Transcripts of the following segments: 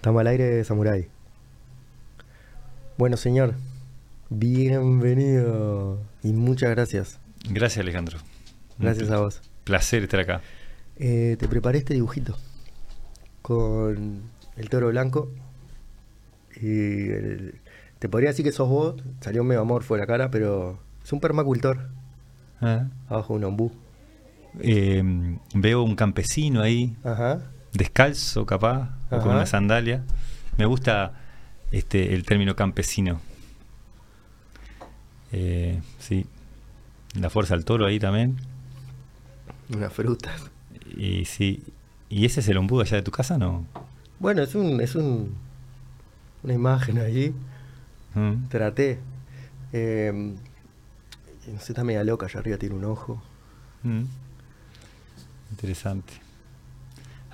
Estamos al aire, Samurai. Bueno, señor, bienvenido y muchas gracias. Gracias, Alejandro. Gracias a vos. Placer estar acá. Eh, te preparé este dibujito con el toro blanco y el- te podría decir que sos vos, salió un mega amor fue la cara, pero es un permacultor Ah, abajo de un ombú. eh, veo un campesino ahí, Ajá. Descalzo capaz, o con una sandalia. Me gusta este el término campesino. Eh, sí. La fuerza del toro ahí también. Unas frutas. Y sí. ¿Y ese es el ombú allá de tu casa, no? Bueno, es un, es un una imagen allí. Mm. Traté. Eh, no sé, está media loca, allá arriba tiene un ojo. Mm. Interesante.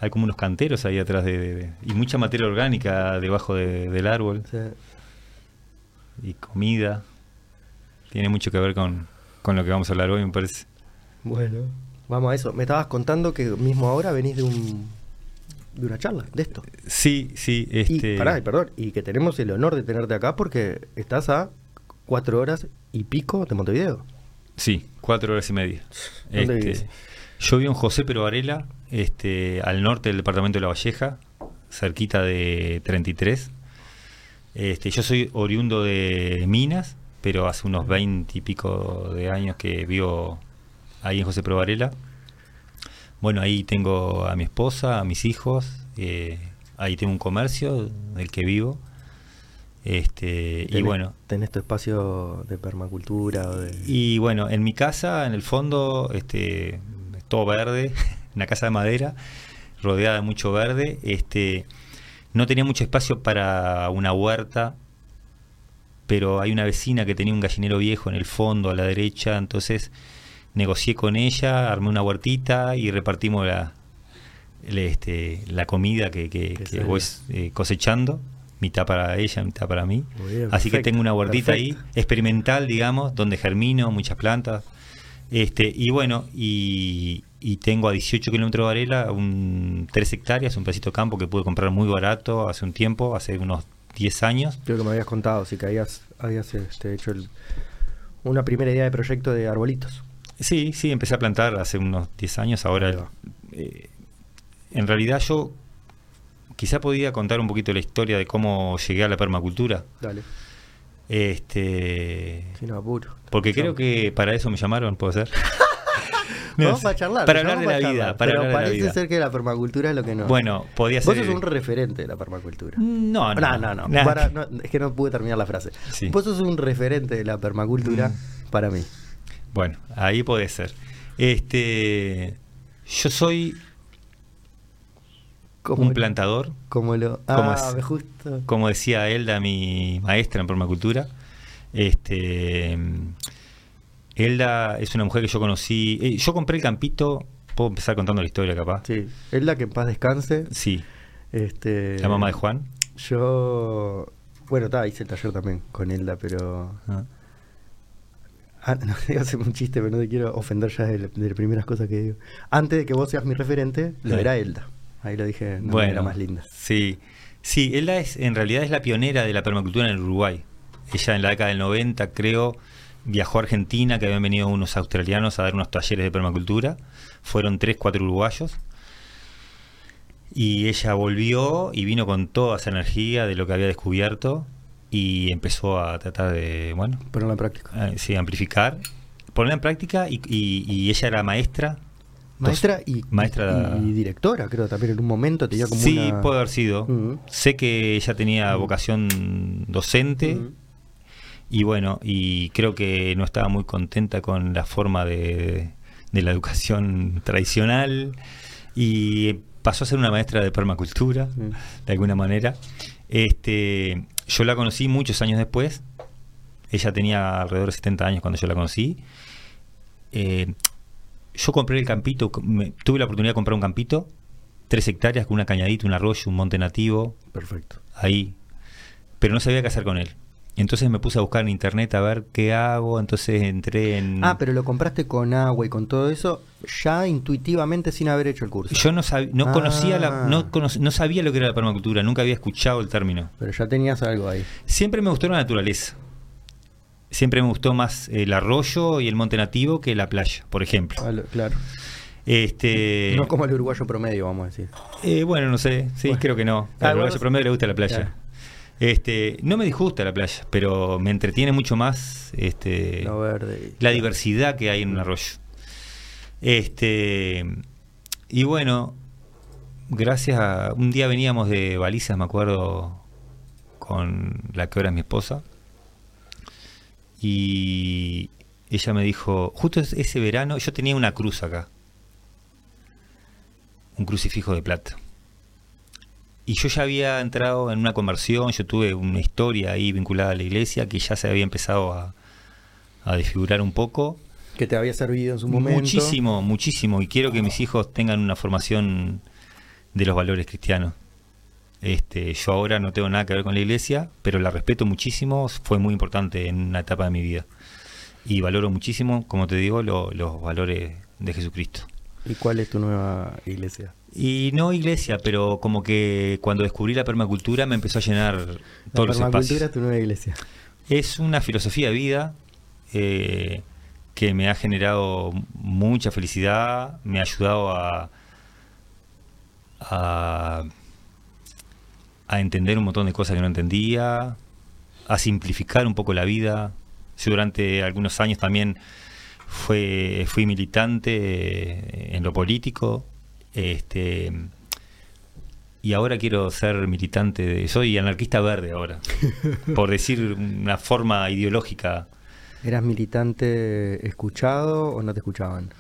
Hay como unos canteros ahí atrás de, de- de- y mucha materia orgánica debajo de- del árbol sea, y comida. Tiene mucho que ver con, con lo que vamos a hablar hoy, me parece. bueno, vamos a eso. Me estabas contando que mismo ahora venís de un de una charla, de esto. Sí, sí, este. Y, pará, perdón, y que tenemos el honor de tenerte acá porque estás a cuatro horas y pico de Montevideo. Sí, cuatro horas y media. ¿Dónde Este, yo vivo en José Pero Varela, este, al norte del departamento de La Valleja, cerquita de 33. Este, yo soy oriundo de Minas, pero hace unos 20 y pico de años que vivo ahí en José Pero Varela. Bueno, ahí tengo a mi esposa, a mis hijos, eh, ahí tengo un comercio del que vivo. Este, y bueno, Tenés tu espacio de permacultura o de... y bueno, en mi casa, en el fondo, este, es todo verde, una casa de madera, rodeada de mucho verde. Este, no tenía mucho espacio para una huerta, pero hay una vecina que tenía un gallinero viejo en el fondo, a la derecha, entonces negocié con ella, armé una huertita y repartimos la, el, este, la comida que, que, voy eh, cosechando, mitad para ella, mitad para mí. Bien, Así que tengo una huertita ahí, experimental, digamos, donde germino muchas plantas. Este, y bueno, y, y tengo a 18 kilómetros de Varela, un 3 hectáreas, un pedacito de campo que pude comprar muy barato hace un tiempo, hace unos 10 años. Creo que me habías contado, sí que habías, habías este, hecho el- una primera idea de proyecto de arbolitos. Sí, sí, empecé a plantar hace unos 10 años. Ahora, eh, en realidad yo quizá podía contar un poquito la historia de cómo llegué a la permacultura. Dale, Este, sin apuro. porque creo que para eso me llamaron, ¿puedo ser? Vamos sé. a charlar. Para hablar de la vida. Para pero parece ser que la permacultura es lo que no. Bueno, podía Vos ser. sos un referente de la permacultura. No, no. No, no, no. Para- no, es que no pude terminar la frase. Sí. Vos sos un referente de la permacultura Mm. para mí. Bueno, ahí puede ser. Este, yo soy Como un plantador, Como lo. ¿Cómo Ah, justo. como decía Elda, mi maestra en permacultura. Este, Elda es una mujer que yo conocí. eh, yo compré el campito. Puedo empezar contando la historia, capaz. Sí. Es la que en paz descanse. Sí, Este. la mamá de Juan. Yo. Bueno, está, hice el taller también con Elda, pero. Ah. Ah, no, a hacer un chiste, pero no te quiero ofender ya de, de las primeras cosas que digo. Antes de que vos seas mi referente, lo era Elda. Ahí lo dije una bueno, manera más linda. Sí, sí, Elda es, en realidad es la pionera de la permacultura en el Uruguay. Ella en la década del 90, creo, viajó a Argentina, que habían venido unos australianos a dar unos talleres de permacultura. Fueron tres, cuatro uruguayos. Y ella volvió y vino con toda esa energía de lo que había descubierto y empezó a tratar de, bueno, Pero en práctica. eh, sí, amplificar, ponerla en práctica y, y- y ella era maestra. Maestra y, maestra- y, directora, creo también en un momento tenía como sí, una... puede haber sido. Sé que ella tenía vocación docente. Y bueno, y creo que no estaba muy contenta con la forma de, de la educación tradicional y pasó a ser una maestra de permacultura, Sí. de alguna manera. Este, yo la conocí muchos años después. Ella tenía alrededor de 70 años cuando yo la conocí. Eh, yo compré el campito, me- tuve la oportunidad de comprar un campito, tres hectáreas con una cañadita, un arroyo, un monte nativo, Perfecto. ahí. Pero no sabía qué hacer con él. Entonces me puse a buscar en internet a ver qué hago, entonces entré en... Ah, pero lo compraste con agua y con todo eso ya intuitivamente sin haber hecho el curso. Yo no, sab- no conocía la, Ah. no, cono- no sabía lo que era la permacultura, nunca había escuchado el término. Pero ya tenías algo ahí. Siempre me gustó la naturaleza. Siempre me gustó más el arroyo y el monte nativo que la playa, por ejemplo. Ah, Claro. Este, No como el uruguayo promedio, vamos a decir. eh, bueno, no sé, sí, Bueno. creo que no. Ah, Al bueno, uruguayo promedio le gusta la playa. Claro. Este, no me disgusta la playa, pero me entretiene mucho más este, verde. la diversidad que hay en un arroyo. Este, y bueno, gracias a. Un día veníamos de balizas, me acuerdo, con la que ahora es mi esposa. Y ella me dijo: Justo es- ese verano, yo tenía una cruz acá. Un crucifijo de plata. Y yo ya había entrado en una conversión, yo tuve una historia ahí vinculada a la iglesia que ya se había empezado a, a desfigurar un poco. Que te había servido en su momento. Muchísimo, muchísimo. Y quiero que mis hijos tengan una formación de los valores cristianos. Este, yo ahora no tengo nada que ver con la iglesia, pero la respeto muchísimo, fue muy importante en una etapa de mi vida. Y valoro muchísimo, como te digo, lo- los valores de Jesucristo. ¿Y cuál es tu nueva iglesia? Y no iglesia, pero como que cuando descubrí la permacultura me empezó a llenar La todos los permacultura espacios. es tu nueva iglesia. Es una filosofía de vida eh, que me ha generado mucha felicidad, me ha ayudado a, a, a entender un montón de cosas que no entendía, a simplificar un poco la vida. Yo durante algunos años también fue, fui militante en lo político. Este, y ahora quiero ser militante, de, soy anarquista verde ahora, por decir una forma ideológica. ¿Eras militante escuchado o no te escuchaban?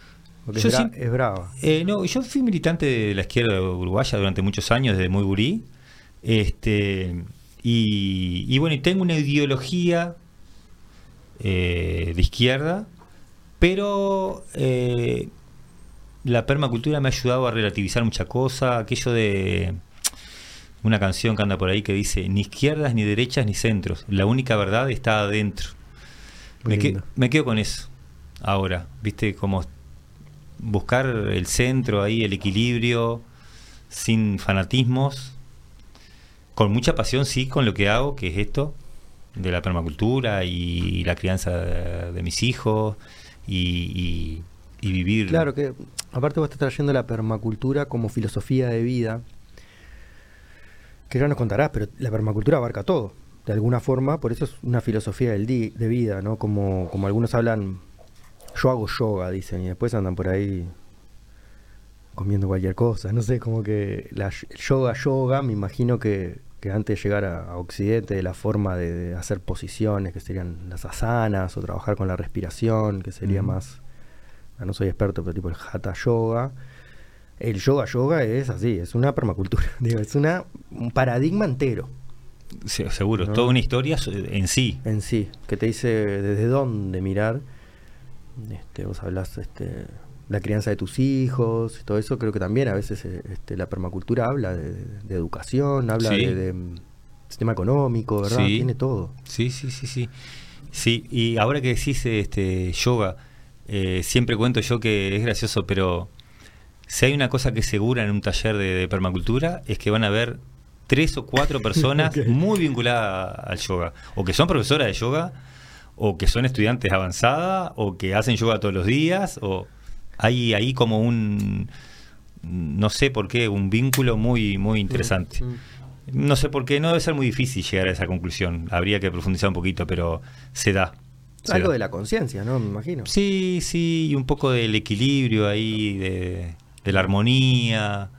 Porque Yo es, bra- sí- es brava. Eh, no, yo fui militante de la izquierda uruguaya durante muchos años, desde muy gurí. Este, y, y bueno, y tengo una ideología eh, de izquierda, pero eh, la permacultura me ha ayudado a relativizar mucha cosa. Aquello de una canción que anda por ahí que dice, ni izquierdas, ni derechas, ni centros. La única verdad está adentro. Me, que- lindo. me quedo con eso ahora, ¿viste? Como buscar el centro ahí, el equilibrio, sin fanatismos, con mucha pasión, sí, con lo que hago, que es esto, de la permacultura y la crianza de, de mis hijos y, y- y vivir. Claro que, aparte vos estás trayendo la permacultura como filosofía de vida, que ya nos contarás, pero la permacultura abarca todo, de alguna forma, por eso es una filosofía del di- de vida, ¿no? Como, como algunos hablan, yo hago yoga, dicen, y después andan por ahí comiendo cualquier cosa, no sé, como que la yoga, yoga, me imagino que, que antes de llegar a, a Occidente, la forma de, de hacer posiciones, que serían las asanas, o trabajar con la respiración, que sería más no soy experto, pero tipo el hatha yoga. El yoga yoga es así, es una permacultura, digo, es una, un paradigma entero Se- seguro, ¿no? toda una historia so- en sí. en sí, que te dice desde dónde mirar. Este, vos hablas este, la crianza de tus hijos, todo eso, creo que también a veces eh, este, la permacultura habla de, de educación, habla Sí. de, de, mm, sistema económico, ¿verdad? Sí. Tiene todo. Sí, sí, sí, sí. Sí, y ahora que decís este yoga, eh, siempre cuento yo que es gracioso, pero si hay una cosa que es segura en un taller de, de permacultura es que van a haber tres o cuatro personas muy vinculadas al yoga, o que son profesoras de yoga, o que son estudiantes avanzadas, o que hacen yoga todos los días, o hay ahí como un, no sé por qué, un vínculo muy, muy interesante. Mm, mm. No sé por qué, no debe ser muy difícil llegar a esa conclusión. Habría que profundizar un poquito, pero se da. Algo de la conciencia, ¿no? Me imagino. Sí, sí, y un poco del equilibrio ahí, de, de la armonía.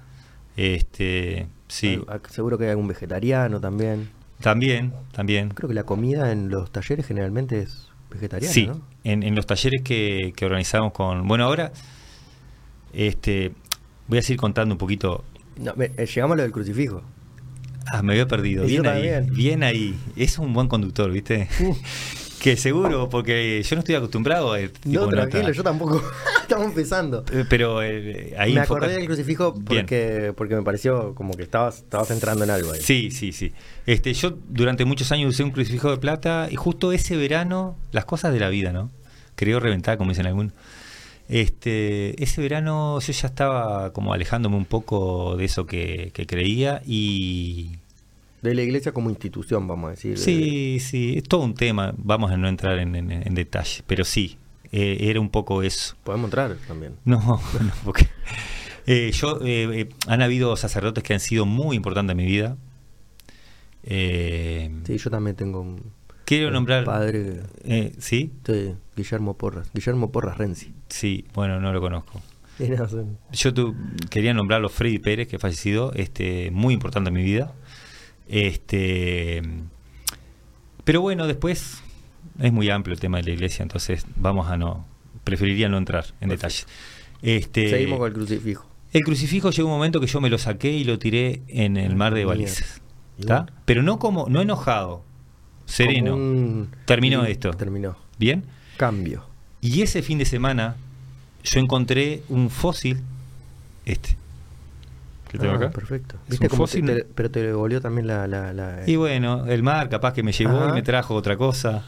Este, sí, Seguro que hay algún vegetariano también. también, también. Creo que la comida en los talleres generalmente es vegetariana, Sí, ¿no? en, en los talleres que, que organizamos con... Bueno, ahora, este, voy a seguir contando un poquito. No, me- eh, llegamos a lo del crucifijo. Ah, me había perdido. Bien ahí, bien ahí. Es un buen conductor, ¿viste? Uh. Que seguro, porque yo no estoy acostumbrado a este tipo No, tranquilo, nota. yo tampoco. estamos empezando. Eh, Pero eh, ahí me acordé del crucifijo Bien. porque, porque me pareció como que estabas, estabas entrando en algo ahí. Sí, sí, sí. Este, yo durante muchos años usé un crucifijo de plata y justo ese verano, las cosas de la vida, ¿no? Creo reventar, como dicen algunos. Este, ese verano yo ya estaba como alejándome un poco de eso que, que creía y De la iglesia como institución, vamos a decir. sí, sí, es todo un tema. Vamos a no entrar en, en- en detalle, pero sí, eh, era un poco eso. Podemos entrar también. No, no, porque eh, yo eh, eh, han habido sacerdotes que han sido muy importantes en mi vida. Eh, Sí, yo también tengo un quiero nombrar. padre, eh, sí, sí, Guillermo Porras. Guillermo Porras Renzi. sí, bueno, no lo conozco. Yo tu- quería nombrarlo Freddy Pérez, que ha fallecido, este, muy importante en mi vida. Este, pero bueno, después es muy amplio el tema de la iglesia, entonces vamos a no, preferiría no entrar en detalles. Este, Seguimos con el crucifijo. El crucifijo llegó un momento que yo me lo saqué y lo tiré en el mar de balizas. ¿Está? Pero no como, no enojado, sereno. Un- Terminó esto. Terminó. ¿Bien? Cambio. Y ese fin de semana yo encontré un fósil, este. Que tengo Ah, acá. Perfecto. ¿Viste un cómo te- pero te devolvió también la... la, la- Y bueno, el mar capaz que me llevó Ajá. y me trajo otra cosa.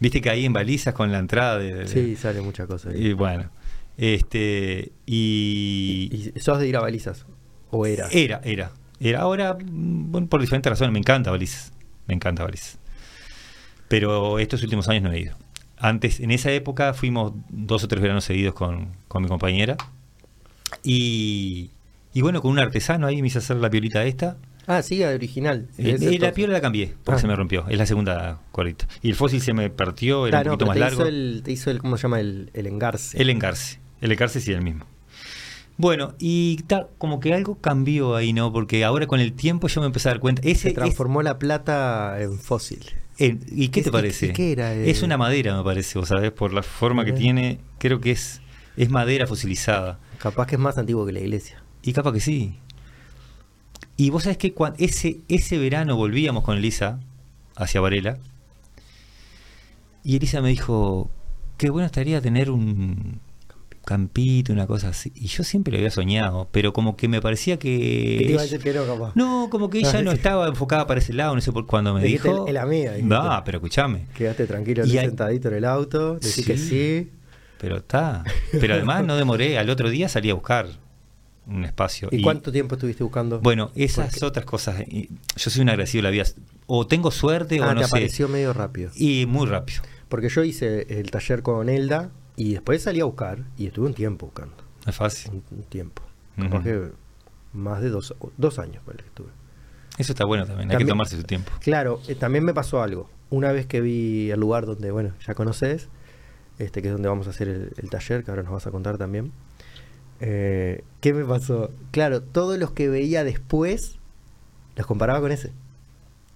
Viste que ahí en balizas con la entrada de... de- Sí, sale mucha cosa. ahí. Y bueno, este... Y... ¿Y sos de ir a balizas? ¿O era? Era, era. Era ahora, mm, bueno, por diferentes razones, me encanta balizas. Me encanta balizas. Pero estos últimos años no he ido. Antes, en esa época, fuimos dos o tres veranos seguidos con, con mi compañera. Y, y bueno, con un artesano ahí me hice hacer la piolita esta. Ah, sí, original. Eh, Es y la esto. piola la cambié, porque Ah. se me rompió. Es la segunda cuerdita. Y el fósil se me partió, era Ah, un poquito más te largo. Hizo el, te hizo el, ¿cómo se llama? El, el engarce. El engarce. El engarce sí el mismo. Bueno, y ta- como que algo cambió ahí, ¿no? Porque ahora con el tiempo yo me empecé a dar cuenta. Ese, Se transformó la plata en fósil. en- ¿Y qué Es- te parece? qué era, eh? Es una madera, me parece, vos sabés, por la forma que tiene. Creo que es, es madera fosilizada. Capaz que es más antiguo que la iglesia. Y capaz que sí. Y vos sabés que cuan- ese, ese verano volvíamos con Elisa hacia Varela. Y Elisa me dijo, qué bueno estaría tener un campito, una cosa así. Y yo siempre lo había soñado, pero como que me parecía que... ¿Qué te iba a decir que no, capaz? No, como que ella no estaba enfocada para ese lado, no sé por cuándo me Dijiste, dijo. "Es la mía". No, pero escúchame. Quedaste tranquilo Y ahí sentadito en el auto. Decís que Sí. sí. Pero está. Pero además no demoré, al otro día salí a buscar un espacio. ¿Y, cuánto tiempo estuviste buscando? Bueno, esas otras cosas. y Yo soy un agradecido de la vida. O tengo suerte ah, o no te sé. apareció medio rápido. Y muy rápido. Porque yo hice el taller con Elda y después salí a buscar y estuve un tiempo buscando. Es fácil. Un, un tiempo. Que más de dos, dos años fue el que estuve. Eso está bueno también. Hay que tomarse su tiempo. Claro, eh, también me pasó algo. Una vez que vi el lugar donde, bueno, ya conoces, este, que es donde vamos a hacer el, el taller, que ahora nos vas a contar también. Eh, ¿Qué me pasó? Claro, todos los que veía después los comparaba con ese.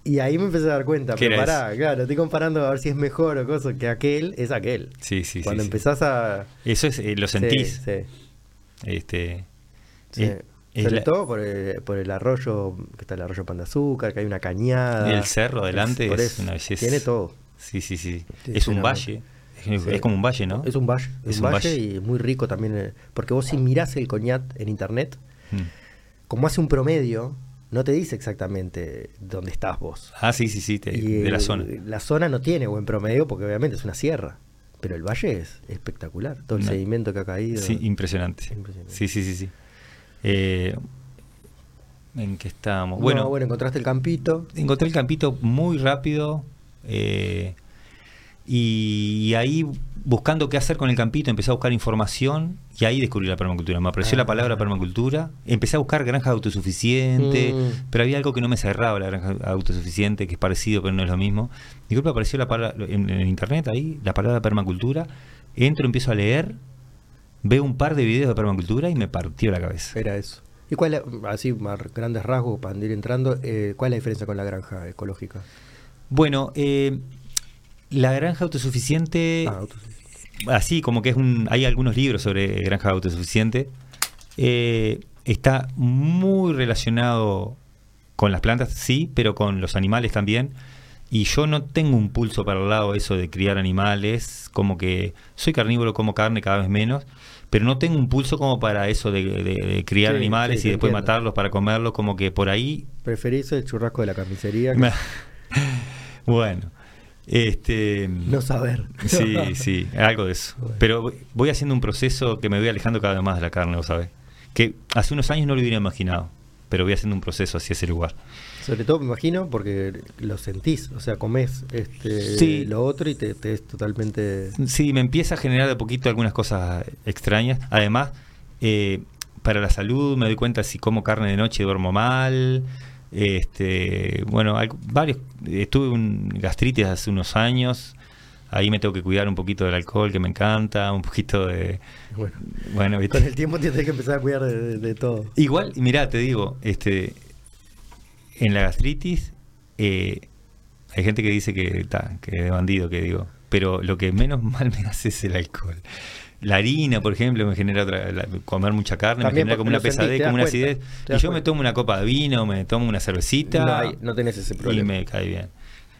Y ahí me empecé a dar cuenta, ¿Qué pero pará, claro, estoy comparando a ver si es mejor o cosa que aquel, es aquel. Sí, sí, Cuando sí, sí. empezás a... Eso es, eh, lo sentís. sí, Este, sí. es- es Sobre la- todo por el, por el arroyo, que está el arroyo Pan de Azúcar, que hay una cañada. El cerro adelante es una belleza. Tiene todo. Sí, sí, sí. Es un valle. Es, como un valle, ¿no? Es un valle, Es un un valle, valle. y muy rico también. eh, Porque vos si mirás el coñat en internet, Mm. como hace un promedio, no te dice exactamente dónde estás vos. Ah, sí, sí, sí. te- Y, de la zona. La zona no tiene buen promedio porque obviamente es una sierra. Pero el valle es espectacular. Todo el No. sedimento que ha caído. Sí, impresionante. Impresionante. Sí, sí, sí, sí. Eh, ¿En qué estábamos? No, Bueno, bueno, encontraste el campito. encontré el campito muy rápido eh, y, y ahí buscando qué hacer con el campito empecé a buscar información y ahí descubrí la permacultura. Me apareció la Ah. palabra permacultura. Empecé a buscar granja autosuficiente, Mm. pero había algo que no me cerraba la granja autosuficiente, que es parecido pero no es lo mismo. Golpe apareció la palabra, en, en internet ahí, la palabra permacultura. Entro, empiezo a leer, veo un par de videos de permacultura y me partió la cabeza. Era eso. ¿Y cuál así, a grandes rasgos, para ir entrando, eh, cuál es la diferencia con la granja ecológica? Bueno, eh, la granja autosuficiente, Ah, autosuficiente. así como que es un, hay algunos libros sobre granja autosuficiente, eh, está muy relacionado con las plantas, sí, pero con los animales también. Y yo no tengo un pulso para el lado eso de criar animales, como que soy carnívoro, como carne cada vez menos, pero no tengo un pulso como para eso de, de- de criar Sí, animales sí, y después entiendo. matarlos para comerlos, como que por ahí Preferís el churrasco de la carnicería que bueno, este no saber. Sí, sí, algo de eso. Bueno. Pero voy- haciendo un proceso que me voy alejando cada vez más de la carne, ¿vos sabés? Que hace unos años no lo hubiera imaginado, pero voy haciendo un proceso hacia ese lugar. Sobre todo me imagino porque lo sentís, o sea, comés este, Sí. lo otro y te, te es totalmente... Sí, me empieza a generar de poquito algunas cosas extrañas. Además, eh, para la salud me doy cuenta si como carne de noche duermo mal. Este, bueno, algo- varios. Estuve un gastritis hace unos años. Ahí me tengo que cuidar un poquito del alcohol que me encanta, un poquito de. Bueno, Bueno, ¿viste? con el tiempo tienes que empezar a cuidar de, de- de todo. Igual, mirá, te digo, este, en la gastritis eh, hay gente que dice que ta, que de bandido, que digo, pero lo que menos mal me hace es el alcohol. La harina, por ejemplo, me genera otra, la- comer mucha carne, También me genera como una pesadez, como una acidez. Y yo me tomo una copa de vino, me tomo una cervecita No, hay- no tenés ese y problema. me cae bien.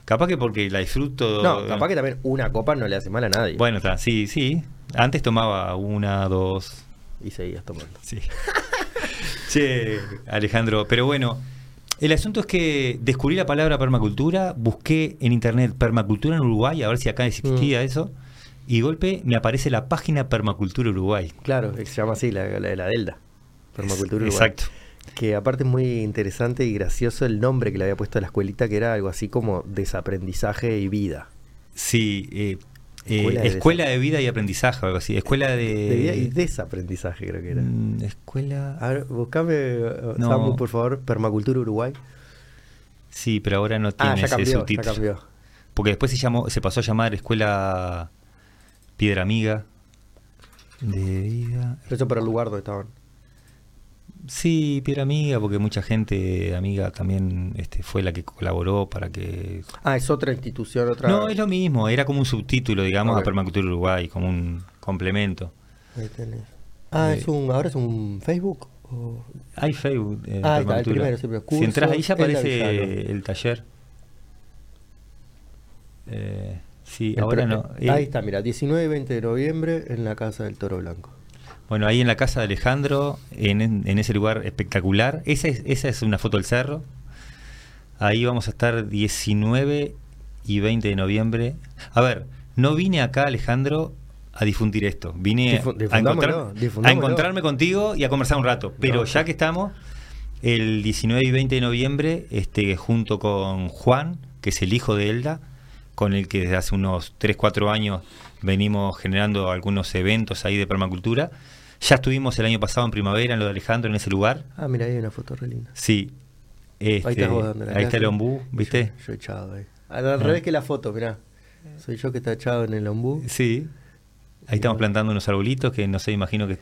Capaz que porque la disfruto. No, capaz que también una copa no le hace mal a nadie. Bueno, está, sí, sí. Antes tomaba una, dos, Y seguías tomando. Sí. che, Alejandro, pero bueno, el asunto es que descubrí la palabra permacultura, busqué en internet permacultura en Uruguay, a ver si acá existía Mm. eso, y de golpe me aparece la página Permacultura Uruguay. Claro, se llama así, la, la de la Delda. Permacultura Es- Uruguay. Exacto. Que aparte es muy interesante y gracioso el nombre que le había puesto a la escuelita, que era algo así como desaprendizaje y vida. Sí, eh, eh, Escuela escuela, de vida y aprendizaje, algo así. Escuela de. De vida y desaprendizaje creo que era. Mm, escuela. A ver, buscame, No. Samu, por favor, Permacultura Uruguay. Sí, pero ahora no tiene Ah, ya ese cambió, ya cambió. Porque después se llamó, se pasó a llamar Escuela Piedra Amiga. De vida. Pero eso para el lugar donde estaban. Sí, Piedra Amiga, porque mucha gente amiga también este, fue la que colaboró para que... Ah, es otra institución, otra... No, es lo mismo, era como un subtítulo, digamos, a Permacultura Uruguay, como un complemento. Ahí tenés. Ah, Eh, es un, ahora es un Facebook. o- Hay Facebook. eh, Ah, está, el primero, sí, pero si entras ahí ya cursos aparece el taller. Eh, sí, El ahora pre- no. Eh, Ahí está, mira, 19 y 20 de noviembre en la Casa del Toro Blanco. Bueno, ahí en la casa de Alejandro, en, en ese lugar espectacular. Esa es, esa es una foto del cerro. Ahí vamos a estar 19 y 20 de noviembre. A ver, no vine acá, Alejandro, a difundir esto. Vine Difu- a, encontrar- encontrarme contigo y a conversar un rato. Pero No, ya que estamos, el 19 y 20 de noviembre, este, junto con Juan, que es el hijo de Elda, con el que desde hace unos 3, 4 años venimos generando algunos eventos ahí de permacultura. Ya estuvimos el año pasado en primavera en lo de Alejandro, en ese lugar. Ah, mira, ahí hay una foto re linda. Sí. Este, ahí vos dando la ahí está el ombú, ¿viste? Yo, yo echado ahí. Al, al Ah. revés que la foto, mirá. Soy yo que está echado en el ombú. Sí. Ahí Y estamos bueno. plantando unos arbolitos que no sé, imagino que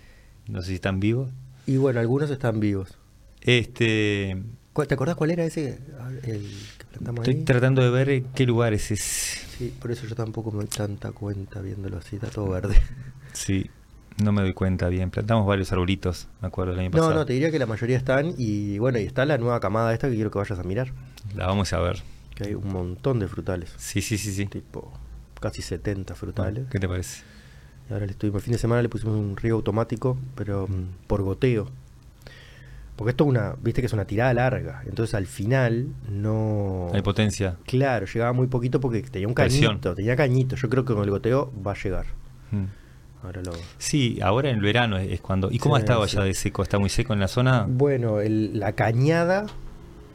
no sé si están vivos. Y bueno, algunos están vivos. Este, ¿Cuál- ¿Te acordás cuál era ese? Ah, El estoy ahí. tratando de ver qué lugar es ese. Sí, por eso yo tampoco me doy tanta cuenta viéndolo así, está todo verde. Sí, no me doy cuenta bien. Plantamos varios arbolitos, me acuerdo el año pasado. No, no, te diría que la mayoría están y bueno, y está la nueva camada esta que quiero que vayas a mirar, La vamos a ver. que hay un montón de frutales, Sí, sí, sí, sí. tipo casi 70 frutales. ¿Qué te parece? Y ahora le estuvimos, el fin de semana le pusimos un río automático, pero mm, por goteo. Porque esto es una, viste que es una tirada larga, entonces al final no... Hay potencia. Claro, llegaba muy poquito porque tenía un Presión. cañito, tenía cañito. Yo creo que con el goteo va a llegar. Mm. Ahora lo... Sí, ahora en el verano es, cuando. ¿Y cómo ha Sí, estado sí. allá de seco? ¿Está muy seco en la zona? Bueno, el- la cañada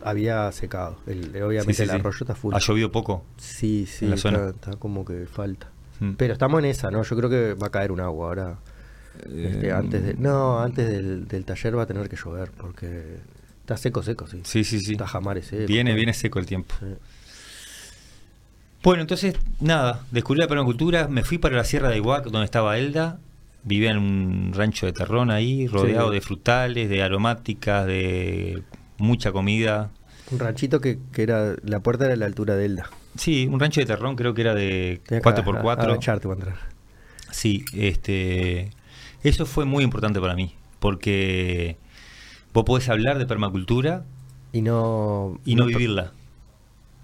había secado. El, obviamente Sí, el arroyo está full. ¿Ha llovido poco? Sí, sí, en la está, zona? está como que falta. Mm. Pero estamos en esa, ¿no? Yo creo que va a caer un agua ahora. Este, Eh, antes de, no, antes del, del taller va a tener que llover porque está seco, seco, sí. Sí, sí, sí. Está jamares seco. Viene, viene seco el tiempo. Sí. Bueno, entonces, nada, descubrí la permacultura, me fui para la Sierra de Iguac, donde estaba Elda, vivía en un rancho de terrón ahí, rodeado Sí. de frutales, de aromáticas, de mucha comida. Un ranchito que, que era, la puerta era a la altura de Elda. Sí, un rancho de terrón, creo que era de Tenías que 4x4. agacharte para entrar. Sí, este, eso fue muy importante para mí, porque vos podés hablar de permacultura Y no... y no vivirla.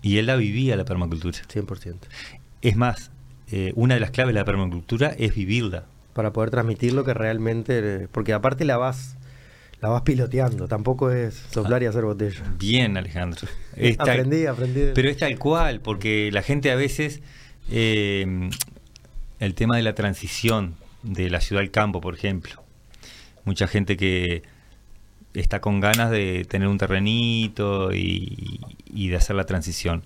Y Elda vivía la permacultura. 100%. Es más, eh, una de las claves de la permacultura es vivirla. para poder transmitir lo que realmente... Porque aparte la vas la vas piloteando, tampoco es soplar y hacer botella. Bien, Alejandro. aprendí, aprendí. Pero es tal cual, porque la gente a veces, eh, el tema de la transición de la ciudad al campo, por ejemplo, mucha gente que está con ganas de tener un terrenito y, y de hacer la transición.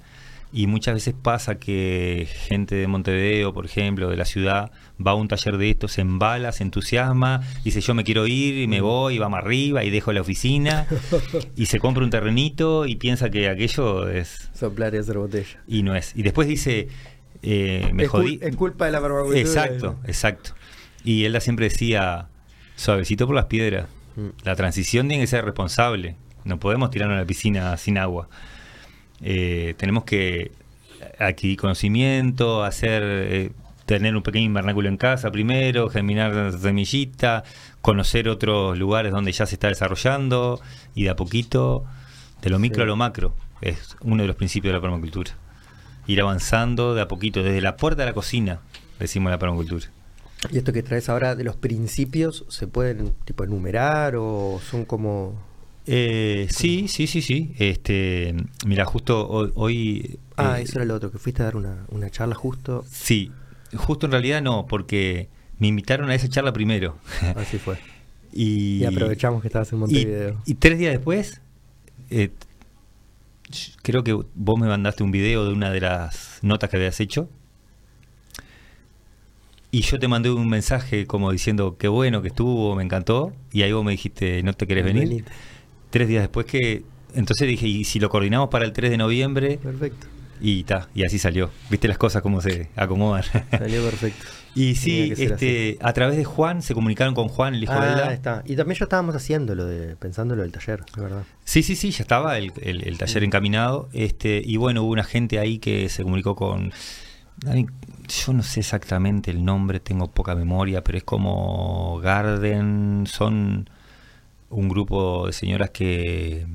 Y muchas veces pasa que gente de Montevideo, por ejemplo, de la ciudad, va a un taller de esto, se embala, se entusiasma, dice yo me quiero ir y me mm. voy, y vamos arriba y dejo la oficina y se compra un terrenito y piensa que aquello es... Soplar y hacer botella. Y no es. Y después dice, eh, me es jodí. es culpa de la permacultura. Exacto, exacto. Y él siempre decía, suavecito por las piedras. Mm. La transición tiene que ser responsable. No podemos tirarnos a la piscina sin agua. Eh, tenemos que adquirir conocimiento, hacer, eh, tener un pequeño invernáculo en casa primero, germinar semillita, conocer otros lugares donde ya se está desarrollando y de a poquito, de lo micro a lo macro, es uno de los principios de la permacultura. Ir avanzando de a poquito, desde la puerta de la cocina, decimos la permacultura. ¿Y esto que traes ahora de los principios se pueden tipo enumerar o son como eh, sí, sí, sí, sí. Este, mira, justo hoy. ah, eh, eso era lo otro, que fuiste a dar una, charla justo. Sí, justo en realidad no, porque me invitaron a esa charla primero. Así fue. y, aprovechamos que estabas en Montevideo. Y, tres días después, eh, creo que vos me mandaste un video de una de las notas que habías hecho. Y yo te mandé un mensaje como diciendo qué bueno que estuvo, me encantó. Y ahí vos me dijiste, ¿no te querés venir? tres días después que... Entonces dije, ¿y si lo coordinamos para el 3 de noviembre? Perfecto. Y ta, y así salió. Viste las cosas cómo se acomodan. Salió perfecto. y sí, este, a través de Juan, se comunicaron con Juan, el hijo de Elda. está. Y también ya estábamos haciéndolo, de, pensándolo del taller, de verdad. Sí, sí, sí, ya estaba el, el, taller encaminado. Este, y bueno, hubo una gente ahí que se comunicó con... Yo no sé exactamente el nombre, tengo poca memoria, pero es como Garden, son un grupo de señoras que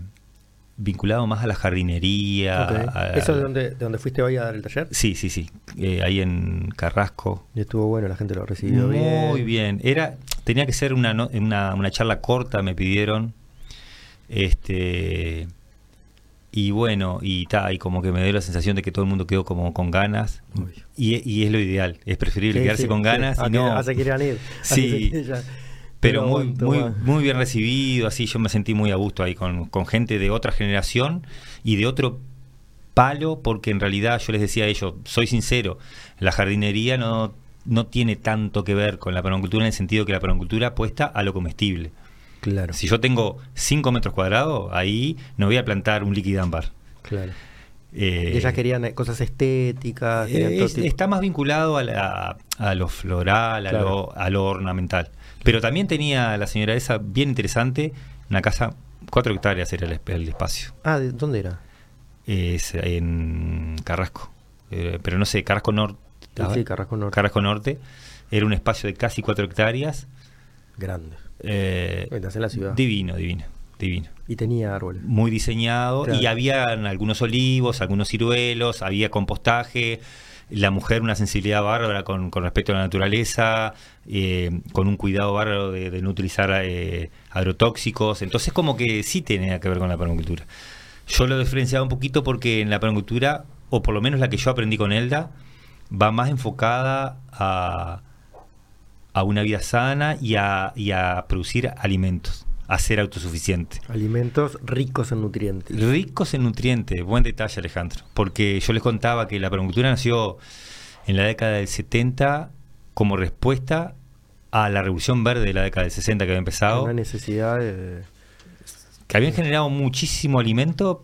vinculado más a la jardinería. ¿Eso de donde, de donde fuiste hoy a dar el taller? Sí, sí, sí. Eh, ahí en Carrasco. Y estuvo bueno, la gente lo recibió Muy bien. Muy bien. Era, tenía que ser una, una, una charla corta, me pidieron. Este y bueno, y ta, y como que me dio la sensación de que todo el mundo quedó como con ganas. Y, y, es lo ideal, es preferible quedarse con ganas y no. Que ir. Sí. pero muy, muy, muy bien recibido, así yo me sentí muy a gusto ahí con, con, gente de otra generación y de otro palo, porque en realidad yo les decía a ellos, soy sincero, la jardinería no, no tiene tanto que ver con la permacultura en el sentido que la permacultura apuesta a lo comestible. Claro. Si yo tengo 5 metros cuadrados, ahí no voy a plantar un líquido ámbar. Claro. Eh, ellas querían cosas estéticas. está más vinculado a, a lo floral, a, lo, a lo ornamental. Pero también tenía la señora esa bien interesante, una casa, cuatro hectáreas era el, espacio. Ah, ¿de dónde era? Es en Carrasco. Eh, pero no sé, Carrasco Norte. Sí, Carrasco Norte. Carrasco Norte. Era un espacio de casi cuatro hectáreas. Grande. Eh, en la ciudad. Divino, divino, divino. Y tenía árboles. Muy diseñado. Y había algunos olivos, algunos ciruelos, había compostaje la mujer una sensibilidad bárbara con, con respecto a la naturaleza, eh, con un cuidado bárbaro de, no utilizar eh, agrotóxicos. Entonces como que sí tenía que ver con la permacultura. Yo lo diferenciaba un poquito porque en la permacultura, o por lo menos la que yo aprendí con Elda, va más enfocada a, a una vida sana y a, y a producir alimentos a ser autosuficiente. Alimentos ricos en nutrientes. Ricos en nutrientes, buen detalle Alejandro, porque yo les contaba que la permacultura nació en la década del 70 como respuesta a la revolución verde de la década del 60 que había empezado. Una necesidad de... Que habían generado muchísimo alimento,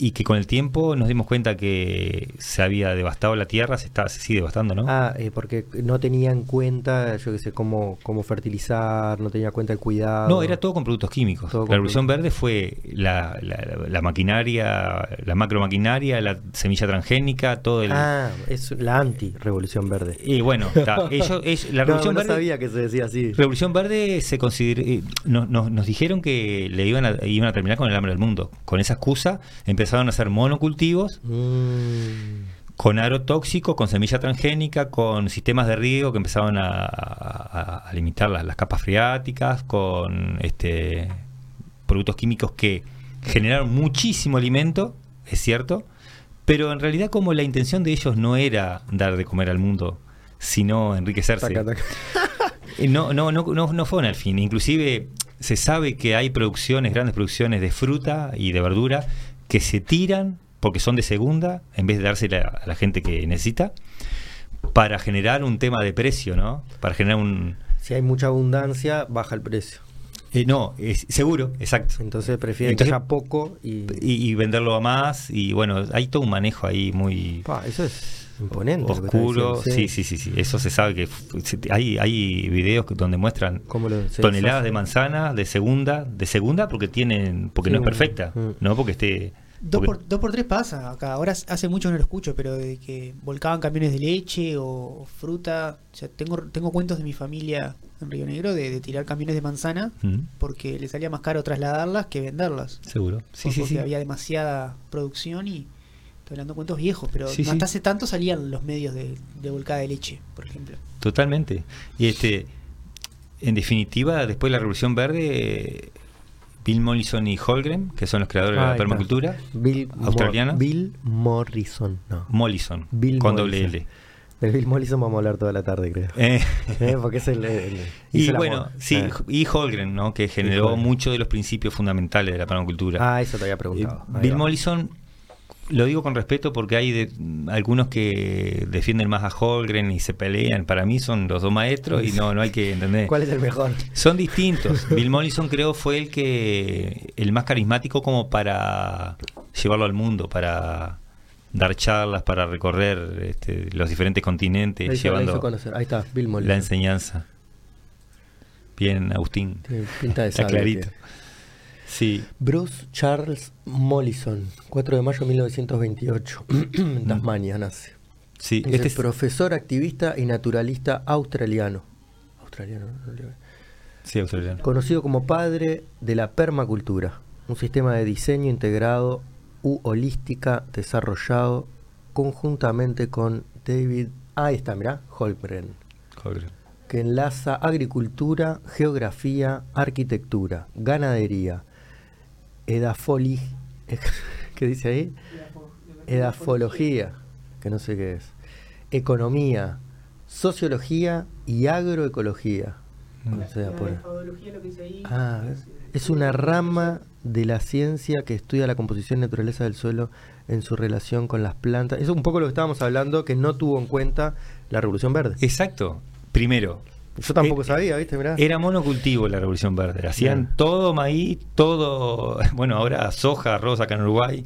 y que con el tiempo nos dimos cuenta que se había devastado la tierra, se, está, se sigue devastando, ¿no? Ah, eh, porque no tenía en cuenta, yo qué sé, cómo, cómo fertilizar, no tenía en cuenta el cuidado. No, era todo con productos químicos. la revolución verde fue la, la, maquinaria, la macromaquinaria, la semilla transgénica, todo el... Ah, es la anti-revolución verde. Y bueno, ellos, la revolución no, no sabía que se decía así. Revolución verde se consideró, eh, nos dijeron que le iban a, iban a terminar con el hambre del mundo. Con esa excusa empezaron empezaron a hacer monocultivos. Mm. con agrotóxicos, con semilla transgénica, con sistemas de riego que empezaban a, a- a limitar las, las capas freáticas, con este productos químicos que generaron muchísimo alimento, es cierto, pero en realidad como la intención de ellos no era dar de comer al mundo, sino enriquecerse. Taca, taca. No, no, no, no, no fueron al fin. Inclusive se sabe que hay producciones, grandes producciones de fruta y de verdura que se tiran porque son de segunda en vez de dársela a la gente que necesita para generar un tema de precio, ¿no? Para generar un... Si hay mucha abundancia, baja el precio. eh, no, es seguro, exacto. Entonces prefieren Entonces- que haya poco y... Y, y venderlo a más y bueno, hay todo un manejo ahí muy... Pa, eso es imponente. oscuro, sí, sí, sí, sí, eso se sabe que hay, hay videos que- donde muestran Cómo lo- se toneladas de manzana de segunda, de segunda porque tienen, porque Sí, no es perfecta, mm. no porque esté. Dos porque- por, dos por tres pasa acá. Ahora hace mucho no lo escucho, pero de que volcaban camiones de leche o fruta. O sea, tengo, tengo cuentos de mi familia en Río Negro de, de tirar camiones de manzana Mm, porque le salía más caro trasladarlas que venderlas. seguro. Sí, porque sí. había demasiada producción y estoy hablando de cuentos viejos, pero Sí, hasta hace tanto salían los medios de, de volcada de leche, por ejemplo. Totalmente. Y este, en definitiva, después de la Revolución Verde, eh, Bill Mollison y Holgren, que son los creadores de Ah, la permacultura, australiana. Bill Morrison, no. Mollison, Bill con Mollison. doble L. De Bill Morrison vamos a hablar toda la tarde, creo. Eh, Eh, Porque es el... el- el- y bueno, amor. sí, Eh. y Holgren, ¿no? que generó muchos de los principios fundamentales de la permacultura. Ah, eso te había Eh, preguntado. Ahí Bill va. Mollison, lo digo con respeto porque hay de- algunos que defienden más a Holgren y se pelean. Para mí son los dos maestros y no, no hay que entender. ¿Cuál es el mejor? Son distintos. Bill Mollison creo fue el que el más carismático como para llevarlo al mundo, para dar charlas, para recorrer este, los diferentes continentes, hizo llevando conocer. Ahí está, Bill la enseñanza. Bien, Agustín. Tiene pinta de Está clarito. tío. Sí, Bruce Charles Mollison, 4 de mayo de 1928, en Tasmania nace. sí. Es Este es- profesor, activista y naturalista australiano. Australiano, ¿no? sí, australiano. Conocido como padre de la permacultura, un sistema de diseño integrado u holística desarrollado conjuntamente con David, ahí está, mirá, Holmgren, Holgren. que enlaza agricultura, geografía, arquitectura, ganadería, edafoli, ¿qué dice ahí? Edafología, que no sé qué es, economía, sociología y agroecología. Mm. O sea, por- Ah, es una rama de la ciencia que estudia la composición y naturaleza del suelo en su relación con las plantas. Eso es un poco lo que estábamos hablando, que no tuvo en cuenta la Revolución Verde. Exacto. Primero, Yo tampoco eh, sabía, ¿viste? Mirá. Era monocultivo la Revolución Verde. Hacían Bien. todo maíz, todo. Bueno, ahora soja, arroz acá en Uruguay,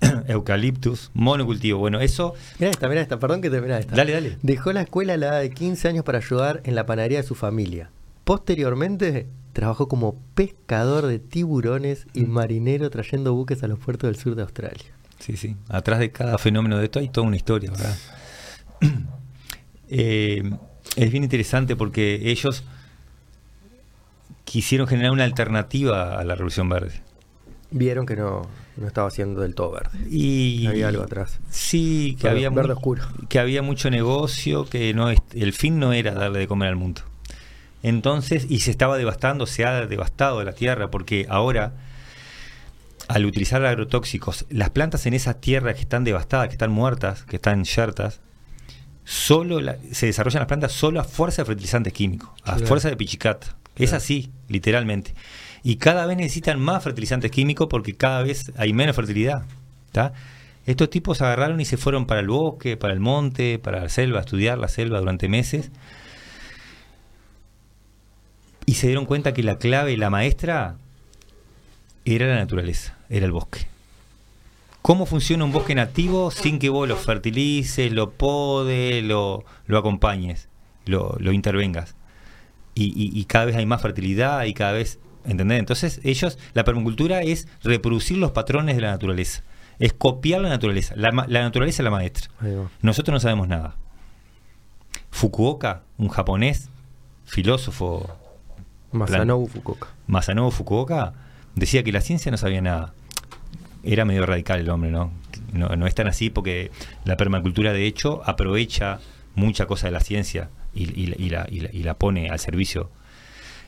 eucaliptus, monocultivo. Bueno, eso. Mirá esta, mirá esta, perdón que te mirá esta. Dale, dale. Dejó la escuela a la edad de 15 años para ayudar en la panadería de su familia. Posteriormente, trabajó como pescador de tiburones y marinero trayendo buques a los puertos del sur de Australia. Sí, sí. Atrás de cada fenómeno de esto hay toda una historia, ¿verdad? Eh, es bien interesante porque ellos quisieron generar una alternativa a la Revolución Verde. Vieron que no, no estaba siendo del todo verde. Y Había algo atrás. Sí, que Verde- había verde oscuro. que había mucho negocio, que no el fin no era darle de comer al mundo. Entonces, y se estaba devastando, se ha devastado la tierra, porque ahora, al utilizar agrotóxicos, las plantas en esas tierras que están devastadas, que están muertas, que están yertas, solo la- se desarrollan las plantas solo a fuerza de fertilizantes químicos, a Claro. fuerza de pichicata. Es así, literalmente. Y cada vez necesitan más fertilizantes químicos porque cada vez hay menos fertilidad. ¿tá? Estos tipos agarraron y se fueron para el bosque, para el monte, para la selva, a estudiar la selva durante meses. Y se dieron cuenta que la clave, la maestra, era la naturaleza, era el bosque. ¿Cómo funciona un bosque nativo sin que vos lo fertilices, lo podes, lo, lo acompañes, lo, lo intervengas? Y, y- y cada vez hay más fertilidad y cada vez, ¿entendés? Entonces ellos, la permacultura es reproducir los patrones de la naturaleza, es copiar la naturaleza, la, la naturaleza es la maestra. Nosotros no sabemos nada. Fukuoka, un japonés, filósofo, Masanobu Fukuoka. Masanobu Fukuoka, decía que la ciencia no sabía nada. Era medio radical el hombre, ¿no? No, no es tan así porque la permacultura, de hecho, aprovecha mucha cosa de la ciencia y, y- la, y la- pone al servicio.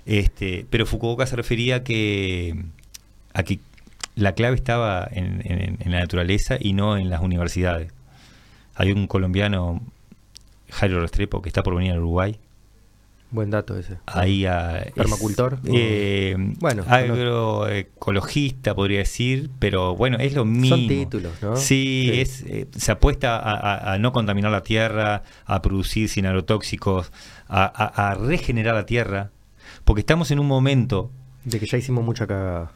Este, pero Fukuoka se refería a que, a que la clave estaba en, en- en la naturaleza y no en las universidades. Hay un colombiano, Jairo Restrepo, que está por venir a Uruguay. Buen dato ese. Ahí a, es, ¿Permacultor? eh, Bueno, agroecologista podría decir, pero bueno, es lo mismo. Son títulos, ¿no? Sí, Sí. Es, eh, se apuesta a, a- a no contaminar la tierra, a producir sin agrotóxicos, a, a- a regenerar la tierra, porque estamos en un momento, De que ya hicimos mucha cagada.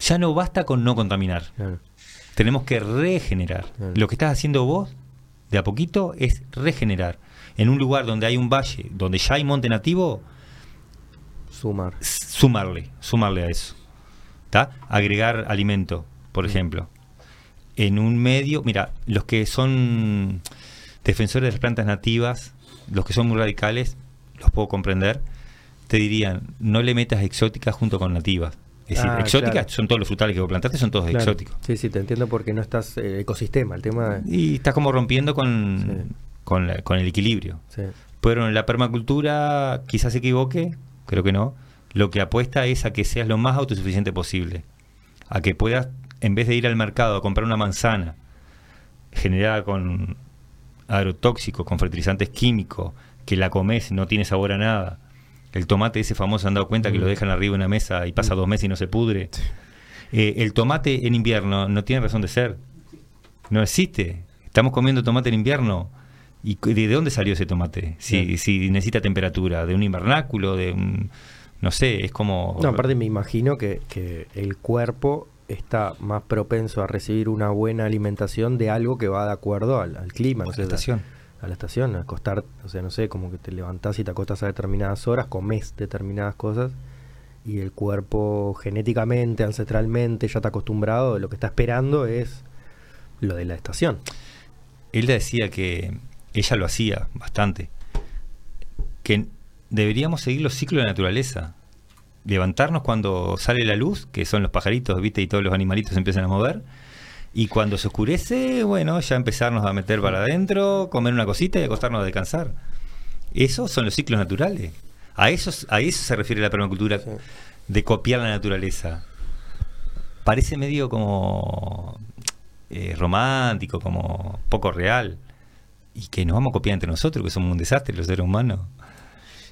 ya no basta con no contaminar, Claro. tenemos que regenerar. Claro. Lo que estás haciendo vos, de a poquito, es regenerar. En un lugar donde hay un valle, donde ya hay monte nativo, Sumar. sumarle, sumarle a eso. ¿Tá? Agregar alimento, por ejemplo. En un medio, mira, los que son defensores de las plantas nativas, los que son muy radicales, los puedo comprender, te dirían, no le metas exóticas junto con nativas. Es decir, Ah, exóticas claro. son todos los frutales que vos plantaste, son todos Claro. exóticos. Sí, sí, te entiendo porque no estás eh, ecosistema. El tema. Y estás como rompiendo con, Sí. Con, la- con el equilibrio. Sí. Pero en la permacultura quizás se equivoque, creo que no. Lo que apuesta es a que seas lo más autosuficiente posible. A que puedas, en vez de ir al mercado a comprar una manzana generada con agrotóxicos, con fertilizantes químicos, que la comes y no tiene sabor a nada. El tomate ese famoso, han dado cuenta que Mm. lo dejan arriba de una mesa y pasa dos meses y no se pudre. Eh, el tomate en invierno no tiene razón de ser. No existe. Estamos comiendo tomate en invierno. ¿Y de dónde salió ese tomate? Si, Bien. si necesita temperatura, de un invernáculo, de un... No sé, es como... No, aparte me imagino que, que el cuerpo está más propenso a recibir una buena alimentación de algo que va de acuerdo al, al clima, no a sé, la estación. a la estación, a acostar, o sea, no sé, como que te levantás y te acostas a determinadas horas, comes determinadas cosas y el cuerpo genéticamente, ancestralmente ya está acostumbrado, lo que está esperando es lo de la estación. Él decía que ella lo hacía bastante, que deberíamos seguir los ciclos de la naturaleza. Levantarnos cuando sale la luz, que son los pajaritos, ¿viste? Y todos los animalitos se empiezan a mover. Y cuando se oscurece, bueno, ya empezarnos a meter para adentro, comer una cosita y acostarnos a descansar. Esos son los ciclos naturales. A eso, a eso se refiere la permacultura, Sí. de copiar la naturaleza. Parece medio como eh, romántico, como poco real. Y que nos vamos a copiar entre nosotros, que somos un desastre los seres humanos.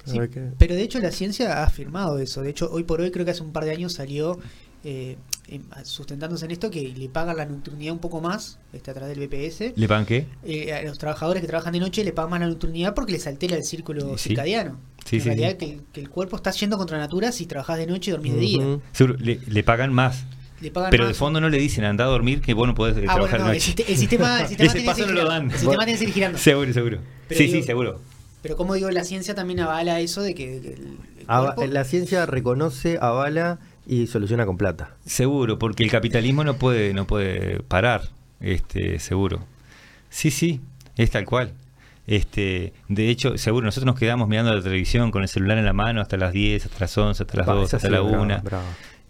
Sí, pero de hecho la ciencia ha afirmado eso. De hecho, hoy por hoy creo que hace un par de años salió eh, em, sustentándose en esto que le pagan la nocturnidad un poco más este, a través del BPS. ¿Le pagan qué? Eh, a los trabajadores que trabajan de noche le pagan más la nocturnidad porque les altera el círculo Sí. circadiano. Sí, en sí, realidad sí. Que, que el cuerpo está yendo contra natura si trabajas de noche y dormís de día. Seguro, le, le pagan más. Le pagan Pero más. de fondo no le dicen anda a dormir que vos no podés Ah, trabajar bueno, no, de el, noche. el sistema, el sistema Ese tiene que paso seguir no lo girando. dan. El sistema tiene que seguir girando. Seguro, seguro. Pero sí, digo- sí, seguro. Pero como digo, la ciencia también avala eso de que, de que el, el Ava- cuerpo- la ciencia reconoce, avala y soluciona con plata. Seguro, porque el capitalismo no puede, no puede parar, este, seguro. Sí, sí, es tal cual. Este, de hecho, seguro, nosotros nos quedamos mirando la televisión con el celular en la mano hasta las 10, hasta las 11, hasta las Pa, 12, esa hasta sí, la bravo, 1. bravo.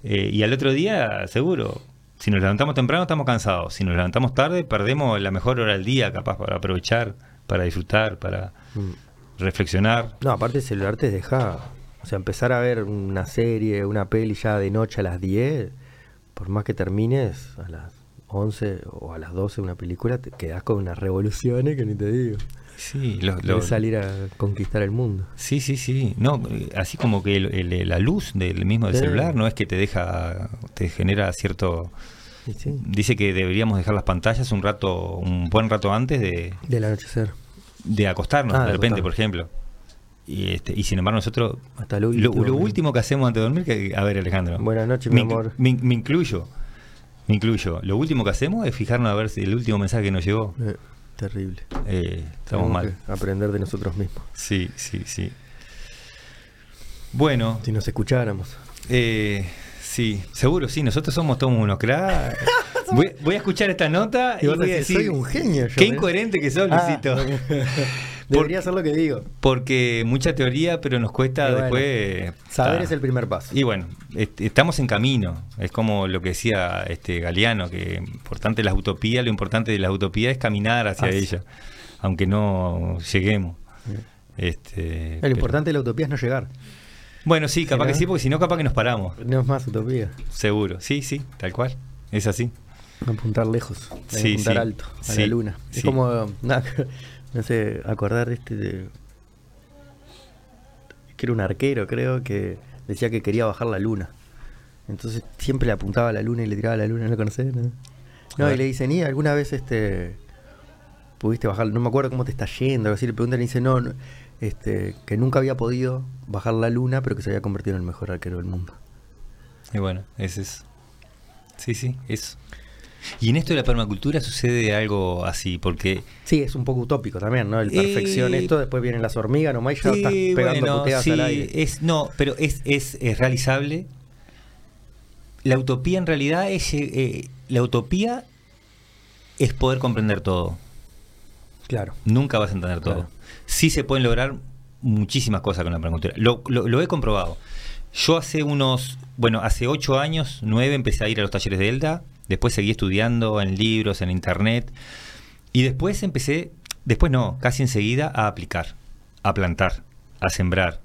Eh, y al otro día, seguro, si nos levantamos temprano estamos cansados. Si nos levantamos tarde, perdemos la mejor hora del día, capaz para aprovechar, para disfrutar, para Mm. reflexionar. No, aparte el celular te deja, o sea, empezar a ver una serie, una peli ya de noche a las 10, por más que termines a las 11 o a las 12 una película, te quedas con unas revoluciones que ni te digo. Sí, lo- lo- salir a conquistar el mundo. Sí, sí, sí. No, así como que el- el- la luz del mismo del Sí. celular no es que te deja, te genera cierto. Sí, Dice que deberíamos dejar las pantallas un rato, un buen rato antes de, del anochecer. de acostarnos, Ah, de de repente, por ejemplo. Y, este, y sin embargo nosotros Hasta lo lo, último. lo último que hacemos antes de dormir, que, a ver Alejandro, Buenas noches, mi amor. me, me incluyo, me incluyo. Lo último que hacemos es fijarnos a ver si el último mensaje que nos llegó. Eh, terrible. Eh, estamos Tenemos mal. que aprender de nosotros mismos. Sí, sí, sí. Bueno, Si nos escucháramos. Eh, sí, seguro, sí, nosotros somos todos unos cracks. Voy, voy a escuchar esta nota y, Y voy a decir, decir, soy un genio yo, qué ¿eh? incoherente que sos, Ah, Luisito. Debería ser lo que digo. Porque mucha teoría, pero nos cuesta bueno, después. Saber Ah. es el primer paso. Y bueno, est- estamos en camino. Es como lo que decía este Galeano, que importante las utopías, lo importante de las utopías es caminar hacia ella, aunque no lleguemos. Este, Lo pero- importante de la utopía es no llegar. Bueno, sí, capaz ¿no? que sí, porque si no, capaz que nos paramos. No es más utopía. Seguro. Sí, sí, tal cual. Es así. Apuntar lejos, Sí, apuntar sí. alto, a la luna. Es como, no sé, acordar este de... Que era un arquero, creo, que decía que quería bajar la luna. Entonces siempre le apuntaba a la luna y le tiraba a la luna, ¿no lo conocés? No, No, y le dicen, ¿y alguna vez este pudiste bajar? No me acuerdo cómo te está yendo, así. Le preguntan y dice, no, no, este, que nunca había podido bajar la luna, pero que se había convertido en el mejor arquero del mundo. Y bueno, ese es. Sí, sí, eso. Y en esto de la permacultura sucede algo así, porque Sí, es un poco utópico también, ¿no? El perfección Eh, esto, después vienen las hormigas, nomás y ya Sí, estás pegando bueno, puteadas sí, al aire. Es, no, pero es, es, es realizable. La utopía en realidad es eh, la utopía es poder comprender todo. Claro. Nunca vas a entender todo. Claro. Sí se pueden lograr muchísimas cosas con la permacultura. Lo, lo- lo he comprobado. Yo hace unos, bueno, hace ocho años, nueve, empecé a ir a los talleres de Elda. Después seguí estudiando en libros, en internet. Y después empecé, después no, casi enseguida, a aplicar, a plantar, a sembrar.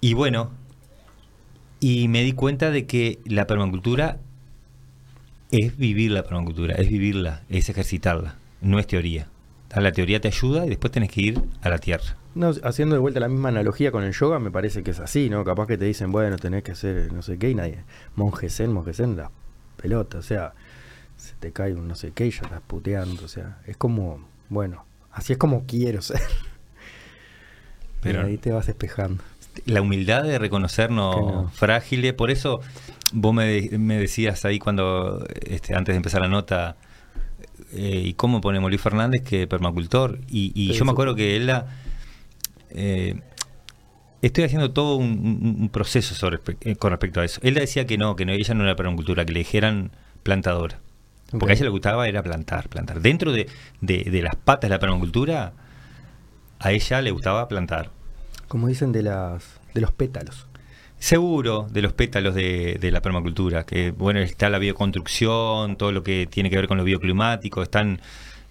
Y bueno, y me di cuenta de que la permacultura es vivir la permacultura, es vivirla, es ejercitarla, no es teoría. La teoría te ayuda y después tenés que ir a la tierra. No, haciendo de vuelta la misma analogía con el yoga, me parece que es así, ¿no? Capaz que te dicen, bueno, tenés que hacer no sé qué y nadie. Monje zen, monje la pelota, o sea, se te cae un no sé qué y ya estás puteando, o sea, es como, bueno, así es como quiero ser. Pero- ahí te vas despejando. La humildad de reconocernos no. frágiles, por eso vos me, de- me decías ahí cuando, este, antes de empezar la nota, eh, ¿y cómo ponemos Luis Fernández que permacultor? Y, y Sí, yo me acuerdo que él la... eh, estoy haciendo todo un, proceso sobre, eh, con respecto a eso. Él decía que no, que no, ella no era permacultura, que le dijeran plantadora. Porque a ella le gustaba era plantar, plantar. Dentro de, de- de las patas de la permacultura, a ella le gustaba plantar. Como dicen de las de los pétalos. Seguro de los pétalos de, de la permacultura, que bueno, está la bioconstrucción, todo lo que tiene que ver con lo bioclimático, están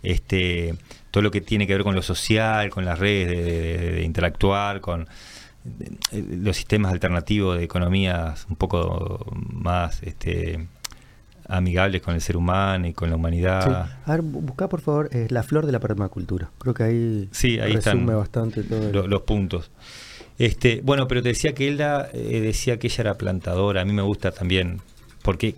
este todo lo que tiene que ver con lo social, con las redes de, de- de interactuar, con los sistemas alternativos de economías un poco más este amigables con el ser humano y con la Sí. humanidad. A ver, bu- buscá por favor eh, la flor de la permacultura. Creo que ahí, Sí, ahí resume están bastante todo. el- los puntos. Este, bueno, pero te decía que Elda eh, decía que ella era plantadora. A mí me gusta también, porque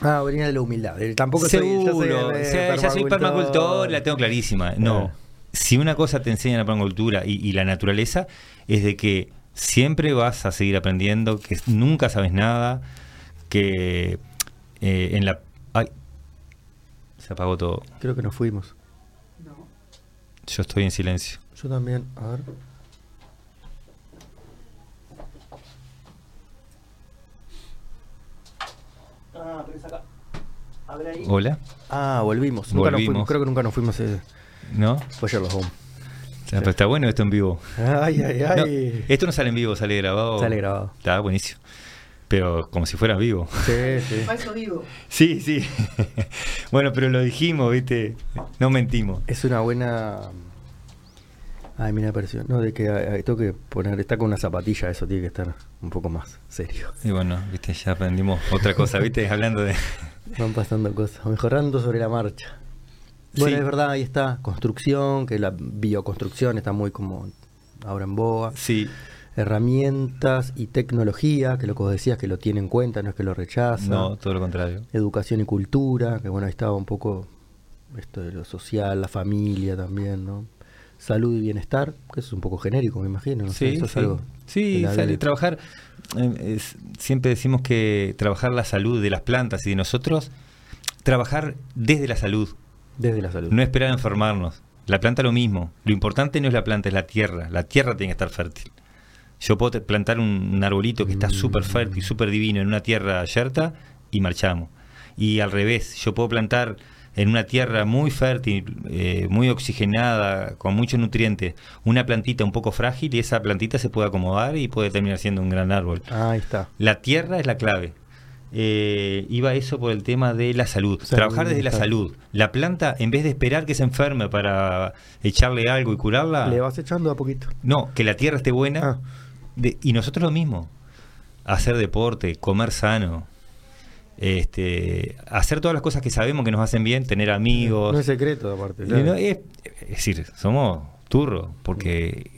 Ah, venía de la humildad. Eh, Tampoco soy- yo soy, seguro, eh, o sea, ya soy permacultor, la tengo clarísima. No, Eh. si una cosa te enseña la permacultura y, y la naturaleza es de que siempre vas a seguir aprendiendo, que nunca sabes nada, que eh, en la ay, se apagó todo. Creo que nos fuimos. Yo estoy en silencio. Yo también. A ver. Ah, pero es acá. A ver ahí. Hola, Ah, volvimos. Nunca nos Volvimos. fuimos. Creo que nunca nos fuimos. Eh. ¿no? Fue Sherlock Holmes. Sea, pero está bueno esto en vivo. Ay, ay, No, ay. esto no sale en vivo, sale grabado. Sale grabado. Está buenísimo. Pero como si fuera vivo. Sí, sí. eso digo. Sí, sí. bueno, pero lo dijimos, ¿viste? No mentimos. Es una buena. Ay, mira, apareció. No, de que ay, tengo que poner. Está con una zapatilla, eso tiene que estar un poco más serio. Y bueno, ¿viste? Ya aprendimos otra cosa, ¿viste? Hablando de... Van pasando cosas, mejorando sobre la marcha. Bueno, Sí. es verdad, ahí está, construcción, que la bioconstrucción está muy como ahora en boga. Sí, Herramientas y tecnología, que lo que vos decías, que lo tiene en cuenta, no es que lo rechaza. no, todo lo contrario. Educación y cultura, que bueno, ahí estaba un poco esto de lo social, la familia también, ¿no? Salud y bienestar, que eso es un poco genérico, me imagino. ¿no? Sí, eso es sí. algo Sí, sale, trabajar... eh, es- siempre decimos que trabajar la salud de las plantas y de nosotros, trabajar desde la salud, Desde la salud. no esperar a enfermarnos. La planta lo mismo. Lo importante no es la planta, es la tierra. La tierra tiene que estar fértil. Yo puedo plantar un, un arbolito que está Mm. súper fértil, súper divino en una tierra yerta y marchamos. Y al revés, yo puedo plantar en una tierra muy fértil, eh, muy oxigenada, con muchos nutrientes, una plantita un poco frágil y esa plantita se puede acomodar y puede terminar siendo un gran árbol. Ahí está. La tierra es la clave. Eh, iba eso por el tema de la salud. Salud, Trabajar desde la salud. La planta, en vez de esperar que se enferme para echarle algo y curarla, Le vas echando a poquito. no, que la tierra esté buena. Ah. De- y nosotros lo mismo. Hacer deporte, comer sano. Este, hacer todas las cosas que sabemos que nos hacen bien, tener amigos. No es secreto, aparte. No, es decir, somos turros, porque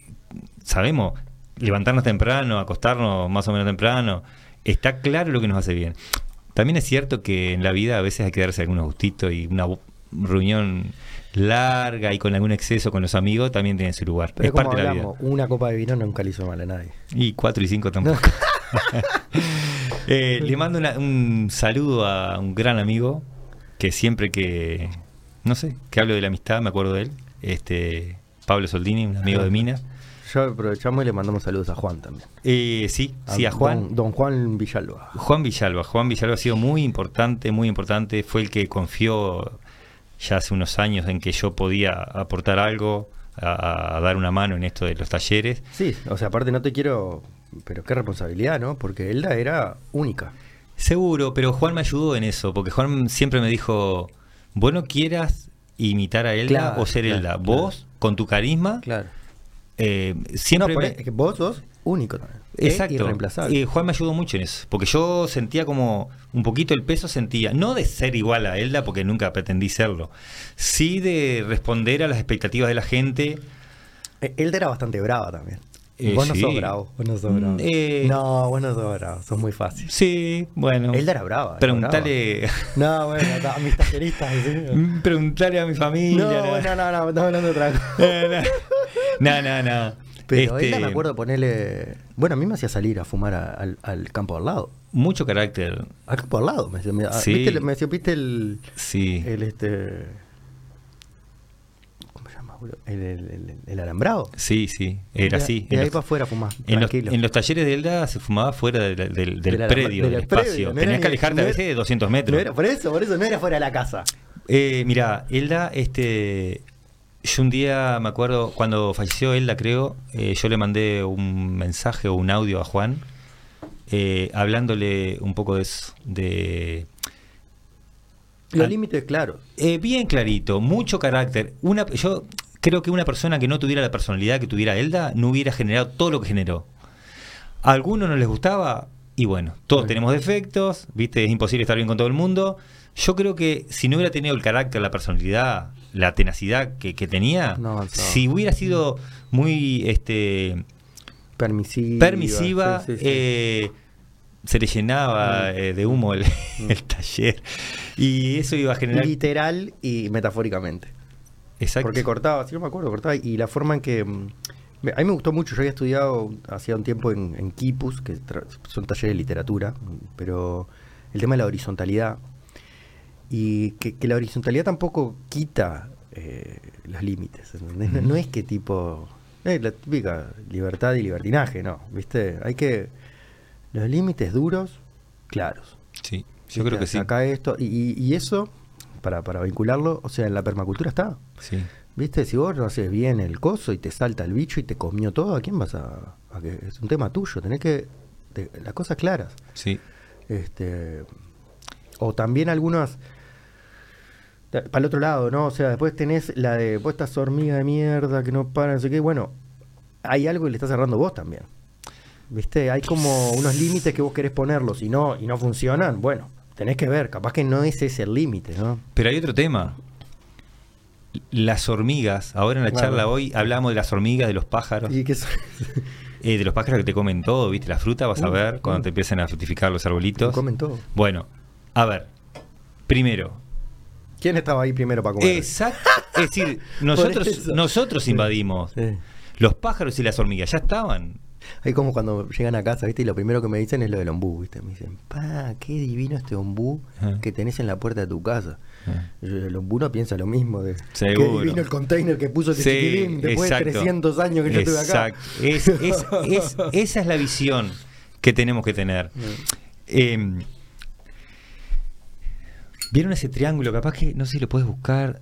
sabemos levantarnos temprano, acostarnos más o menos temprano. Está claro lo que nos hace bien. También es cierto que en la vida a veces hay que darse algunos gustitos y una reunión larga y con algún exceso con los amigos también tiene su lugar. Pero es como parte de la vida. una copa de vino nunca le hizo mal a nadie. Y 4 y 5 tampoco. Eh, le mando una- un saludo a un gran amigo que siempre que, no sé, que hablo de la amistad, me acuerdo de él. Este, Pablo Soldini, un amigo de Minas. Ya aprovechamos y le mandamos saludos a Juan también. Eh, sí, sí, a Juan. Don, don Juan Villalba. Juan Villalba. Juan Villalba ha sido muy importante, muy importante. Fue el que confió ya hace unos años en que yo podía aportar algo, a, a dar una mano en esto de los talleres. Sí, o sea, aparte no te quiero. Pero qué responsabilidad, ¿no? Porque Elda era única. Seguro, pero Juan me ayudó en eso, porque Juan siempre me dijo, vos no quieras imitar a Elda Claro, o ser claro, Elda, claro. vos con tu carisma, Claro. Eh, siempre... no, por me- ahí- es que vos sos único Exacto. irreemplazable. Juan me ayudó mucho en eso, porque yo sentía como un poquito el peso, sentía, no de ser igual a Elda, porque nunca pretendí serlo, sí de responder a las expectativas de la gente. Eh, Elda era bastante brava también. Eh, vos no sí. sos bravo. Vos no sos Mm, bravo. eh. No, vos no sos bravo. Sos muy fácil. Sí, bueno. Elda era brava. era Preguntale. No, bueno, a mis talleristas. ¿sí? preguntale a mi familia. No, bueno, no, no, estamos hablando de otra cosa. no, no, no. Pero Este, Elda me acuerdo ponerle. Bueno, a mí me hacía salir a fumar a- al, al campo al lado. Mucho carácter. Al campo al lado. Me, me- Sí. ¿viste, me decía, ¿viste el. Sí. El este. ¿Cómo se llama, boludo? El, el, alambrado. Sí, sí. Era así. Y ahí los, para afuera fumar. en, los, tranquilo. en los talleres de Elda se fumaba fuera del, del- del Del alambra- predio, del predio, espacio. no Tenías que alejarte no a veces de 200 metros. No era- por eso, por eso no era fuera de la casa. Eh, mira, Elda, este, yo un día me acuerdo cuando falleció Elda, creo, eh, yo le mandé un mensaje o un audio a Juan eh, hablándole un poco de eso, de Los límites, claro. eh, bien clarito, mucho carácter. Una, yo creo que una persona que no tuviera la personalidad que tuviera Elda no hubiera generado todo lo que generó. A algunos no les gustaba y bueno, todos tenemos defectos, viste, es imposible estar bien con todo el mundo. Yo creo que si no hubiera tenido el carácter, la personalidad, la tenacidad que, que tenía, No si hubiera sido muy este Permisiva. permisiva, sí, sí, sí. eh, se le llenaba eh, de humo el, el taller y eso iba a generar Literal y metafóricamente. Exacto. Porque cortaba, si no me acuerdo, cortaba. Y la forma en que. mm, A mí me gustó mucho. Yo había estudiado hacía un tiempo en, en Kipus, que son talleres de literatura, pero el tema de la horizontalidad. Y que, que la horizontalidad tampoco quita eh, los límites. No, no es que tipo. eh, la típica libertad y libertinaje, no. ¿Viste? Hay que. Los límites duros, claros. Sí, yo ¿Viste? creo que sí. Acá esto. Y, y- y eso, para, para vincularlo, o sea, en la permacultura está. Sí. ¿Viste? Si vos no haces bien el coso y te salta el bicho y te comió todo, ¿a quién vas a.? a que es un tema tuyo, tenés que. te- las cosas claras. Sí. Este. O también algunas. Para el otro lado, ¿no? O sea, después tenés la de. Vos estás hormiga de mierda que no para, no sé qué. Bueno, hay algo que le estás cerrando vos también. ¿Viste? Hay como unos límites que vos querés ponerlos y no, y no funcionan. Bueno, tenés que ver, capaz que no ese es el límite, ¿no? Pero hay otro tema. Las hormigas, ahora en la Claro. charla hoy hablamos de las hormigas, de los pájaros, Y que eso- eh, de los pájaros que te comen todo, ¿viste? La fruta vas a Uh, ver cuando uh. te empiecen a fructificar los arbolitos. comen todo. Bueno, a ver, primero, ¿Quién estaba ahí primero para comer? exacto, es decir, nosotros, nosotros invadimos. Sí. Los pájaros y las hormigas ya estaban. Ahí como cuando llegan a casa, ¿viste? Y lo primero que me dicen es lo del ombú, ¿viste? Me dicen, pa, qué divino este ombú Ajá. que tenés en la puerta de tu casa. Ah. Yo, el ombú no piensa lo mismo de Seguro. qué divino el container que puso ese Sí, después exacto. de 300 años que yo estuve acá. Exacto. Es- es- es- esa es la visión que tenemos que tener. Eh, ¿Vieron ese triángulo? Capaz que, no sé si lo puedes buscar,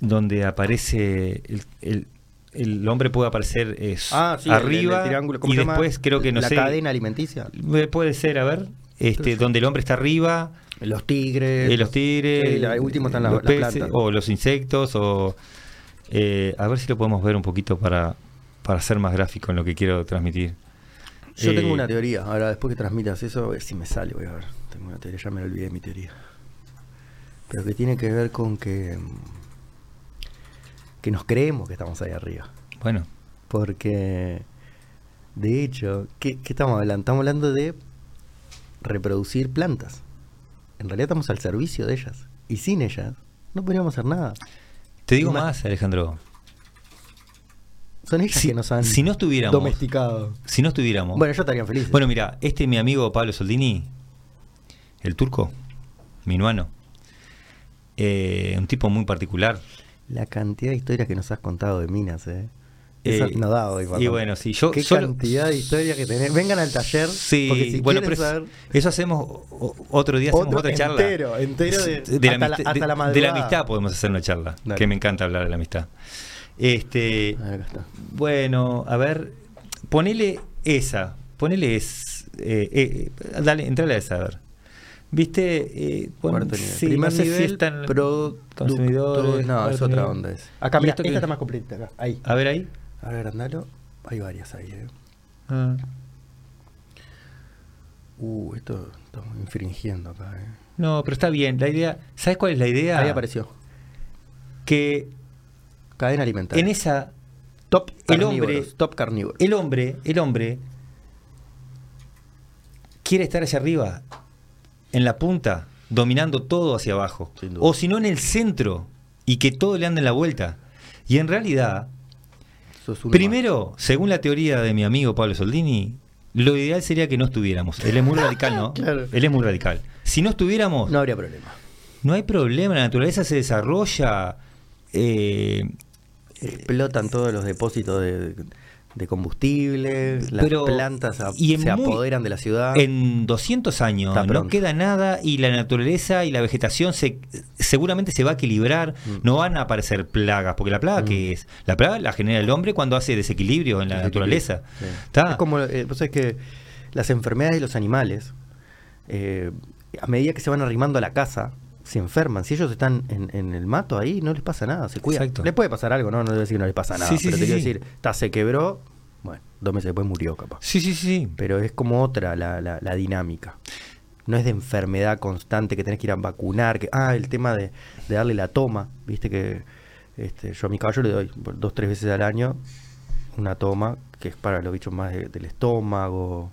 donde aparece el, el- el hombre puede aparecer eh, Ah, sí, el- el- arriba el triángulo, ¿cómo y después creo que no la sé. cadena alimenticia. Eh, Puede ser, a ver, este, donde el hombre está arriba, Los tigres. eh, los tigres, Sí, la- el último están los peces, o los insectos, o eh, a ver si lo podemos ver un poquito para, para ser más gráfico en lo que quiero transmitir. Yo Eh, tengo una teoría. Ahora, después que transmitas eso, a ver si me sale. Voy a ver. Tengo una teoría, ya me la olvidé de mi teoría. Pero que tiene que ver con que. Que nos creemos que estamos ahí arriba. Bueno, Porque. De hecho, ¿qué, qué estamos hablando? Estamos hablando de reproducir plantas. En realidad estamos al servicio de ellas. Y sin ellas, no podríamos hacer nada. te digo más, Alejandro. Son ellas Si- que nos han si no estuviéramos- domesticado. Si no estuviéramos. Bueno, ellos estarían felices. Bueno, mira, este mi amigo Pablo Soldini, el turco, minuano, eh, un tipo muy particular. La cantidad de historias que nos has contado de minas, ¿eh? Eh, Eso no da hoy, y bueno, sí, yo Qué solo- cantidad de historias que tenés. Vengan al taller. Sí, porque si bueno, pero saber eso, hacemos otro día, hacemos Otro otra charla. entero, entero de- de, la hasta la- hasta de- la de la amistad podemos hacer una charla, Dale. que me encanta hablar de la amistad. Este, acá está. bueno, a ver, ponele esa, ponele es, eh, eh, dale, entrale a esa, a ver. ¿Viste? Eh, Cuarto nivel. sí, Primer no sé si nivel, están consumidores, No, es cuarto otra nivel. onda. Es. Acá, ¿Y mira, esta está más completa. Acá. Ahí. A ver ahí. A ver, andalo. Hay varias ahí, ¿eh? Ah. Uh, esto estamos infringiendo acá, ¿eh? No, pero está bien. La idea, ¿sabes cuál es la idea? Ahí apareció. Que Cadena alimentaria. en esa top el hombre- top carnívoro. el hombre, el hombre quiere estar allá arriba, en la punta, dominando todo hacia abajo. O si no en el centro y que todo le ande en la vuelta. Y en realidad, primero, según la teoría de mi amigo Pablo Soldini, lo ideal sería que no estuviéramos. Él es muy radical, ¿no? Claro. Él es muy radical. Si no estuviéramos. No habría problema. no hay problema, la naturaleza se desarrolla. eh, Explotan todos los depósitos de, de combustible, las Pero- plantas a- y se muy- apoderan de la ciudad. En 200 años no queda nada y la naturaleza y la vegetación se, seguramente se va a equilibrar, Mm. no van a aparecer plagas, porque la plaga Mm. que es, la plaga la genera el hombre cuando hace desequilibrio en la naturaleza. sí. Es como, eh, vos sabés que las enfermedades de los animales, eh, a medida que se van arrimando a la casa, se enferman. Si ellos están en, en el mato ahí, no les pasa nada, se cuidan. Exacto. Les puede pasar algo, ¿no? No debo decir que no les pasa nada, Sí, pero sí, te quiero decir, ta, se quebró, bueno, dos meses después murió capaz. Sí, sí, sí. Pero es como otra la, la- la dinámica. No es de enfermedad constante que tenés que ir a vacunar. Que, ah, el tema de, de darle la toma. Viste que este, yo a mi caballo le doy dos, tres veces al año una toma que es para los bichos más de- del estómago.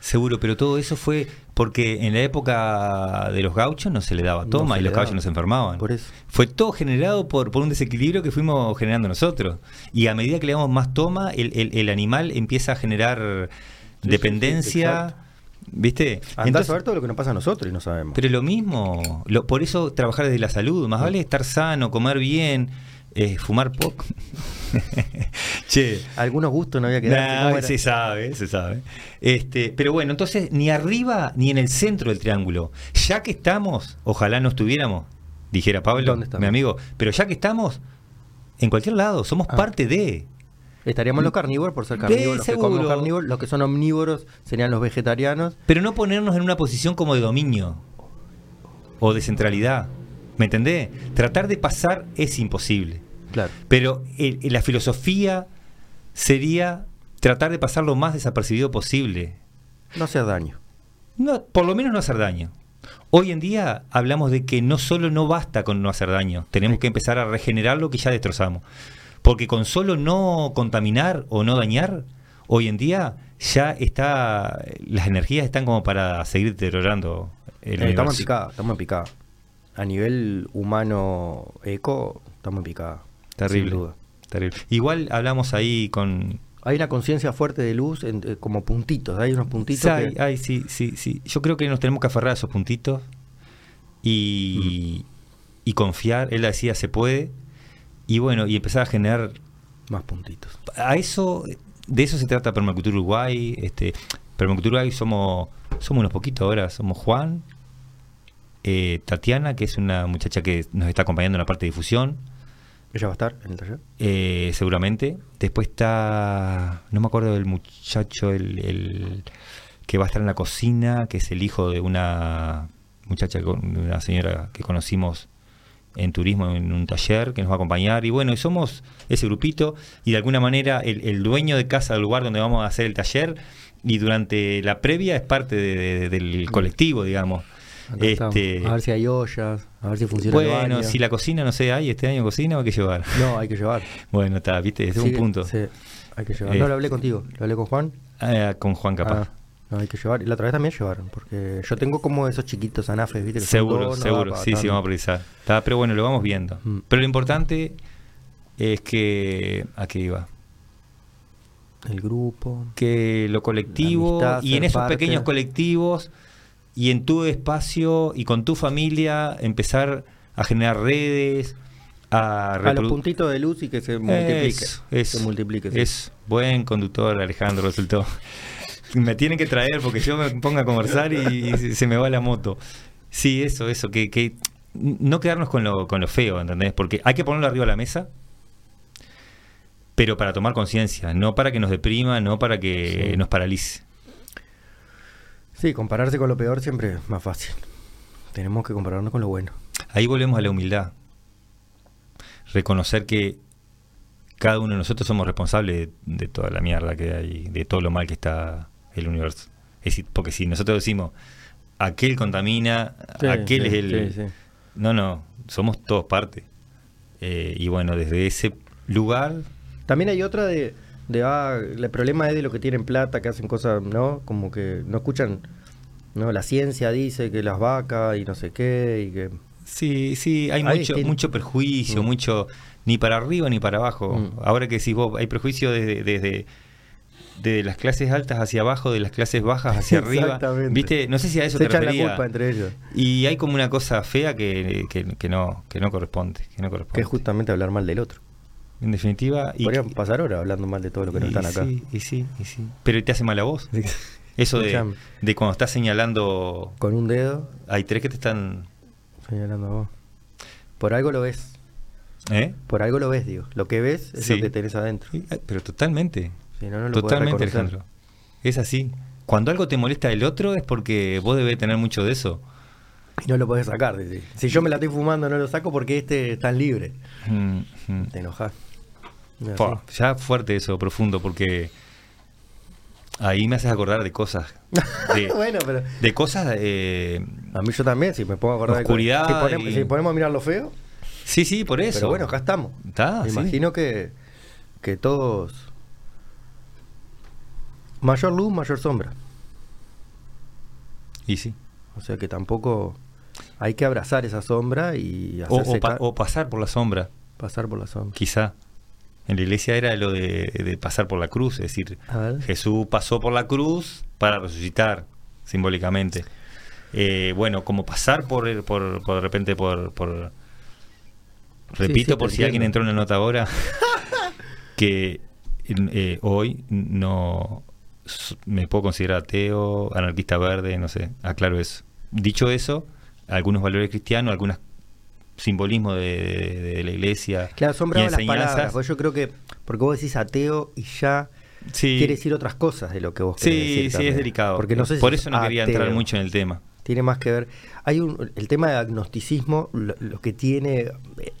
Seguro, pero todo eso fue porque en la época de los gauchos no se le daba toma y los caballos no se enfermaban. Por eso. Fue todo generado por, por un desequilibrio que fuimos generando nosotros. Y a medida que le damos más toma, el, el- el animal empieza a generar sí, dependencia. ¿Viste? Andá Entonces- a saber todo lo que nos pasa a nosotros y no sabemos. pero lo mismo, lo- por eso trabajar desde la salud, más vale estar sano, comer bien, fumar poco. che, Algunos gustos no había que dar. Nah, se sabe, se sabe. Este, pero bueno, entonces ni arriba ni en el centro del triángulo. Ya que estamos, ojalá no estuviéramos, dijera Pablo, mi amigo, pero ya que estamos, en cualquier lado, somos Ah. parte de. Estaríamos los carnívoros por ser carnívoros. Los que comen carnívoros, los que son omnívoros serían los vegetarianos. Pero no ponernos en una posición como de dominio o de centralidad. ¿Me entendés? Tratar de pasar es imposible. Claro. Pero el- el- la filosofía sería tratar de pasar lo más desapercibido posible. No hacer daño. No, por lo menos no hacer daño. Hoy en día hablamos de que no solo no basta con no hacer daño, tenemos que empezar a regenerar lo que ya destrozamos. Porque con solo no contaminar o no dañar, hoy en día ya está, las energías están como para seguir deteriorando el Eh, estamos en picada, estamos en picada. A nivel humano eco, estamos en picada. Terrible, Sin duda. terrible. Igual hablamos ahí con... Hay una conciencia fuerte de luz en- eh, como puntitos. Hay unos puntitos. Ay, que- ay, sí, sí, sí. Yo creo que nos tenemos que aferrar a esos puntitos y, y confiar. Él decía, se puede. Y bueno, y empezar a generar Más puntitos. a eso, de eso se trata Permacultura Uruguay. Este, Permacultura Uruguay somos, somos unos poquitos ahora, somos Juan, eh, Tatiana, que es una muchacha que nos está acompañando en la parte de difusión, ¿Ella va a estar en el taller? eh, seguramente. Después está, no me acuerdo del muchacho, el, el que va a estar en la cocina, que es el hijo de una muchacha, una señora que conocimos en turismo en un taller que nos va a acompañar y bueno, y somos ese grupito y de alguna manera el, el dueño de casa del lugar donde vamos a hacer el taller y durante la previa es parte de- de- del colectivo, digamos. Este, A ver si hay ollas, a ver si funciona el bueno, si la cocina, no sé, hay este año cocina o hay que llevar. No, hay que llevar. Bueno, está, viste, es Sí, un punto. Sí, hay que llevar. Eh, no, lo hablé contigo, lo hablé con Juan. Ah, con Juan capaz. Ah, no, hay que llevar. Y la otra vez también llevaron, porque yo tengo como esos chiquitos anafes, ¿viste? seguro, no seguro, sí, sí, vamos a precisar. Está, pero bueno, lo vamos viendo. Mm. Pero lo importante es que, ¿a qué iba? El grupo. Que lo colectivo amistad, y en esos parte. pequeños colectivos y en tu espacio y con tu familia empezar a generar redes, a A los puntitos de luz y que se multiplique. Es, es, se multiplique. sí. es buen conductor, Alejandro, resultó. me tienen que traer porque yo me pongo a conversar y, se- se me va la moto. Sí, eso, eso, que, que no quedarnos con lo, con lo feo, ¿entendés? Porque hay que ponerlo arriba de la mesa, pero para tomar conciencia, no para que nos deprima, no para que Sí. nos paralice. Sí, compararse con lo peor siempre es más fácil. Tenemos que compararnos con lo bueno. Ahí volvemos a la humildad. Reconocer que cada uno de nosotros somos responsables de, de toda la mierda que hay, de todo lo mal que está el universo. Es decir, porque si nosotros decimos, aquel contamina, Sí, aquel sí, es el... sí. No, no, somos todos parte. Eh, y bueno, desde ese lugar, También hay otra de, de ah, el problema es de los que tienen plata, que hacen cosas, ¿no? Como que no escuchan, ¿no? La ciencia dice que las vacas y no sé qué, y que... sí, sí, hay Hay mucho, mucho perjuicio, Mm. mucho, ni para arriba ni para abajo. Mm. Ahora que decís vos, hay perjuicio desde, desde, desde las clases altas hacia abajo, de las clases bajas hacia arriba. Exactamente. ¿Viste? No sé si a eso Se te echan la refería. culpa entre ellos. Y hay como una cosa fea que, que, que no, que no corresponde. Que no corresponde. Que es justamente hablar mal del otro. En definitiva. Y, Podrían pasar horas hablando mal de todo lo que no están acá. Sí, y sí, y sí. Pero te hace mal a vos. Eso de, de cuando estás señalando, Con un dedo hay tres que te están... señalando a vos. Por algo lo ves. ¿Eh? Por algo lo ves, digo. Lo que ves es Sí. lo que tenés adentro. Sí, eh, Pero totalmente. Si no, no lo podés totalmente. Alejandro. Es así. Cuando algo te molesta del otro es porque vos debes tener mucho de eso. Y no lo podés sacar. decís. Si yo me la estoy fumando, no lo saco porque este está libre. Mm, mm. Te enojas. Ya fuerte eso, profundo, porque ahí me haces acordar de cosas. De, bueno, pero de cosas... eh, a mí yo también, si me pongo a acordar de Oscuridad cosas- si, ponemos, y- si ponemos a mirar lo feo, sí, sí, por eso. pero bueno, acá estamos. Está, me sí. imagino que, que todos... Mayor luz, mayor sombra. Y sí. O sea que tampoco hay que abrazar esa sombra y hacerse o pa- o pasar por la sombra, pasar por la sombra. quizá. En la iglesia era lo de, de pasar por la cruz, es decir. Jesús pasó por la cruz para resucitar, simbólicamente. Eh, bueno, como pasar por, por, por de repente por... por repito, sí, por si alguien entró en la nota ahora, que eh, hoy no me puedo considerar ateo, anarquista verde, no sé, aclaro eso. Dicho eso, algunos valores cristianos, algunos simbolismos de, de- de la iglesia Claro, son bravas las palabras. porque yo creo que, porque vos decís ateo y ya Sí. quiere decir otras cosas de lo que vos querés Sí, decir sí, también. es delicado. Porque no sé si Por eso no quería entrar mucho en el tema. Tiene más que ver. Hay un, el tema de agnosticismo, lo, lo que tiene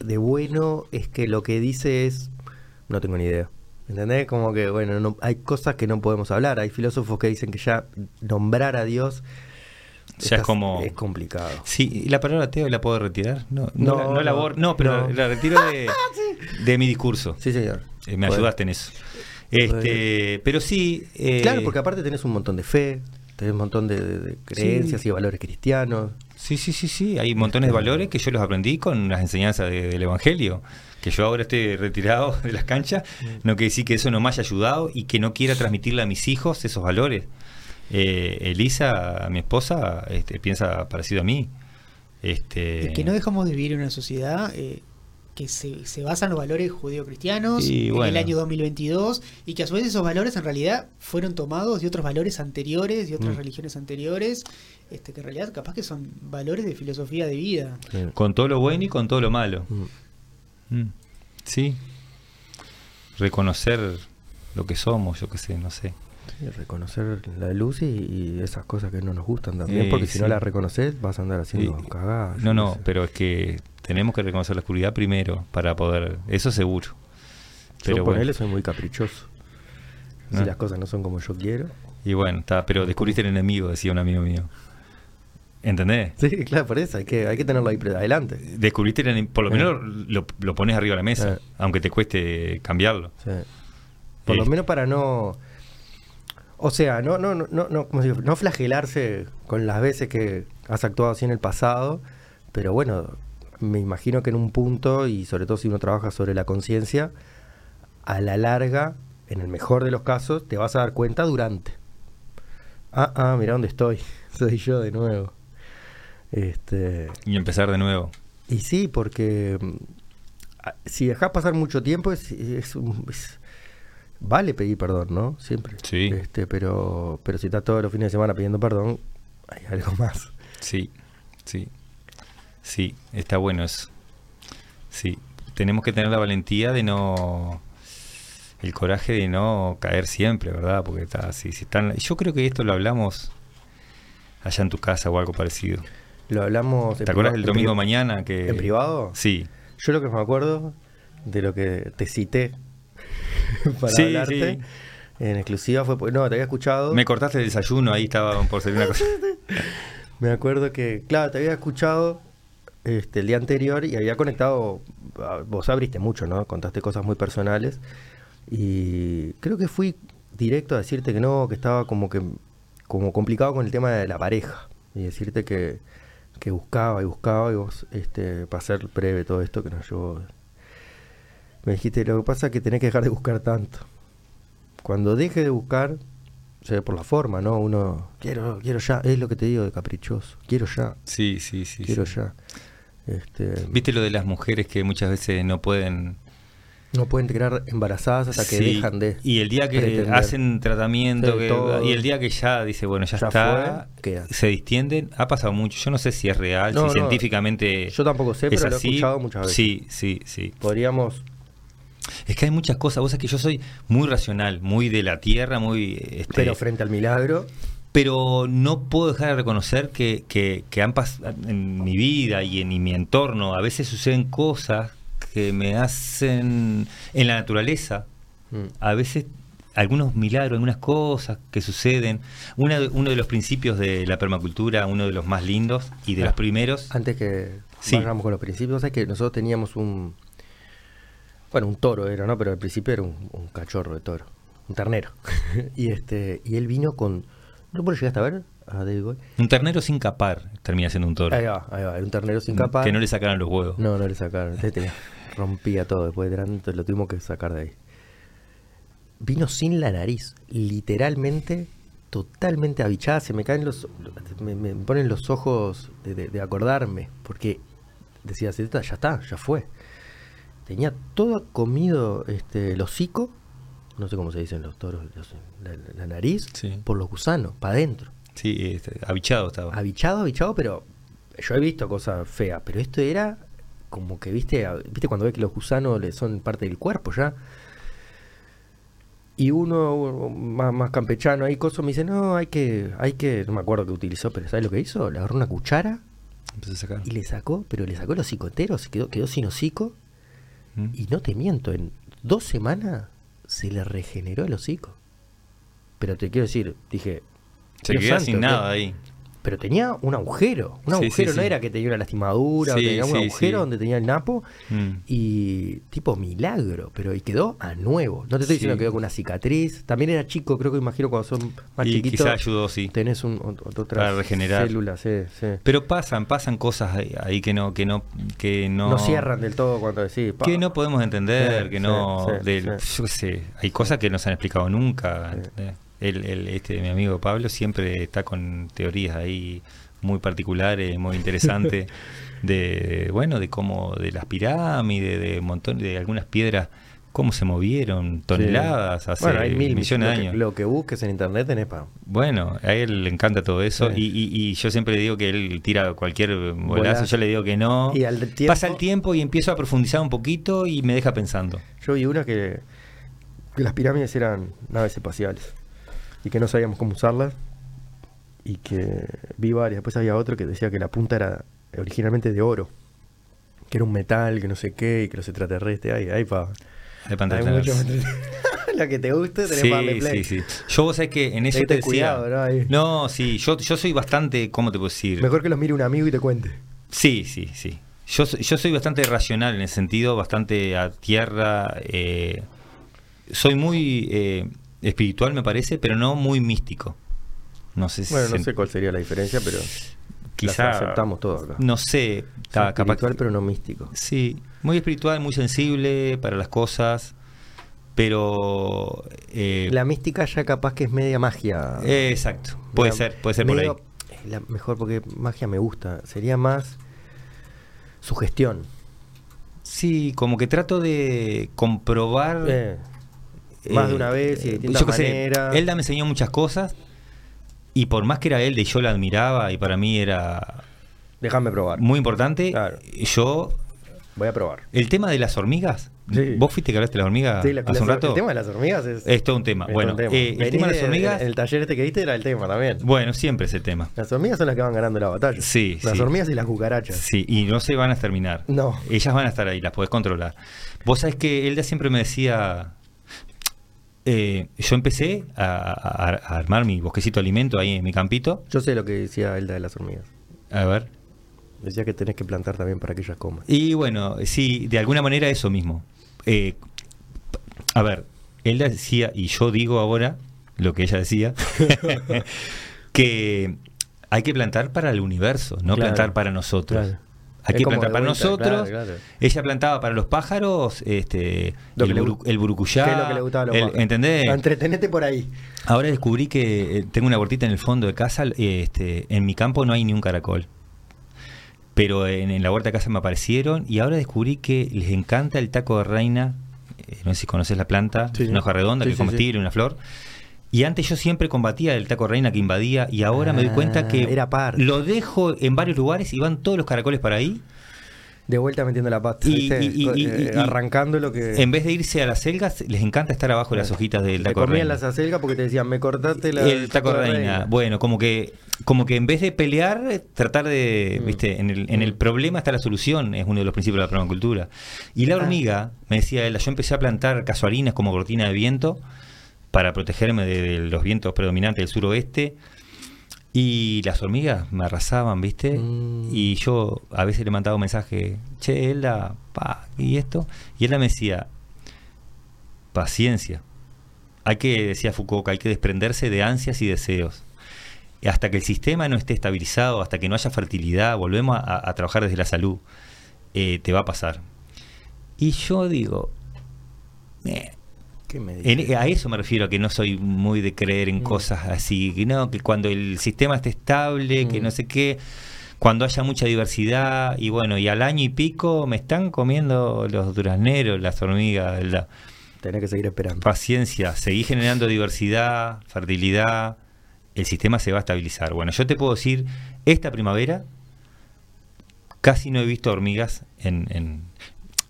de bueno es que lo que dice es. No tengo ni idea. ¿Entendés? Como que, bueno, no, hay cosas que no podemos hablar. Hay filósofos que dicen que ya nombrar a Dios. Ya es estás- como- Es complicado. Sí, ¿y la palabra ateo la puedo retirar? No, no, No, la, no la no, bor- no, pero. La, retiro de, de mi discurso. Sí, señor. Eh, me ayudaste en eso. Este, pero sí. eh, Claro, porque aparte tenés un montón de fe, tenés un montón de, de- de creencias Sí. y valores cristianos. Sí, sí, sí, sí. Hay montones de valores que yo los aprendí con las enseñanzas de- del Evangelio. Que yo ahora esté retirado de las canchas, no quiere decir que eso no me haya ayudado y que no quiera transmitirle a mis hijos esos valores. Eh, Elisa, mi esposa, este, piensa parecido a mí. Este, Es que no dejamos de vivir en una sociedad eh, que se, se basan los valores judeocristianos Y en el año 2022 y que a su vez esos valores en realidad fueron tomados de otros valores anteriores, de otras Mm. religiones anteriores, este, que en realidad capaz que son valores de filosofía de vida. Sí. Con todo lo bueno y con todo lo malo. Mm. Mm. Sí. Reconocer lo que somos, yo qué sé, no sé. Sí, reconocer la luz y, y esas cosas que no nos gustan también, Eh, porque si no las reconoces vas a andar haciendo cagadas. yo No, no, sé. pero es que tenemos que reconocer la oscuridad primero para poder, eso seguro. Yo Pero ponele bueno, soy muy caprichoso. Si ¿No? las cosas no son como yo quiero. y bueno, está, pero descubriste el enemigo, decía un amigo mío. ¿Entendés? Sí, claro, por eso hay que, hay que tenerlo ahí adelante. Descubriste el enemigo, por lo Eh. menos lo, lo pones arriba de la mesa, Eh. aunque te cueste cambiarlo. Por lo Eh. menos para no. O sea, no, no, no, no, no, ¿cómo se dice? no flagelarse con las veces que has actuado así en el pasado, pero bueno, me imagino que en un punto, y sobre todo si uno trabaja sobre la conciencia, a la larga, en el mejor de los casos, te vas a dar cuenta durante. Ah, ah, mira dónde estoy. Soy yo de nuevo. Este, Y empezar de nuevo. y sí, porque mm, si dejas pasar mucho tiempo, es, es un- es- vale pedir perdón, ¿no? Siempre. Sí. Este, pero, pero si estás todos los fines de semana pidiendo perdón, hay algo más. Sí, sí. Sí, está bueno eso. Sí, tenemos que tener la valentía de no. El coraje de no caer siempre, ¿verdad? Porque está así. Si están, yo creo que esto lo hablamos allá en tu casa o algo parecido. Lo hablamos. ¿Te acuerdas priva- el en domingo mañana que. ¿En privado? Sí. Yo lo que me acuerdo de lo que te cité para Sí, hablarte sí. en exclusiva fue. No, te había escuchado. Me cortaste el desayuno, ahí estaba por ser una cosa. Me acuerdo que, claro, te había escuchado este, el día anterior y había conectado, ah, vos abriste mucho, ¿no? Contaste cosas muy personales y creo que fui directo a decirte que no, que estaba como que como complicado con el tema de la pareja y decirte que, que buscaba y buscaba y vos, este, para hacer breve todo esto que nos llevó, me dijiste, lo que pasa es que tenés que dejar de buscar tanto. Cuando deje de buscar, se ve por la forma, ¿no? Uno, quiero, quiero ya, es lo que te digo de caprichoso, quiero ya, Sí, sí, sí. quiero sí. ya. Este, ¿Viste lo de las mujeres que muchas veces no pueden no pueden quedar embarazadas hasta que Sí, dejan de. Y el día que pretender. hacen tratamiento, Sí, que- todo. y el día que ya dice, bueno, ya, Ya está, fue, se distienden, ha pasado mucho. Yo no sé si es real, No, si no, científicamente. Yo tampoco sé, pero lo he así. escuchado muchas veces. Sí, sí, sí. Podríamos. Es que hay muchas cosas. Vos sabés que yo soy muy racional, muy de la tierra, muy. Este, Pero frente al milagro, pero no puedo dejar de reconocer que, que, que han pasado en mi vida y en, y mi entorno. A veces suceden cosas que me hacen en la naturaleza. mm, a veces algunos milagros, algunas cosas que suceden. Una de- uno de los principios de la permacultura, uno de los más lindos y de Ah. los primeros. antes que Sí. con los principios, es que nosotros teníamos un. Bueno, un toro era, ¿no? Pero al principio era un, un cachorro de toro, un ternero. y este y él vino con. ¿No lo llegaste a ver? A David? Un ternero sin capar termina siendo un toro. Ahí va, ahí va, era un ternero sin capa. Que no le sacaran los huevos. No, no le sacaron. Ese tenía- rompía todo después de lo tuvimos que sacar de ahí. Vino sin la nariz, literalmente, totalmente abichada. Se me caen los. Me, me ponen los ojos de, de- de acordarme, porque decía, "Sí, ya está, ya fue. Tenía todo comido este, el hocico, no sé cómo se dicen los toros, los- la, la nariz, Sí. por los gusanos, para adentro. Sí, este, abichado estaba. Abichado, abichado, pero yo he visto cosas feas, pero esto era como que, viste, viste cuando ves que los gusanos le son parte del cuerpo ya. Y uno más, más campechano ahí, coso, me dice, no, hay que, hay que, no me acuerdo qué utilizó, pero ¿sabes lo que hizo? Le agarró una cuchara a sacar. y le sacó, pero le sacó el hocico entero, se quedó, quedó sin hocico. ¿Mm? Y no te miento, en dos semanas se le regeneró el hocico. Pero te quiero decir, dije, Se santo, sin ¿qué? nada ahí. Pero tenía un agujero. Un Sí, sí, agujero no sí. era que tenía una lastimadura, tenía un agujero donde tenía el napo. Mm. Y tipo milagro, pero y quedó a nuevo. No te estoy diciendo que quedó con una cicatriz. También era chico, creo que imagino cuando son más Y chiquitos. quizá ayudó, sí. Tenés un, ot- ot- otras Para regenerar. células, sí, sí. Pero pasan, pasan cosas ahí, ahí que no, que no, que no. No, cierran del todo cuando decís. pa. que no podemos entender, que no, del- yo qué sé, hay cosas que no se han explicado nunca. Sí. ¿entendés? El, el- este, mi amigo Pablo siempre está con teorías ahí muy particulares, muy interesantes, de, bueno, de cómo, de las pirámides, de un montón, de algunas piedras, cómo se movieron, toneladas, hace Bueno, hay mil millones de que- años. Lo que busques en internet tenés para. Bueno, a él le encanta todo eso Sí. y, y- y yo siempre le digo que él tira cualquier bolazo, Bolazo. yo le digo que no. Y al tiempo- Pasa el tiempo y empiezo a profundizar un poquito y me deja pensando. Yo vi una que, que las pirámides eran naves espaciales y que no sabíamos cómo usarlas y que vi varias. Después había otro que decía que la punta era originalmente de oro, que era un metal, que no sé qué, y que los extraterrestres. Ay, ay, pa. Hay La que te guste, tenés Sí, para darle play. sí, sí. Yo vos sabés que en eso te decía. cuidado, ¿no? Ahí. No, sí, yo, yo soy bastante, ¿cómo te puedo decir? Mejor que los mire un amigo y te cuente. Sí, sí, sí. Yo, soy- yo soy bastante racional en ese sentido, bastante a tierra. eh, soy muy eh, espiritual, me parece, pero no muy místico. No sé si Bueno, no se- sé cuál sería la diferencia, pero quizá las aceptamos todo acá. No sé, capaz espiritual, que- pero no místico. Sí, muy espiritual, muy sensible para las cosas, pero eh, La mística ya capaz que es media magia. eh, exacto, puede ser, puede ser por ahí. la mejor porque magia me gusta. Sería más sugestión. Sí, como que trato de comprobar. Eh, más eh, de una vez y de eh, distintas yo qué sé, maneras. Elda me enseñó muchas cosas y por más que era Elda y yo la admiraba y para mí era Déjame probar. muy importante, Claro. yo Voy a probar. el tema de las hormigas, Sí. vos fuiste que hablaste de las hormigas Sí, la- hace un rato. El tema de las hormigas es, Es todo un tema. Bueno, un tema. eh, el tema de las hormigas- El taller este que viste era el tema también. Bueno, siempre es el tema. Las hormigas son las que van ganando la batalla. Sí, Las sí. hormigas y las cucarachas. Sí, y no se van a exterminar. No. Ellas van a estar ahí, las podés controlar. Vos sabés que Elda siempre me decía. Eh, yo empecé a, a- a armar mi bosquecito de alimento ahí en mi campito. Yo sé lo que decía Elda de las hormigas. A ver. Decía que tenés que plantar también para que ellas coman. Y bueno, sí, de alguna manera eso mismo. Eh, a ver, Elda decía, y yo digo ahora lo que ella decía, que hay que plantar para el universo, no Claro, plantar para nosotros. claro. Es plantar de para vuelta, nosotros. claro, claro. Ella plantaba para los pájaros este, Lo el, buru- el burucuyá. ¿Qué es lo que le gustaba a los el- pájaros? ¿Entendés? Entretenete por ahí. Ahora descubrí que eh, tengo una huertita en el fondo de casa. Este, en mi campo no hay ni un caracol. Pero en, en la huerta de casa me aparecieron y ahora descubrí que les encanta el taco de reina. eh, no sé si conoces la planta, Sí, una sí. hoja redonda Sí, que es sí, comestible, una flor. Y antes yo siempre combatía el taco reina que invadía y ahora me doy cuenta Ah, que era parte. lo dejo en varios lugares y van todos los caracoles para ahí. De vuelta metiendo la pata. Y- ¿viste? y- y- Eh, y- arrancando lo que. En vez de irse a las selgas, les encanta estar abajo de las hojitas del taco de comían reina. las acelgas porque te decían, me cortaste la, el taco reina. Bueno, como que como que en vez de pelear, tratar de, Mm. viste, en el, en el Mm. problema está la solución, es uno de los principios de la permacultura. Y la Ah. hormiga, me decía él, yo empecé a plantar casuarinas como cortina de viento para protegerme de, de los vientos predominantes del suroeste. Y las hormigas me arrasaban, ¿viste? Mm. Y yo a veces le mandaba un mensaje, che, Elda, pa, y esto. Y ella me decía, paciencia. Hay que, decía Foucault, hay que desprenderse de ansias y deseos. Hasta que el sistema no esté estabilizado, hasta que no haya fertilidad, volvemos a, a trabajar desde la salud, eh, te va a pasar. Y yo digo, eh, ¿Qué me en- a eso me refiero, que no soy muy de creer en Mm. cosas así, que no, que cuando el sistema esté estable, que Mm. no sé qué, cuando haya mucha diversidad, y bueno, y al año y pico me están comiendo los durazneros, las hormigas, la Tenés que seguir esperando. paciencia, seguí generando diversidad, fertilidad, el sistema se va a estabilizar. Bueno, yo te puedo decir, esta primavera casi no he visto hormigas en... en-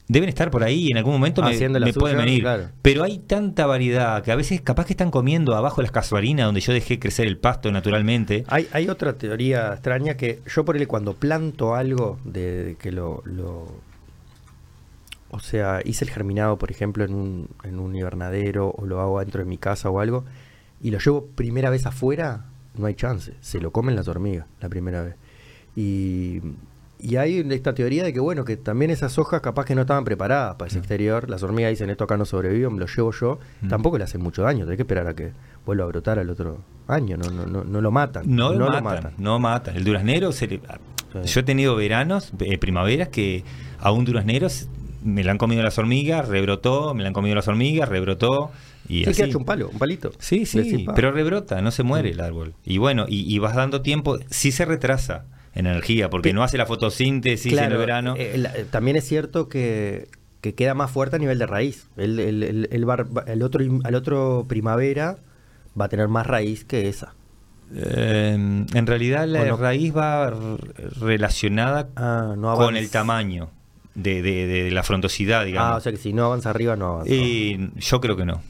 Deben estar por ahí y en algún momento me, Haciendo la me pueden venir. claro. Pero hay tanta variedad que a veces capaz que están comiendo abajo las casuarinas donde yo dejé crecer el pasto naturalmente. Hay, hay otra teoría extraña que yo por él cuando planto algo de, de que lo, lo- o sea, hice el germinado, por ejemplo, en un, en un invernadero o lo hago dentro de mi casa o algo y lo llevo primera vez afuera, no hay chance, se lo comen las hormigas la primera vez. Y, y hay esta teoría de que bueno, que también esas hojas capaz que no estaban preparadas para ese No. exterior, las hormigas dicen esto acá no sobrevive, me lo llevo yo, Mm. tampoco le hacen mucho daño, hay que esperar a que vuelva a brotar al otro año, no, no, no, no lo matan. No, lo, lo matan, no matan. El duraznero, se le- Sí. yo he tenido veranos, eh, primaveras, que a un duraznero me la han comido las hormigas, rebrotó, me la han comido las hormigas, rebrotó. Y Sí, así. que ha hecho un palo, un palito. Sí, sí, pero rebrota, no se muere el árbol. Y bueno, y, y vas dando tiempo, sí se retrasa energía, porque no hace la fotosíntesis en el verano. eh, la- también es cierto que, que queda más fuerte a nivel de raíz. El, el, el, el bar- el otro, al otro primavera va a tener más raíz que esa. Eh, en realidad la raíz va relacionada Ah, no con el tamaño de, de- de la frondosidad, digamos. Ah, o sea que si no avanza arriba, no avanza. Y yo creo que no.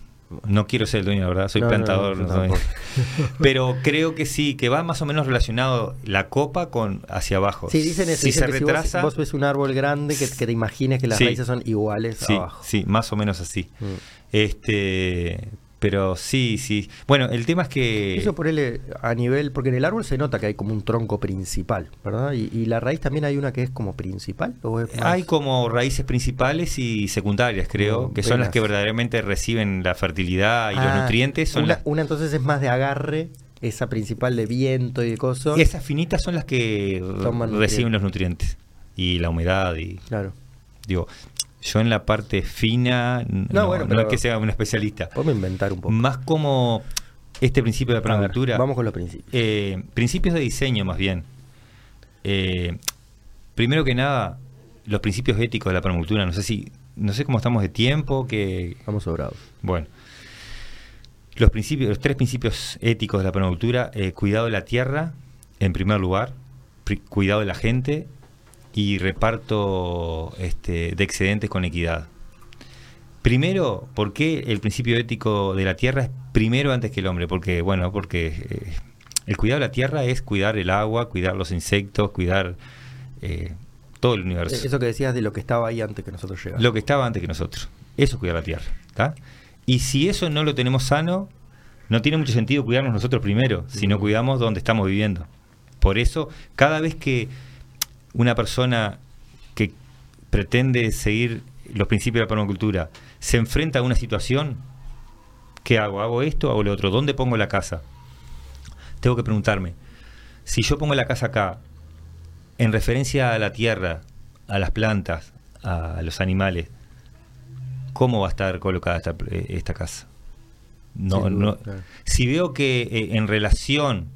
No quiero ser el dueño, la verdad, soy No, plantador. no, no. Pero creo que sí, que va más o menos relacionado la copa con hacia abajo. Sí, dicen eso. Si dicen se que retrasa, si vos, vos ves un árbol grande, que, que te imagines que las Sí. raíces son iguales sí, abajo. sí, más o menos así. Mm. Este, pero sí, sí. Bueno, el tema es que Eso ponerle a nivel, porque en el árbol se nota que hay como un tronco principal, ¿verdad? Y, y la raíz también hay una que es como principal. ¿o es más- hay como raíces principales y secundarias, creo, Como que son las que verdaderamente reciben la fertilidad y los Ah, nutrientes. Son una, las- una entonces es más de agarre, esa principal de viento y de coso. esas finitas son las que reciben los nutrientes y la humedad y Claro. digo, yo en la parte fina No, no, bueno, no es que sea un especialista, Podemos inventar un poco. más como este principio de la ver, vamos con los principios. Eh, principios de diseño, más bien. Eh, primero que nada, los principios éticos de la permacultura. No sé si, no sé cómo estamos de tiempo, que Vamos sobrados. bueno. Los principios, los tres principios éticos de la permacultura: eh, cuidado de la tierra, en primer lugar, cuidado de la gente y reparto este, de excedentes con equidad. Primero, ¿por qué el principio ético de la tierra es primero antes que el hombre? Porque, bueno, porque eh, el cuidado de la tierra es cuidar el agua, cuidar los insectos, cuidar eh, todo el universo. Eso que decías de lo que estaba ahí antes que nosotros llegáramos. Lo que estaba antes que nosotros. Eso es cuidar la tierra. ¿tá? Y si eso no lo tenemos sano, no tiene mucho sentido cuidarnos nosotros primero, si no Mm. cuidamos donde estamos viviendo. Por eso, cada vez que una persona que pretende seguir los principios de la permacultura se enfrenta a una situación, ¿qué hago? ¿Hago esto? ¿Hago lo otro? ¿Dónde pongo la casa? Tengo que preguntarme, si yo pongo la casa acá, en referencia a la tierra, a las plantas, a los animales, ¿cómo va a estar colocada esta, eh, esta casa? No, duda, no. claro. Si veo que eh, en relación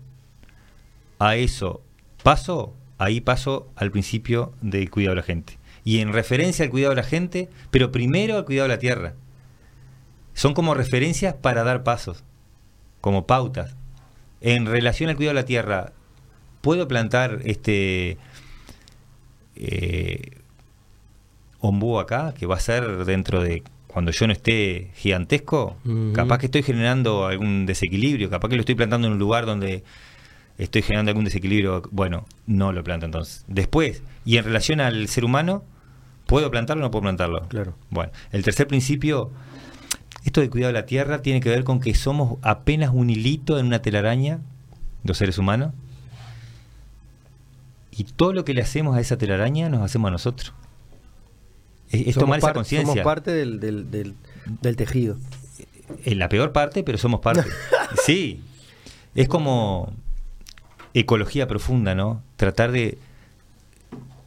a eso paso, ahí paso al principio del cuidado de la gente. Y en referencia al cuidado de la gente, pero primero al cuidado de la tierra. Son como referencias para dar pasos, como pautas. En relación al cuidado de la tierra, ¿puedo plantar este eh, ombú acá, que va a ser dentro de cuando yo no esté gigantesco? Capaz que estoy generando algún desequilibrio, capaz que lo estoy plantando en un lugar donde estoy generando algún desequilibrio. Bueno, no lo planto entonces. Después, y en relación al ser humano, ¿puedo plantarlo o no puedo plantarlo? Claro. Bueno, el tercer principio, esto de cuidado de la tierra tiene que ver con que somos apenas un hilito en una telaraña, los seres humanos, y todo lo que le hacemos a esa telaraña nos hacemos a nosotros. Es, es tomar esa conciencia. Somos parte del, del, del, del tejido. Es la peor parte, pero somos parte. sí. Es como ecología profunda, ¿no? Tratar de,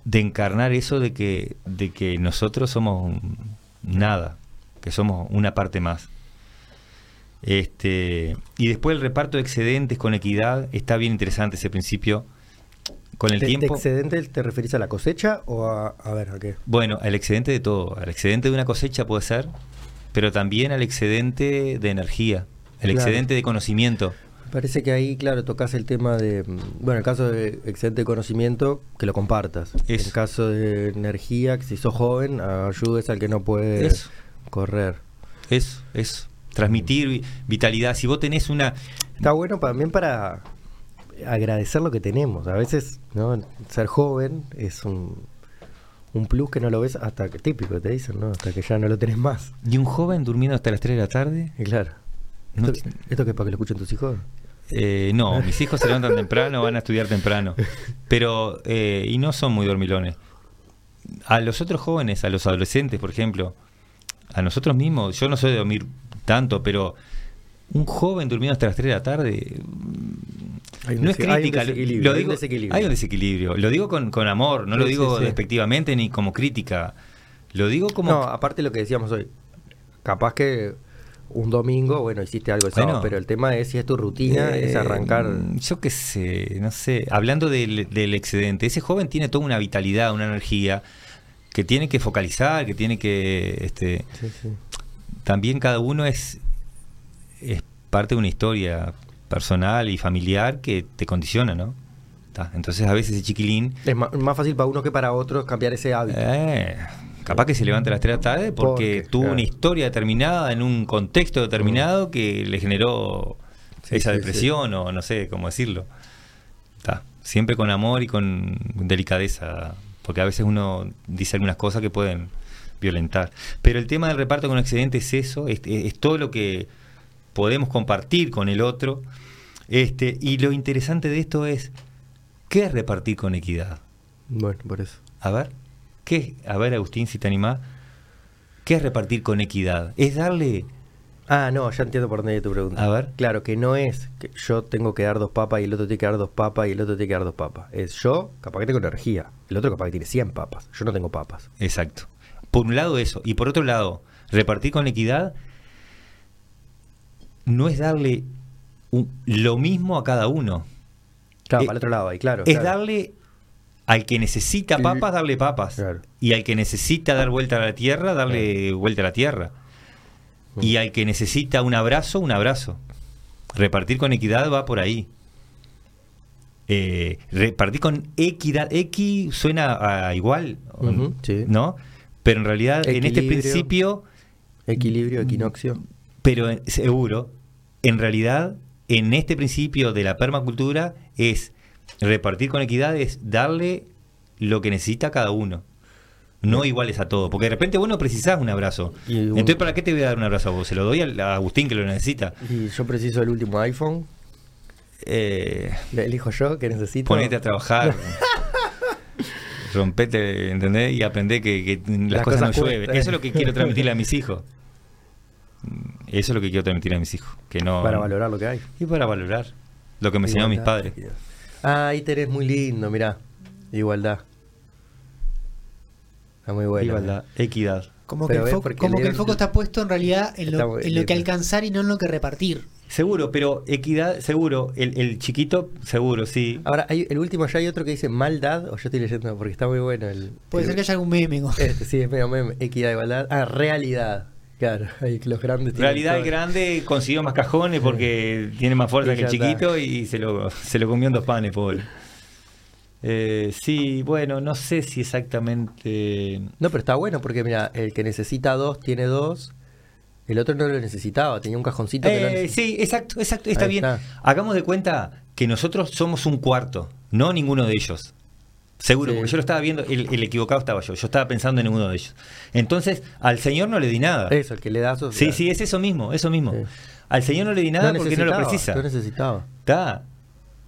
de encarnar eso de que, de que nosotros somos nada, que somos una parte más. Este, y después el reparto de excedentes con equidad, está bien interesante ese principio. Con el ¿De, de tiempo. excedente te referís a la cosecha o a, a ver, a qué? Bueno, al excedente de todo. Al excedente de una cosecha puede ser, pero también al excedente de energía, el Claro. excedente de conocimiento. Parece que ahí, claro, tocas el tema de, mm, bueno, en el caso de excedente de conocimiento, que lo compartas. En Eso. el caso de energía, que si sos joven, ayudes al que no puede Eso. correr. Eso, eso. Transmitir vi- vitalidad. Si vos tenés una. Está bueno también para agradecer lo que tenemos. A veces, ¿no? Ser joven es un, un plus que no lo ves hasta que, típico, te dicen, ¿no? Hasta que ya no lo tenés más. Y un joven durmiendo hasta las 3 de la tarde. Claro. No ¿Esto, ¿Esto que es para que lo escuchen tus hijos? Eh, no, mis hijos se levantan temprano, van a estudiar temprano. Pero. eh, y no son muy dormilones. A los otros jóvenes, a los adolescentes, por ejemplo, a nosotros mismos, yo no soy de dormir tanto, pero. Un joven durmiendo hasta las 3 de la tarde, un no es dese- hay un crítica, lo- lo hay un digo- desequilibrio. hay un desequilibrio. Lo digo con, con amor, no lo digo sí, sí. despectivamente ni como crítica. Lo digo como... No, aparte lo que decíamos hoy. Capaz que un domingo, bueno, hiciste algo el sábado, Bueno. pero el tema es si es tu rutina, es Eh, arrancar. Yo qué sé, no sé. Hablando del, del excedente, ese joven tiene toda una vitalidad, una energía que tiene que focalizar, que tiene que. Este, Sí, sí. también cada uno es, es parte de una historia personal y familiar que te condiciona, ¿no? Entonces a veces ese chiquilín, Es más, fácil para uno que para otro cambiar ese hábito. eh, capaz que se levanta a las 3 de la tarde porque, Porque, tuvo claro. una historia determinada en un contexto determinado que le generó Sí, esa sí, depresión o no sé cómo decirlo. Siempre con amor y con delicadeza, porque a veces uno dice algunas cosas que pueden violentar. Pero el tema del reparto con excedente es eso, es, es todo lo que podemos compartir con el otro. Este, y lo interesante de esto es, ¿qué es repartir con equidad? Bueno, por eso. A ver, ¿qué? A ver, Agustín, si te animás. ¿Qué es repartir con equidad? Es darle. Ah, no, ya entiendo por dónde viene tu pregunta. A ver. Claro, que no es que yo tengo que dar dos papas y el otro tiene que dar dos papas y el otro tiene que dar dos papas. Es yo, capaz que tengo energía. El otro capaz que tiene 100 papas. Yo no tengo papas. Exacto. Por un lado, eso. Y por otro lado, repartir con equidad no es darle un- lo mismo a cada uno. Claro, Eh, para el otro lado ahí, claro. es claro. darle al que necesita papas, darle papas. Claro. Y al que necesita dar vuelta a la tierra, darle vuelta a la tierra. Mm. Y al que necesita un abrazo, un abrazo. Repartir con equidad va por ahí. Eh, repartir con equidad, equi suena a igual, sí. ¿no? Pero en realidad, en este principio, Equilibrio, equinoccio. pero en- seguro, en realidad, en este principio de la permacultura es repartir con equidad, es darle lo que necesita cada uno. No iguales a todo, porque de repente vos no precisás un abrazo. Y un- Entonces, ¿para qué te voy a dar un abrazo a vos? Se lo doy a Agustín que lo necesita. Y yo preciso el último iPhone. Eh, Le elijo yo que necesito. ponete a trabajar. rompete, ¿entendés? Y aprendé que, que las, Las cosas, cosas no llueven. Eso es lo que quiero transmitirle a mis hijos. Eso es lo que quiero transmitirle a mis hijos. Que no, Para valorar lo que hay. Y para valorar lo que me enseñaron mis padres. Ah, ahí tenés muy lindo, mirá. Igualdad. Está muy bueno. Igualdad, equidad. Como que, el, foco, porque como que leer- el foco está puesto en realidad en lo, en lo que alcanzar y no en lo que repartir. Seguro, pero equidad, seguro. El, el chiquito, seguro, sí. Ahora, hay, el último ya hay otro que dice maldad, o yo estoy leyendo porque está muy bueno. El, Puede el- ser que haya algún meme. Este, sí, es medio meme. Equidad, igualdad. Ah, realidad. Claro, ahí que los grandes En realidad el grande consiguió más cajones porque tiene más fuerza que el está. chiquito y se lo, se lo comió en dos panes, pobre. Eh, sí, bueno, no sé si exactamente... No, pero está bueno porque, mira, el que necesita dos tiene dos. El otro no lo necesitaba, tenía un cajoncito que no Eh, necesitaba. sí, exacto, exacto, está Ahí bien. está. Hagamos de cuenta que nosotros somos un cuarto, no ninguno de ellos. Seguro, Sí. porque yo lo estaba viendo, el, el equivocado estaba yo, yo estaba pensando en uno de ellos. Entonces, al Señor no le di nada. Eso, el que le da sos- Sí, sí, es eso mismo, eso mismo. Sí. Al Señor no le di nada porque no lo precisa. No necesitaba. Está.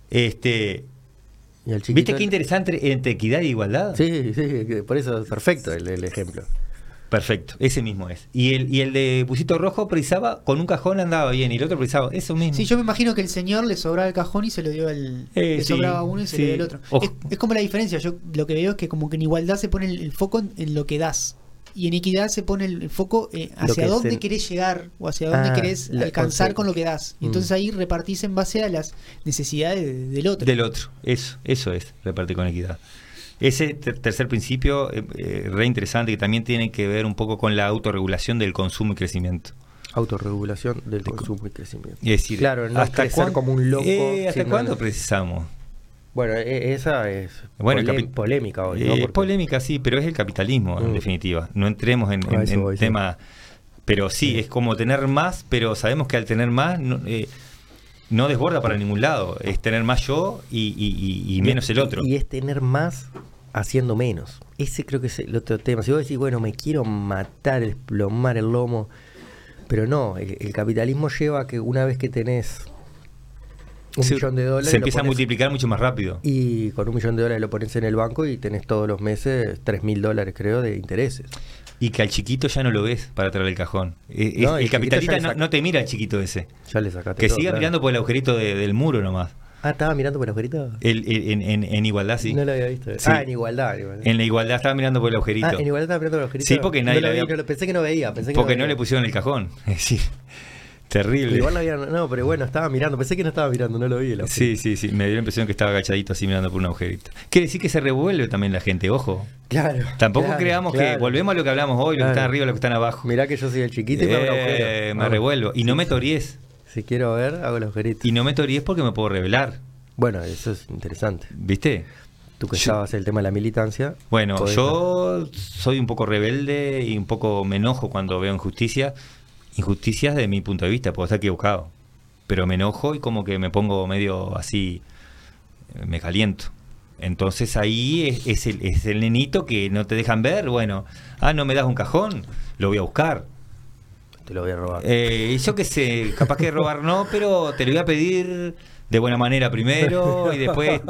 Este, ¿Viste qué interesante entre equidad e igualdad? Sí, sí, por eso es perfecto el, el ejemplo. Perfecto, ese mismo es. Y el, y el de Pusito Rojo precisaba, con un cajón andaba bien, y el otro precisaba, eso mismo. Sí, yo me imagino que el señor le sobraba el cajón y se lo dio al. Eh, le sí, sobraba uno y se sí. lo dio al otro. Es, es como la diferencia. Yo lo que veo es que, como que en igualdad se pone el, el foco en, en lo que das. Y en equidad se pone el, el foco eh, hacia dónde se- querés llegar o hacia dónde Ah, querés alcanzar con lo que das. Y Mm. entonces ahí repartís en base a las necesidades de- del otro. Del otro, eso, eso es repartir con equidad. Ese ter- tercer principio, eh, eh, re interesante, que también tiene que ver un poco con la autorregulación del consumo y crecimiento. Autorregulación del consumo y crecimiento. Es decir, Claro, no crecer cuán- como un loco, Eh, ¿Hasta cuándo precisamos? Bueno, e- esa es Bueno, polémica hoy, Eh, ¿no? es Porque- polémica, sí, pero es el capitalismo, en Mm. definitiva. No entremos en, en- en voy, sí. tema. Pero sí, Sí. es como tener más, pero sabemos que al tener más no, eh, no desborda para ningún lado. Es tener más yo y, y- y- y menos el otro. Y es tener más haciendo menos. Ese creo que es el otro tema. Si vos decís, bueno, me quiero matar, desplomar el lomo, pero no, el, el capitalismo lleva a que una vez que tenés un se, millón de dólares, se empieza a multiplicar mucho más rápido. Y con un millón de dólares lo pones en el banco y tenés todos los meses tres mil dólares, creo, de intereses. Y que al chiquito ya no lo ves para traer el cajón. Eh, No, es- el el capitalista no, no te mira al chiquito ese. Ya le sacaste Que todo, siga claro. mirando por el agujerito de- del muro nomás. Ah, estaba mirando por el agujerito. El- el- en, en- en igualdad, sí. No lo había visto. Sí. Ah, en igualdad. en igualdad. En la igualdad estaba mirando por el agujerito. Ah, en igualdad estaba mirando por el agujerito. Sí, porque nadie no lo vi, había- no lo- pensé que no veía. Pensé que porque no veía. le pusieron el cajón. Sí. Terrible. Igual lo había, no, pero bueno, estaba mirando. Pensé que no estaba mirando, no lo vi. Sí, sí, sí. Me dio la impresión que estaba agachadito así mirando por un agujerito. Quiere decir que se revuelve también la gente, ojo. Claro. Tampoco claro, creamos que claro. volvemos a lo que hablamos hoy, los que Claro. están arriba, los que están abajo. Mirá que yo soy el chiquito y me Eh, me revuelvo. Y no me tories. Si quiero ver, hago el agujerito. Y no me tories porque me puedo revelar. Bueno, eso es interesante. ¿Viste? Tú que Yo- estabas el tema de la militancia. Bueno, yo soy un poco rebelde y un poco me enojo cuando veo injusticia. Injusticias de mi punto de vista, puedo estar equivocado. Pero me enojo y como que me pongo medio así, eh, me caliento. Entonces ahí es, es el, es el nenito que no te dejan ver. Bueno, ah, no me das un cajón, lo voy a buscar. Te lo voy a robar. Eh, y yo qué sé, capaz que robar no, pero te lo voy a pedir de buena manera primero y después.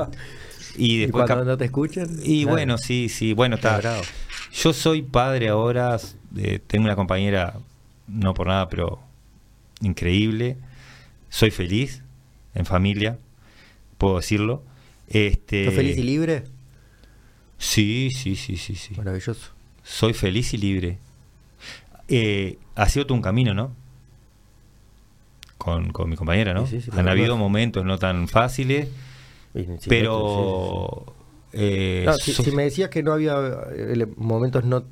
Y ¿Y después cuando cap- no te escuchan? y bueno, sí, sí, bueno, está. Yo soy padre ahora, eh, tengo una compañera, no por nada, pero increíble. Soy feliz en familia, puedo decirlo. Este, ¿Estás feliz y libre? Sí, sí, sí, sí, sí. Maravilloso. Soy feliz y libre. Eh, ha sido todo un camino, ¿no? Con, con mi compañera, ¿no? Sí, sí, sí, Han habido momentos no tan fáciles, pero... eh, No, si, so- si me decías que no había eh, momentos no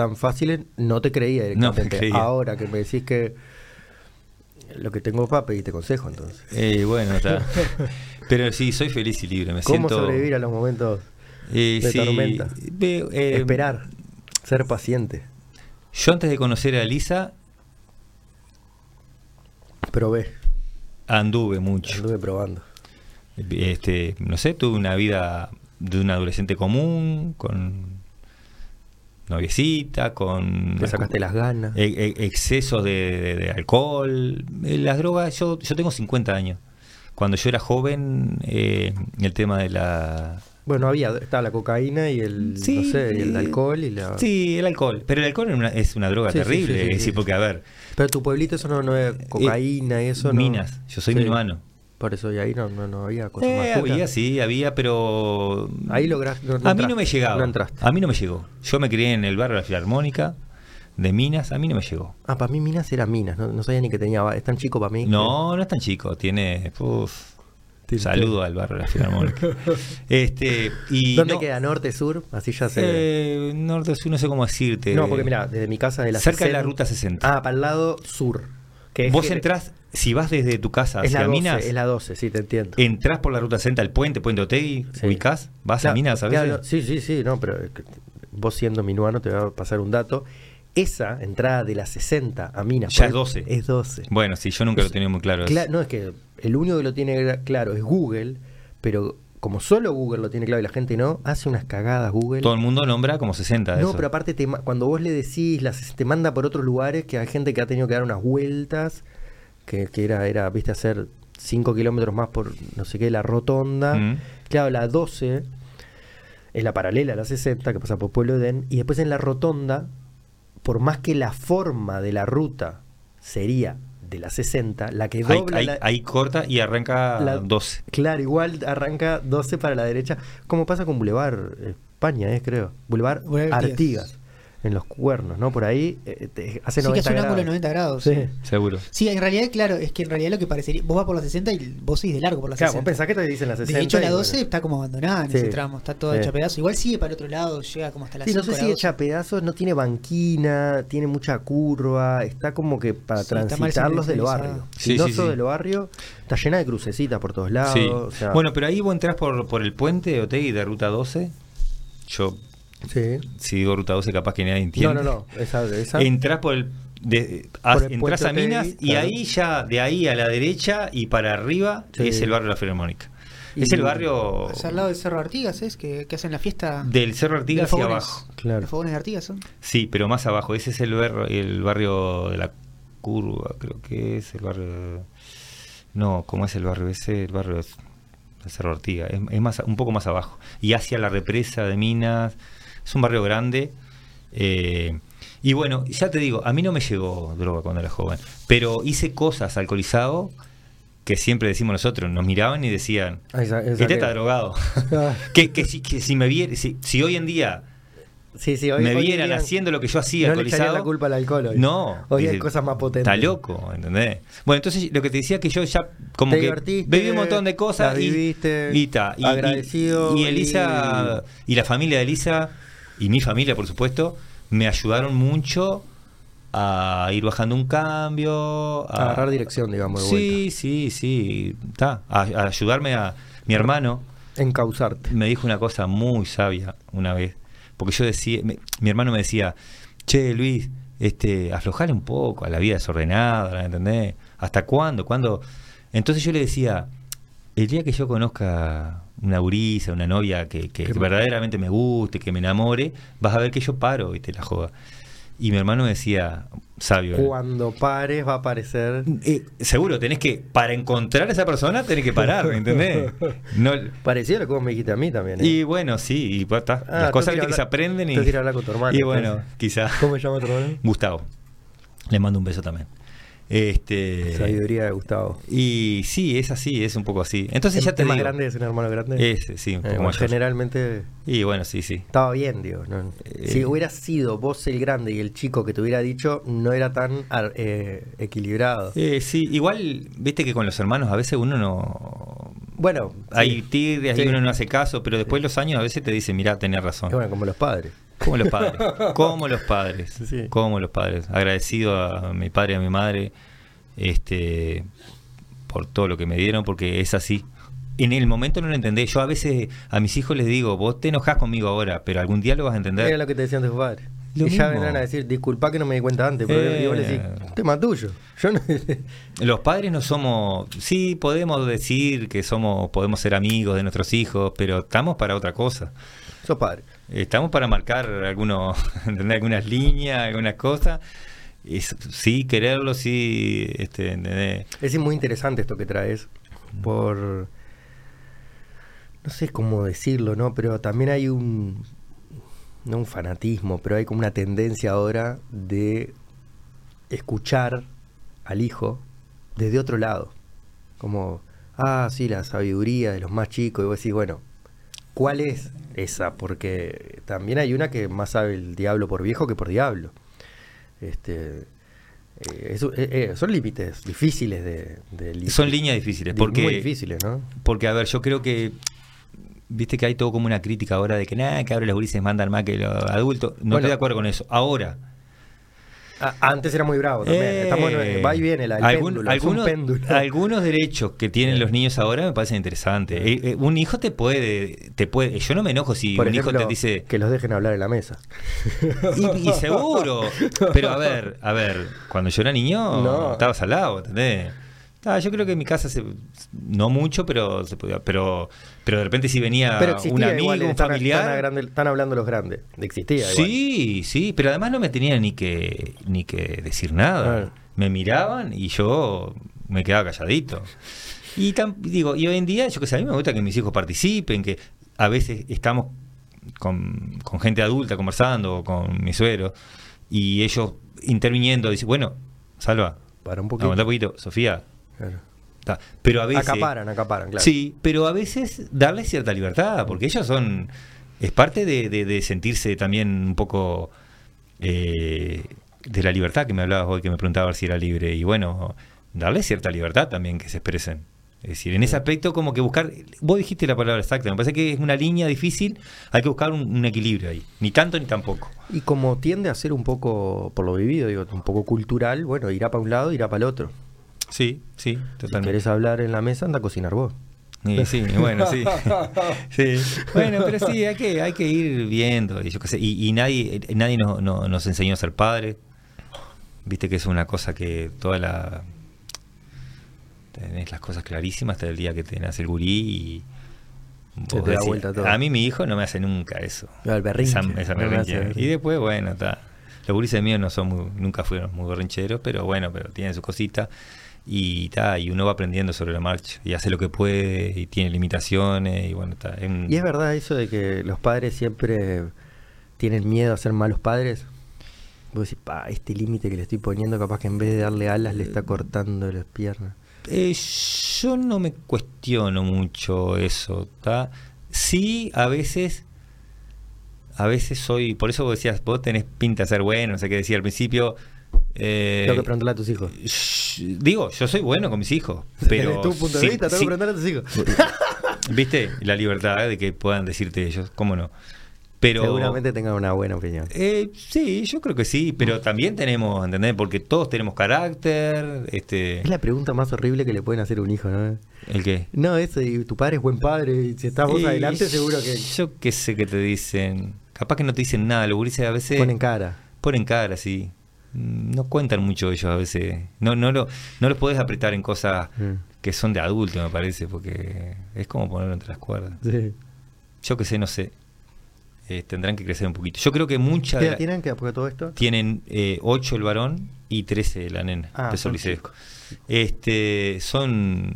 tan fáciles, no te creía No directamente. creía. Ahora que me decís que lo que tengo para pedirte consejo, entonces. Eh, bueno, está. Pero sí, soy feliz y libre. Me ¿Cómo siento. sobrevivir a los momentos? Eh, de sí, tormenta? veo, eh, Esperar, ser paciente. Yo antes de conocer a Lisa Probé, anduve mucho. anduve probando. Este, no sé, tuve una vida de un adolescente común, con noviecita, con Te sacaste las ganas. e- e- excesos de, de- de alcohol, Eh, las drogas. Yo, yo tengo 50 años. Cuando yo era joven, eh, el tema de la Bueno, había, estaba la cocaína y el, Sí, no sé, y el eh, alcohol y la... Sí, el alcohol. Pero el alcohol es una, es una droga Sí, terrible. sí, porque, a ver, Pero tu pueblito eso no, no es cocaína y eso no... minas. Yo soy minuano. Por eso, y ahí no, no, no había cosas Eh, más había, sí, había, pero. Ahí lograste- no- a mí no me llegaba. A mí no me llegó. Yo me crié en el barrio de la Filarmónica, de Minas, a mí no me llegó. Ah, para mí Minas era Minas, no, no sabía ni que tenía... Es tan chico para mí. No, no es tan chico, tiene. uf, saludo al barrio de la Filarmónica. este, y ¿Dónde no, queda? ¿Norte, sur? Así ya se... Eh, norte, sur, no sé cómo decirte. no, porque mira, desde mi casa de la Cerca de la 60 ruta 60. Ah, para el lado sur. Que Vos que- entrás, si vas desde tu casa Es la hacia 12, Minas, es la 12, sí, te entiendo. entrás por la ruta 60, el puente, Puente Otegui, Sí. ubicás, vas a Minas a veces. claro, sí, sí, sí, no, pero es vos siendo minuano te voy a pasar un dato. Esa entrada de la 60 a Minas Ya es 12. Es 12. Bueno, sí, yo nunca lo he tenido muy claro. Cla- no, es que el único que lo tiene claro es Google, pero como solo Google lo tiene claro y la gente no, hace unas cagadas Google. Todo el mundo nombra como 60 de No, eso. pero aparte te cuando vos le decís, las, te manda por otros lugares que hay gente que ha tenido que dar unas vueltas, que, que era, era, viste, hacer 5 kilómetros más por no sé qué, la rotonda. Mm. Claro, la 12 es la paralela a la 60, que pasa por Pueblo Edén, y después en la rotonda, por más que la forma de la ruta sería de la 60, la que dobla ahí- la- ahí corta y arranca la- 12. Claro, igual arranca 12 para la derecha, como pasa con Boulevard España, es creo. Boulevard, Boulevard Artigas. En los cuernos, ¿no? Por ahí eh, te hace Sí, que 90 es un grados. ángulo de 90 grados. Sí. Sí. Seguro. Sí, en realidad, claro, es que en realidad lo que parecería. Vos vas por la 60 y vos seguís de largo por la Claro, vos 60. pensás que te dicen la 60. de hecho, la y 12 bueno. está como abandonada en Sí. ese tramo, está todo Sí. hecha pedazo. Igual sigue para el otro lado, llega como hasta la Sí, no 5 sé si la echa pedazos, no tiene banquina, tiene mucha curva, está como que para transitarlos del barrio. Sí, si no sí, sos sí. del barrio, está llena de crucecitas por todos lados. Sí. o sea, Bueno, pero ahí vos entrás por, por el puente de Otegui de ruta 12. Yo, sí. si digo ruta 12, capaz que nadie No, entiende. no, no. Esa, esa- Entrás por el. de- Por as- el entrás puente a Minas y claro. ahí ya, de ahí a la derecha y para arriba, Sí. es el barrio de la Filarmónica. Y- Es el barrio Es al lado del Cerro Artigas, ¿es? Que, que hacen la fiesta. del Cerro Artigas de hacia fogones. abajo. Claro. Los fogones de Artigas son. Sí, pero más abajo. Ese es el, barrio el barrio de la curva, creo que es el barrio. No, ¿cómo es el barrio ese? El barrio es el Cerro Ortiga. Es, es más, un poco más abajo. Y hacia la represa de Minas. Es un barrio grande. eh, y bueno, ya te digo, a mí no me llegó droga cuando era joven. Pero hice cosas alcoholizado que siempre decimos nosotros, nos miraban y decían, este está drogado. Ah, que, que, si, que si me viera, si, si hoy en día sí, sí, hoy, me hoy vieran dirían- haciendo lo que yo hacía no le alcoholizado, la culpa al alcohol hoy. no. Hoy hay dice, cosas más potentes. Está loco, ¿entendés? Bueno, entonces lo que te decía que yo ya como Te que viví un montón de cosas las y, viviste, y, ta, y- y- agradecido y Elisa y... la familia de Elisa y mi familia, por supuesto, me ayudaron mucho a ir bajando un cambio, a Agarrar dirección, digamos, de Sí, sí, sí, está, a, a ayudarme a mi hermano. Encauzarte. me dijo una cosa muy sabia una vez, porque yo decía, me- mi hermano me decía, che Luis, este, aflojale un poco a la vida desordenada, ¿la ¿entendés? ¿Hasta cuándo? ¿Cuándo? Entonces yo le decía, el día que yo conozca una gurisa, una novia que, que Que- verdaderamente me guste, que me enamore, vas a ver que yo paro y te la joda. Y mi hermano decía, sabio, ¿eh? Cuando pares va a aparecer. Eh, seguro, tenés que, para encontrar a esa persona, tenés que parar, ¿me entendés? No, Parecido a lo que me dijiste a mí también. ¿eh? y bueno, sí, y pues, está. Ah, las cosas que viste, se aprenden y. ir a hablar con tu hermano, Y bueno, entonces. quizá. ¿Cómo se llama tu hermano? Gustavo. Le mando un beso también. Este. Sabiduría de Gustavo. Y sí, es así, es un poco así. Entonces ya ¿Es te más digo. grande? ¿Es un hermano grande? Ese, sí, un Eh, poco mayor. generalmente Y bueno, sí, sí. estaba bien, digo. ¿no? Eh. si hubieras sido vos el grande y el chico que te hubiera dicho, no era tan eh, equilibrado. Eh, sí, igual, viste que con los hermanos a veces uno no. Bueno, Hay sí. tigres, Sí. uno no hace caso, pero después los años a veces te dicen, mira, tenés razón. Y bueno, como los padres. Como los padres. Como los padres. Sí. Como los padres. Agradecido a mi padre y a mi madre este por todo lo que me dieron, porque es así. En el momento no lo entendé. Yo a veces a mis hijos les digo, vos te enojás conmigo ahora, pero algún día lo vas a entender. Era lo que te decían tus padres. Lo y ya mismo. vendrán a decir, disculpa que no me di cuenta antes, pero Eh. y vos le decís, tema tuyo. Yo no... Los padres no somos, sí podemos decir que somos, podemos ser amigos de nuestros hijos, pero estamos para otra cosa. Sos padre. Estamos para marcar algunos, algunas líneas, algunas cosas. Sí, quererlo, sí, este. Es muy interesante esto que traes, por... No sé cómo decirlo, ¿no? Pero también hay un... No un fanatismo, pero hay como una tendencia ahora de escuchar al hijo desde otro lado. Como, ah, sí, la sabiduría de los más chicos. Y vos decís, bueno, ¿cuál es esa? Porque también hay una que más sabe el diablo por viejo que por diablo. Este, eh, eso- eh, eh, son límites difíciles de, de Son líneas difíciles, di- porque, muy difíciles, ¿no? porque, a ver, yo creo que, viste que hay todo como una crítica ahora de que nada, que ahora los gurises mandan más que los adultos. No Bueno. estoy de acuerdo con eso. Ahora, Ah, antes era muy bravo también. Eh, Estamos, en- va y viene el, el algún- péndulo, algunos, péndulo. algunos derechos que tienen Eh. los niños ahora me parecen interesantes. Eh, eh, un hijo te puede, te puede, yo no me enojo si Por un ejemplo, hijo te dice que los dejen hablar en la mesa. y, y seguro, pero a ver, a ver, cuando yo era niño No. estabas al lado, ¿entendés? Ah, yo creo que en mi casa se, no mucho, pero se podía, pero, pero de repente si venía Pero un amigo, igual, un familiar, están, hablando los grandes. Existía igual. Sí, sí, pero además no me tenía ni que ni que decir nada. Ah. Me miraban y yo me quedaba calladito. Y tam- digo, y hoy en día, yo que sé, a mí me gusta que mis hijos participen, que a veces estamos con, con gente adulta conversando, o con mi suegro, y ellos interviniendo, dicen, bueno, Salva, Para un poquito. aguanta un poquito, Sofía, Claro. pero a veces... Acaparan, acaparan, claro. Sí, pero a veces darles cierta libertad, porque ellos son. Es parte de, de- de sentirse también un poco. eh, de la libertad que me hablabas hoy, que me preguntaba si era libre. Y bueno, darles cierta libertad también que se expresen. Es decir, en ese aspecto, como que buscar. Vos dijiste la palabra exacta, me parece que es una línea difícil, hay que buscar un, un equilibrio ahí. Ni tanto ni tampoco. Y como tiende a ser un poco, por lo vivido, digo, un poco cultural, bueno, irá para un lado, irá para el otro. Sí, sí, Si totalmente. querés hablar en la mesa, anda a cocinar vos. Y sí, bueno, sí. sí. Bueno, pero sí, hay que, hay que ir viendo. Y, yo qué sé, y, y nadie, nadie nos, no- nos enseñó a ser padres. Viste que es una cosa que toda la. Tenés las cosas clarísimas hasta el día que te nace el gurí y. Se vos te da decís, todo. A mí mi hijo no me hace nunca eso. El berrinche. Esa- esa No me berrinche. Y después, bueno, está. Los gurises míos no son muy, nunca fueron muy berrincheros, pero bueno, pero tienen su cosita. Y ta, y uno va aprendiendo sobre la marcha y hace lo que puede y tiene limitaciones y bueno, es un- Y es verdad eso de que los padres siempre tienen miedo a ser malos padres. Vos decís, pa, este límite que le estoy poniendo, capaz que en vez de darle alas le está cortando las piernas. Eh, yo no me cuestiono mucho eso, ¿está? Sí, a veces, a veces soy, por eso vos decías, vos tenés pinta de ser bueno, no sé qué decía al principio. Eh, Tengo que preguntarle a tus hijos. digo, yo soy bueno con mis hijos, pero Desde tu punto de sí- vista, tengo sí- que preguntarle a tus hijos. ¿Viste? La libertad de que puedan decirte ellos, ¿cómo no? Pero Seguramente tengan una buena opinión. eh, sí, yo creo que sí, pero también tenemos, ¿entendés? Porque todos tenemos carácter, este, Es la pregunta más horrible que le pueden hacer a un hijo, ¿no? el que No, eso, y tu padre es buen padre, y si estás vos adelante, seguro que Yo qué sé que te dicen. Capaz que no te dicen nada. Los gurises a veces ponen cara. ponen cara, sí. No cuentan mucho ellos a veces. No, no, lo, no los podés apretar en cosas Mm. que son de adulto, me parece, porque es como ponerlo entre las cuerdas. Sí. Yo qué sé, no sé. Eh, tendrán que crecer un poquito. Yo creo que muchas ¿Qué de tienen que apoya todo esto? tienen eh, 8 el varón y 13 la nena. Ah, chicos. Este, son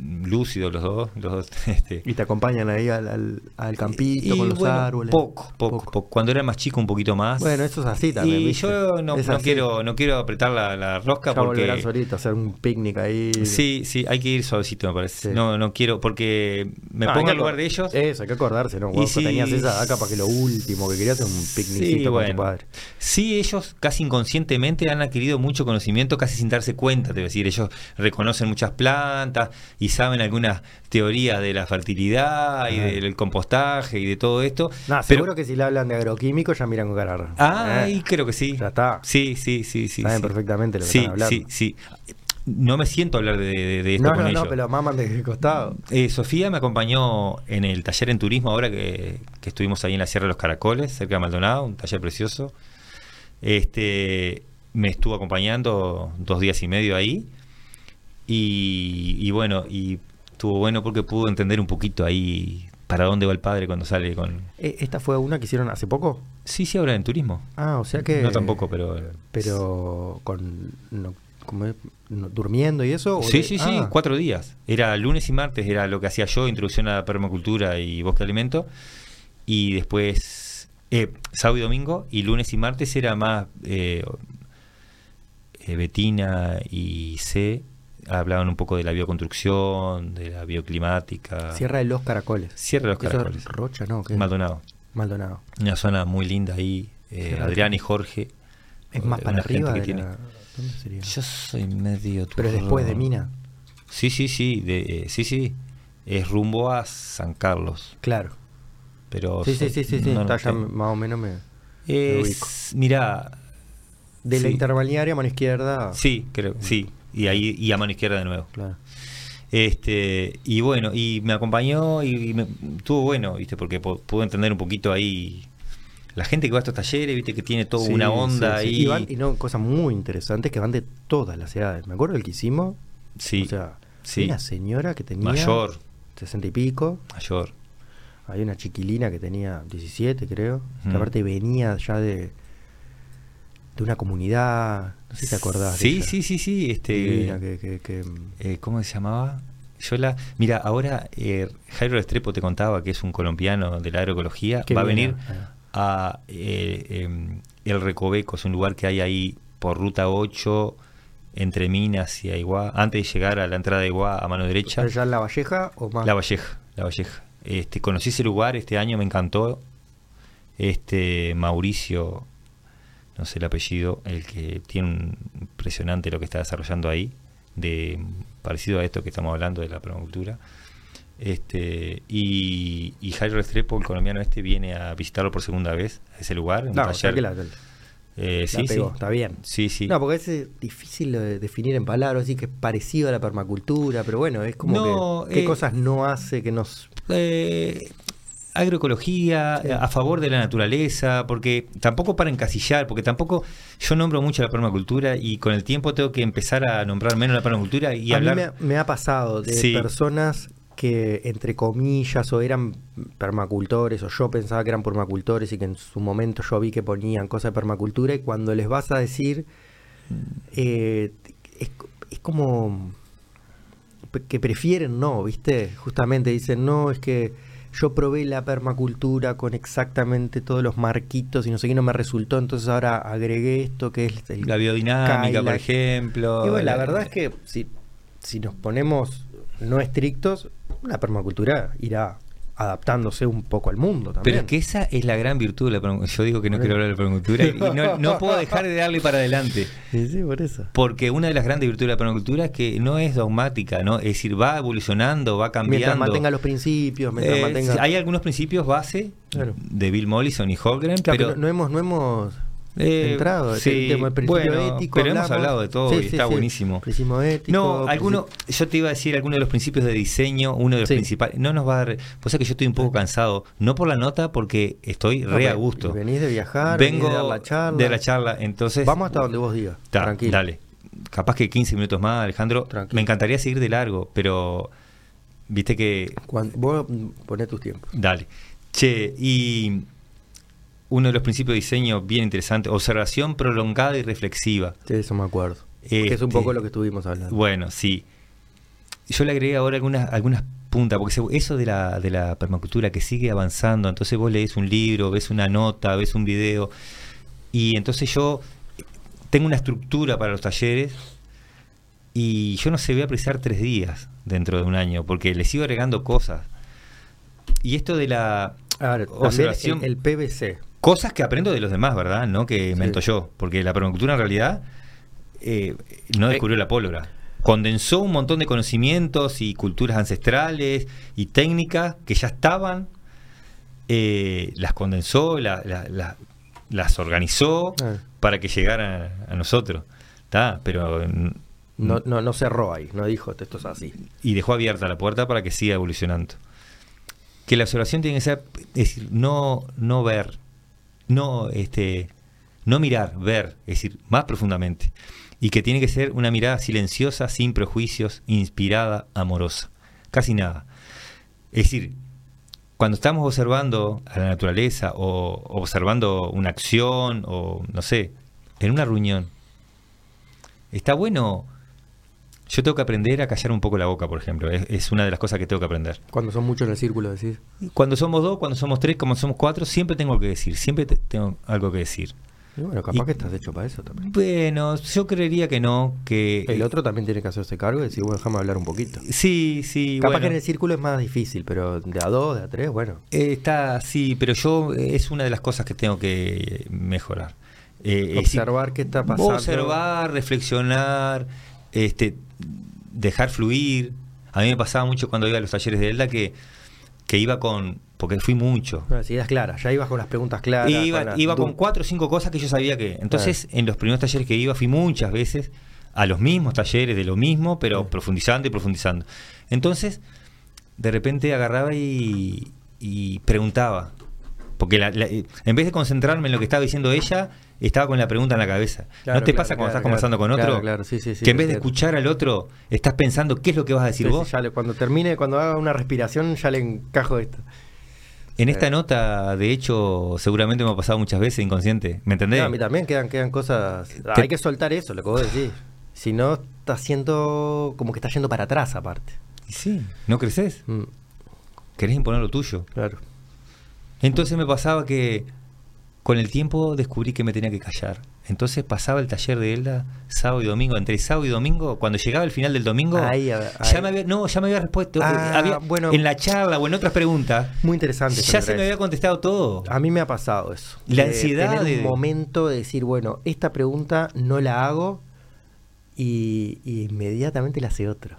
lúcidos los dos. Los dos este, Y te acompañan ahí al, al, al campito Y con los bueno, árboles. Poco, poco, poco. Cuando era más chico, un poquito más. Bueno, eso es así también. y ¿viste? yo no, no quiero no quiero apretar la, la rosca Ya porque solitos a hacer un picnic ahí. sí sí hay que ir suavecito me parece Sí. no no quiero porque me Ah, pongo en lugar de ellos Eso, hay que acordarse, ¿no? Vos si- tenías esa acá para que lo último que querías es un picnicito Sí, con tu bueno. padre. Sí, ellos casi inconscientemente han adquirido mucho conocimiento, casi sin darse cuenta, te decir. Ellos reconocen muchas plantas y saben algunas teorías de la fertilidad y del compostaje y de todo esto. No, pero- seguro que si le hablan de agroquímicos ya miran con cara. rara. Ah, Eh, y creo que sí. Ya está. Sí, sí, sí, sí. Saben sí. perfectamente lo que sí, están hablando. Sí, sí. No me siento a hablar de, de- de esto No, con no, ellos. no, pero maman de costado. Eh, Sofía me acompañó en el taller en turismo ahora que, que estuvimos ahí en la Sierra de los Caracoles, cerca de Maldonado, un taller precioso. Este, me estuvo acompañando dos días y medio ahí. Y, y bueno, y estuvo bueno porque pudo entender un poquito ahí para dónde va el padre cuando sale con... Eh, ¿Esta fue una que hicieron hace poco? Sí, sí, ahora en turismo. Ah, o sea que... No tampoco, pero... Pero con... no, ¿cómo es? No, ¿Durmiendo y eso? Sí, de- sí, sí, ah, cuatro días. Era lunes y martes, era lo que hacía yo, introducción a la permacultura y bosque de alimento. Y después, eh, sábado y domingo, y lunes y martes era más eh, eh, Betina y C. Hablaban un poco de la bioconstrucción, de la bioclimática. Sierra de los Caracoles. Sierra de los Caracoles. Rocha, ¿no? Maldonado. Maldonado. Una zona muy linda ahí. eh, Adrián y Jorge. Es más eh, para arriba que de tiene- la- ¿Dónde sería? Yo soy medio Pero después de. Mina. Sí, sí, sí, de, eh, sí, sí. Es rumbo a San Carlos. Claro. Pero Sí, sí, sí, sí, sí. no, no Está ya más o menos me... me ubico. Es, mira, De la interbalnearia, mano izquierda. sí, creo, sí. Y ahí y a mano izquierda de nuevo. Claro. Este, y bueno, y me acompañó y, y me- estuvo bueno, ¿viste? Porque pu- pude entender un poquito ahí la gente que va a estos talleres, ¿viste? Que tiene toda Sí, una onda sí, sí. ahí. Y, van- y no, cosas muy interesantes que van de todas las edades. Me acuerdo del que hicimos. Sí, O sea, una señora que tenía mayor, 60 y pico. mayor. Hay una chiquilina que tenía 17, creo. Que aparte venía ya de, de una comunidad. No sé si te acordás. Sí, sí, sí, sí. Este, Divina, que, que- que- eh, ¿Cómo se llamaba? Yo la. Mira, ahora eh, Jairo Restrepo te contaba que es un colombiano de la agroecología. Qué va a venir ah. a eh, em, El Recoveco, es un lugar que hay ahí por ruta 8 entre Minas y Aiguá, antes de llegar a la entrada de Aiguá a mano derecha. ¿Allá en La Valleja o más? La Valleja, La Valleja. Este, conocí ese lugar este año, me encantó. Este Mauricio, no sé el apellido, el que tiene un impresionante lo que está desarrollando ahí, de parecido a esto que estamos hablando de la permacultura. Este, y, y Jairo Restrepo, el colombiano este, viene a visitarlo por segunda vez a ese lugar. un No, taller. que la, la- Eh, la sí, pegó, sí. está bien. Sí, sí. No, porque es eh, difícil de definir en palabras, así que es parecido a la permacultura, pero bueno, es como No, que qué eh, cosas no hace que nos... eh, agroecología, Sí. a favor de la naturaleza, porque tampoco para encasillar, porque tampoco yo nombro mucho la permacultura y con el tiempo tengo que empezar a nombrar menos la permacultura y a hablar. mí me, me ha pasado de Sí. personas que entre comillas o eran permacultores o yo pensaba que eran permacultores y que en su momento yo vi que ponían cosas de permacultura y cuando les vas a decir eh, es, es como que prefieren no, ¿viste? Justamente dicen, no, es que yo probé la permacultura con exactamente todos los marquitos y no sé qué, no me resultó, entonces ahora agregué esto que es el La biodinámica, por ejemplo. Y bueno, la verdad es que si si nos ponemos no estrictos, la permacultura irá adaptándose un poco al mundo también. Pero es que esa es la gran virtud de la permacultura. Yo digo que no quiero hablar de la permacultura y no, no puedo dejar de darle para adelante. Sí, sí, por eso. Porque una de las grandes virtudes de la permacultura es que no es dogmática, ¿no? Es decir, va evolucionando, va cambiando. Mientras mantenga los principios, mientras Eh, mantenga... Hay algunos principios base Claro. de Bill Mollison y Holgren, Claro, pero pero no hemos, no hemos Eh, entrado. sí, el principio bueno, ético. pero hemos hablado de todo y está buenísimo. Principio ético. No, alguno, yo te iba a decir algunos de los principios de diseño, uno de los principales, no nos va a dar, pues es que yo estoy un poco cansado, no por la nota, porque estoy No, re a gusto. Venís de viajar, Vengo de dar la charla. de la charla, entonces Vamos hasta donde vos digas. Ta, tranquilo. dale. Capaz que 15 minutos más, Alejandro. Tranquilo. Me encantaría seguir de largo, pero viste que Cuando, vos mm, poné tus tiempos. Dale. Che, y uno de los principios de diseño bien interesante, observación prolongada y reflexiva. Sí, eso me acuerdo. Que es un Este, poco lo que estuvimos hablando. Bueno, sí. Yo le agregué ahora algunas, algunas puntas, porque eso de la, de la permacultura que sigue avanzando, entonces vos lees un libro, ves una nota, ves un video, y entonces yo tengo una estructura para los talleres y yo no sé, voy a precisar tres días dentro de un año, porque le sigo agregando cosas. Y esto de la Ahora, observación, el, el PVC. Cosas que aprendo de los demás, ¿verdad? No que Sí. invento yo, porque la permacultura en realidad eh, no Eh, descubrió la pólvora. Condensó un montón de conocimientos y culturas ancestrales y técnicas que ya estaban, eh, las condensó, la- la- la- las organizó Ah. para que llegaran a, a nosotros. ¿tá? Pero mm, No, no, no cerró ahí, no dijo esto es así. y dejó abierta la puerta para que siga evolucionando. Que la observación tiene que ser, es decir, no, no ver, no, este, no mirar, ver, es decir, más profundamente. Y que tiene que ser una mirada silenciosa, sin prejuicios, inspirada, amorosa. Casi nada. Es decir, cuando estamos observando a la naturaleza o observando una acción o, no sé, en una reunión, está bueno yo tengo que aprender a callar un poco la boca, por ejemplo. Es, es una de las cosas que tengo que aprender. Cuando son muchos en el círculo, decís. Cuando somos dos, cuando somos tres, cuando somos cuatro, siempre tengo algo que decir. Siempre te- tengo algo que decir. Y bueno, capaz Y- que estás hecho para eso también. Bueno, yo creería que no, que... El otro también tiene que hacerse cargo y decir, bueno, déjame hablar un poquito. Sí, sí, Capaz bueno. que en el círculo es más difícil, pero de a dos, de a tres, bueno. Eh, está, sí, pero yo eh, es una de las cosas que tengo que mejorar. Eh, es decir, Observar qué está pasando. Observar, reflexionar, este, dejar fluir. A mí me pasaba mucho cuando iba a los talleres de Elda que, que iba con, porque fui mucho. Con las ideas claras, ya ibas con las preguntas claras. iba las iba con cuatro o cinco cosas que yo sabía que. Entonces, en los primeros talleres que iba, fui muchas veces a los mismos talleres de lo mismo, pero Sí. profundizando y profundizando. Entonces, de repente agarraba y, y preguntaba. Porque la- la- en vez de concentrarme en lo que estaba diciendo ella, estaba con la pregunta en la cabeza. Claro, ¿No te claro, pasa cuando claro, estás conversando con otro? claro, claro, sí, sí, sí, que en vez de escuchar al otro, estás pensando qué es lo que vas a decir vos. ya le- cuando termine, cuando haga una respiración, ya le encajo esto. En esta Eh. nota, de hecho, seguramente me ha pasado muchas veces inconsciente. ¿Me entendés? No, a mí también quedan, quedan cosas. Te- Hay que soltar eso, lo que vos decís. Si no, está haciendo como que está yendo para atrás, aparte. Sí, ¿no creces? Mm, Querés imponer lo tuyo. claro. Entonces me pasaba que con el tiempo descubrí que me tenía que callar. Entonces pasaba el taller de Elda sábado y domingo, entre sábado y domingo, cuando llegaba el final del domingo, Ahí, ya me había, no, ya me había respuesto, Ah, eh, había- bueno. en la charla o en otras preguntas, Muy interesante. ya se me había contestado todo. A mí me ha pasado eso. La De ansiedad Tener de- un momento de decir, bueno, esta pregunta no la hago y, y inmediatamente la hace otro.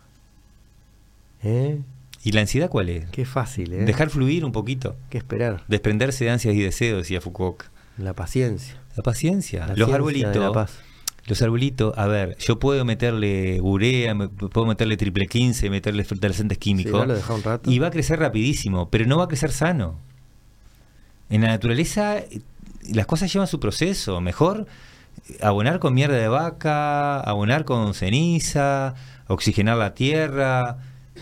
¿Eh? ¿Y la ansiedad cuál es? Qué fácil, ¿eh? Dejar fluir un poquito, que esperar. desprenderse de ansias y deseos, decía Foucault. La paciencia. La paciencia, La los arbolitos. de la paz. Los arbolitos, a ver, yo puedo meterle urea, me- puedo meterle triple 15, meterle fertilizantes químicos. Un rato. Y va a crecer rapidísimo, pero no va a crecer sano. En la naturaleza eh, las cosas llevan su proceso. Mejor eh, abonar con mierda de vaca, abonar con ceniza, oxigenar la tierra,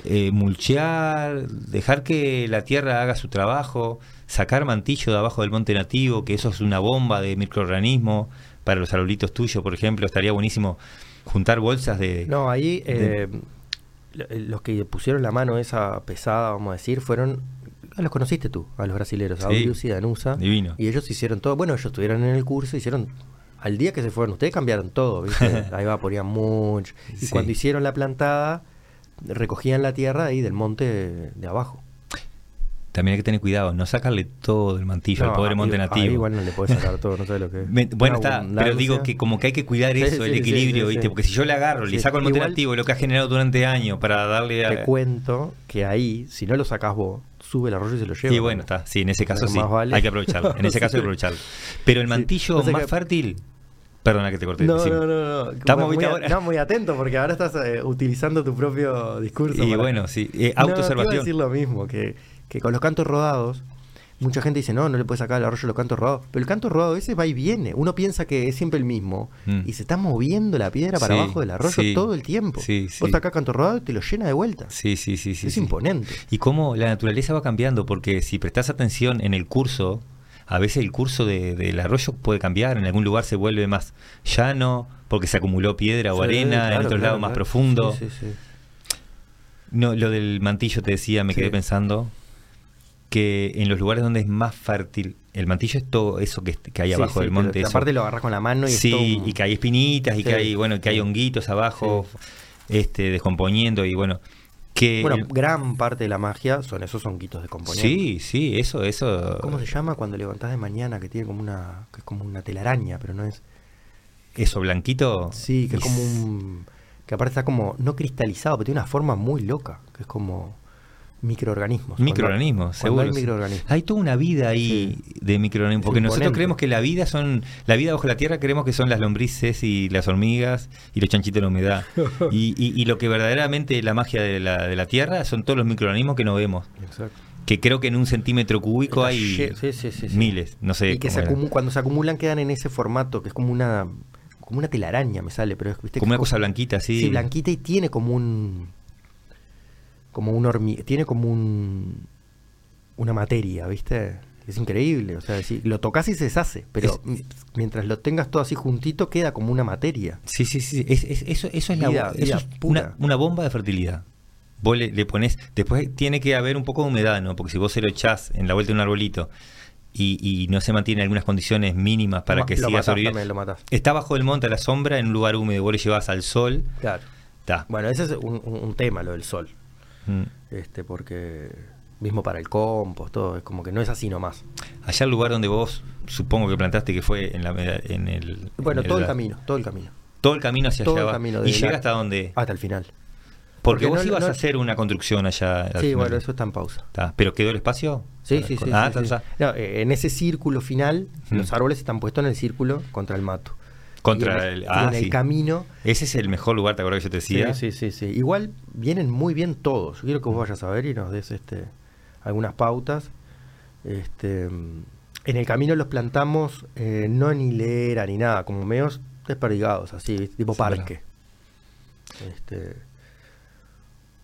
eh, mulchear, dejar que la tierra haga su trabajo, sacar mantillo de abajo del monte nativo, que eso es una bomba de microorganismos para los arbolitos tuyos, por ejemplo. Estaría buenísimo juntar bolsas de... No, ahí de- eh, lo- los que pusieron la mano esa pesada, vamos a decir, fueron. ah, Los conociste tú, a los brasileros, a Sí. Aulius y Danusa. Divino. Y ellos hicieron todo. Bueno, ellos estuvieron en el curso, hicieron Al día que se fueron ustedes cambiaron todo, ¿viste? Ahí va, ponían mucho. Y Sí. cuando hicieron la plantada, recogían la tierra ahí del monte de abajo. También hay que tener cuidado, no sacarle todo el mantillo al No, pobre ahí- monte nativo. igual no le puedes sacar todo, no sabes lo que es. Me- bueno, está, pero digo que como que hay que cuidar Sí, eso, el sí, sí, equilibrio, sí, ¿viste? sí. Porque si yo le agarro, le Sí. saco el monte Igual- nativo, lo que ha generado durante años para darle a... Te cuento que ahí, si no lo sacás vos, sube el arroyo y se lo lleva. Y bueno, está, sí, en ese caso sí, vale. hay que aprovecharlo. En ese caso hay que aprovecharlo. Pero el Sí. mantillo O sea más que- fértil, perdona que te corté. No, no, no, no. Estamos, muy, ahora. no, muy atento porque ahora estás eh, utilizando tu propio discurso. Y para- bueno, sí, eh, No, te iba a autoobservación. decir lo mismo, que, que con los cantos rodados, mucha gente dice, no, no le puedes sacar el arroyo los cantos rodados. Pero el canto rodado ese va y viene. Uno piensa que es siempre el mismo Mm. y se está moviendo la piedra para Sí, abajo del arroyo sí, todo el tiempo. sí, Vos sacás canto rodado y te lo llena de vuelta. Sí, sí, sí, sí. es imponente. Y cómo la naturaleza va cambiando, porque si prestas atención en el curso, a veces el curso de- del arroyo puede cambiar, en algún lugar se vuelve más llano, porque se acumuló piedra o arena, en otro claro, lado más profundo. Sí, sí, sí. No, lo del mantillo te decía, me quedé pensando que en los lugares donde es más fértil, el mantillo es todo eso que, que hay Sí, abajo sí, del monte. Aparte lo agarras con la mano y es sí, todo y que hay espinitas y que hay, bueno, que hay honguitos abajo, este, descomponiendo y bueno, que Bueno, el- gran parte de la magia son esos honguitos de componente. sí, sí, eso, eso, ¿Cómo se llama cuando levantás de mañana que tiene como una que es como una telaraña, pero no es eso blanquito. Sí, que es como un que aparte está como no cristalizado, pero tiene una forma muy loca, que es como microorganismos. Microorganismos, seguro. hay microorganismos. Hay toda una vida ahí de microorganismos, Es porque nosotros creemos que la vida son, la vida bajo la tierra creemos que son las lombrices y las hormigas y los chanchitos de la humedad. y, y- y lo que verdaderamente la magia de la, de la tierra son todos los microorganismos que no vemos. Exacto. Que creo que en un centímetro cúbico Está hay sí, sí, sí, sí. miles, no sé. y que se cuando se acumulan quedan en ese formato, que es como una como una telaraña me sale, pero es ¿viste? Como una es cosa blanquita, así. Sí, blanquita y tiene como un como un hormi tiene como un una materia, ¿viste? Es increíble, o sea, si lo tocas y se deshace, pero Es- mientras lo tengas todo así juntito queda como una materia. Sí, sí, sí. es- es- eso, eso es, la, Vida- eso vida es pura. una, una bomba de fertilidad. Vos le, le pones. Después tiene que haber un poco de humedad, ¿no? Porque si vos se lo echás en la vuelta de un arbolito y, y no se mantiene en algunas condiciones mínimas para Lo que siga sobreviviendo. Está bajo el monte a la sombra en un lugar húmedo, vos le llevas al sol. Claro. Bueno, ese es un, un- un tema, lo del sol. Mm. Este, porque mismo para el compost, todo, es como que no es así nomás. Allá el lugar donde vos supongo que plantaste que fue en, la, en el. Bueno, en todo el camino, todo el camino. Todo el camino hacia todo allá el camino y llega la- hasta donde. Hasta el final. Porque, porque vos no- ibas no- a hacer una construcción allá. al Sí, bueno, eso está en pausa. Está. Pero quedó el espacio. Sí, sí, sí. Ah, sí, está, sí. está. No, eh, en ese círculo final, Mm. los árboles están puestos en el círculo contra el mato. Contra Y en el- y ah, en el camino. Ese es el mejor lugar, ¿te acuerdas que yo te decía? Sí, sí, sí, sí. Igual vienen muy bien todos. Yo quiero que vos vayas a ver y nos des este, algunas pautas. Este, en el camino los plantamos eh, no en hilera ni nada, como medios desperdigados, así, ¿viste? tipo Sí, parque. Este,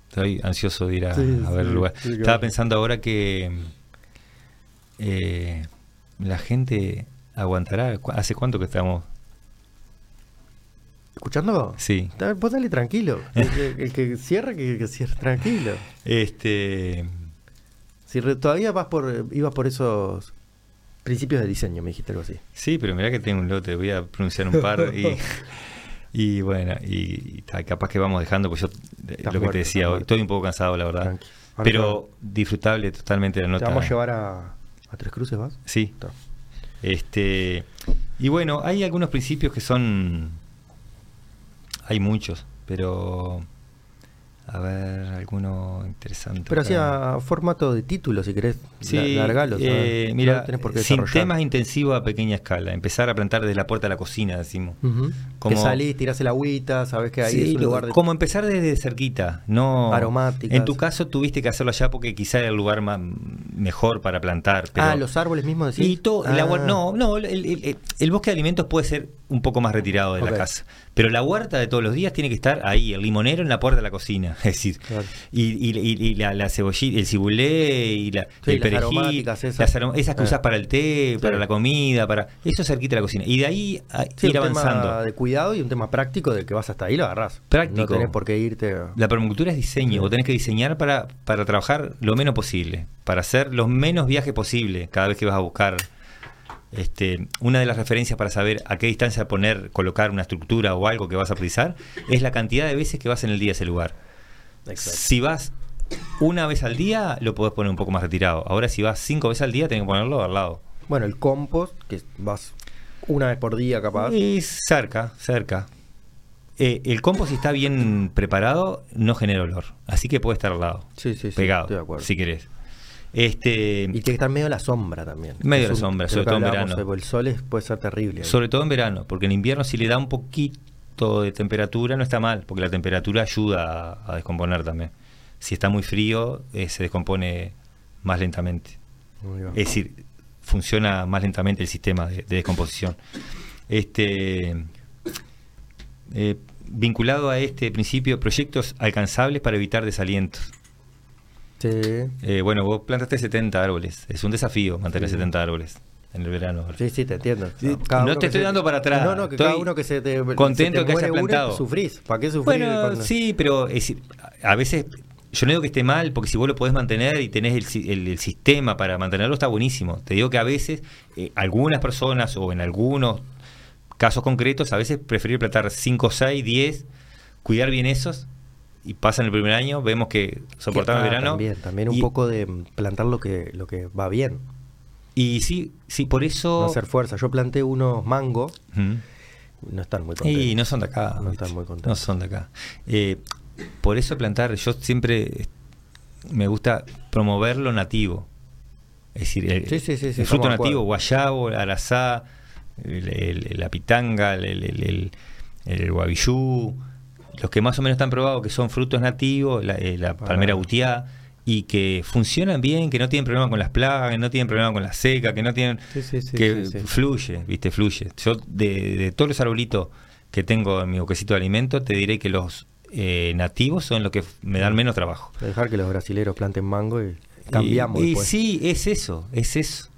Estoy ansioso de ir a, Sí, a ver sí, el lugar. Estaba pensando ahora que eh, la gente aguantará. ¿Cu- ¿Hace cuánto que estamos? ¿Escuchando? Sí. Vos dale tranquilo. El, que- el que cierra, que, que cierre tranquilo. Este. Si re- todavía vas por, ibas por esos principios de diseño, me dijiste algo así. Sí, pero mirá que tengo un lote, voy a pronunciar un par y. Y bueno, y, capaz que vamos dejando, pues yo, eh, Estás lo que te decía hoy, estoy un poco cansado, la verdad. Pero disfrutable totalmente la te nota. vamos a llevar a, a Tres Cruces, ¿vas? Sí. Está. Este, y bueno, hay algunos principios que son. Hay muchos, pero. A ver, alguno interesante. Pero hacía formato de título, si querés. Sí, la- largalo, eh, No mira, tenés por qué sin temas intensivos a pequeña escala. Empezar a plantar desde la puerta de la cocina, decimos. Como- Que salís, tirás el agüita, sabés que ahí Sí, es un lugar de... Como empezar desde cerquita, no Aromáticas. En tu caso tuviste que hacerlo allá porque quizá era el lugar más mejor para plantar. Pero, Ah, los árboles mismos decís. y todo, la Ah. huer- no, no, el, el- el- el bosque de alimentos puede ser un poco más retirado de la casa, pero la huerta de todos los días tiene que estar ahí, el limonero en la puerta de la cocina, es decir, Claro. y, y- y- y la, la cebollita, el cibulé y la, Sí, el perejil, esas. las esas que Eh. usás para el té, para la comida, para eso cerquita de la cocina, y de ahí a Sí, ir un avanzando. tema de cuidado y un tema práctico de que vas hasta ahí lo agarrás. Práctico. No tenés por qué irte... a- La permacultura es diseño, vos tenés que diseñar para, para trabajar lo menos posible, para hacer los menos viajes posible cada vez que vas a buscar Este, una de las referencias para saber a qué distancia poner, colocar una estructura o algo que vas a precisar es la cantidad de veces que vas en el día a ese lugar. Exacto. Si vas una vez al día, lo podés poner un poco más retirado. Ahora, si vas cinco veces al día, tenés que ponerlo al lado. Bueno, el compost, que vas una vez por día capaz. Y cerca, cerca. Eh, el compost, si está bien preparado, no genera olor. Así que puede estar al lado, Sí, sí, sí. pegado, Estoy de acuerdo. si querés. Este, Y tiene que estar medio a la sombra también. Medio a la sombra, sobre todo en verano. El sol es- puede ser terrible. ahí. Sobre todo en verano, porque en invierno si le da un poquito de temperatura no está mal, porque la temperatura ayuda a, a descomponer también. Si está muy frío, eh, se descompone más lentamente. Es decir, funciona más lentamente el sistema de, de descomposición. Este, eh, vinculado a este principio, proyectos alcanzables para evitar desalientos. Sí. Eh, bueno, vos plantaste 70 árboles. Es un desafío mantener Sí. 70 árboles en el verano. Sí, sí, te entiendo. Sí, no te estoy se- dando para atrás. No, no, que Estoy cada uno que se te. contento se te que hayas plantado. Sufrís. ¿Para qué sufrir? Bueno, cuando- sí, pero es a veces yo no digo que esté mal, porque si vos lo podés mantener y tenés el, el- el sistema para mantenerlo, está buenísimo. Te digo que a veces eh, algunas personas o en algunos casos concretos, a veces preferir plantar 5, 6, 10, cuidar bien esos y pasan el primer año, vemos que soportaron Ah, el verano. También, también un y, poco de plantar lo que, lo que va bien. Y sí, sí, por eso... No hacer fuerza. Yo planté unos mangos. No están muy contentos. Y no son de acá. No están muy contentos. No son de acá. Eh, por eso plantar, yo siempre eh, me gusta promover lo nativo. Es decir, el, Sí, sí, sí, sí, el estamos fruto nativo, guayabo, el arazá, el- el- la pitanga, el, el, el, el- el guavillú, los que más o menos están probados que son frutos nativos, la, eh, la palmera butiá, y que funcionan bien, que no tienen problema con las plagas, que no tienen problema con la seca, que no tienen Sí, sí, sí, que fluye, viste, fluye. Yo de, de todos los arbolitos que tengo en mi boquecito de alimento, te diré que los eh, nativos son los que me dan menos trabajo. Dejar que los brasileros planten mango y cambiamos. Y, sí, es eso, es eso.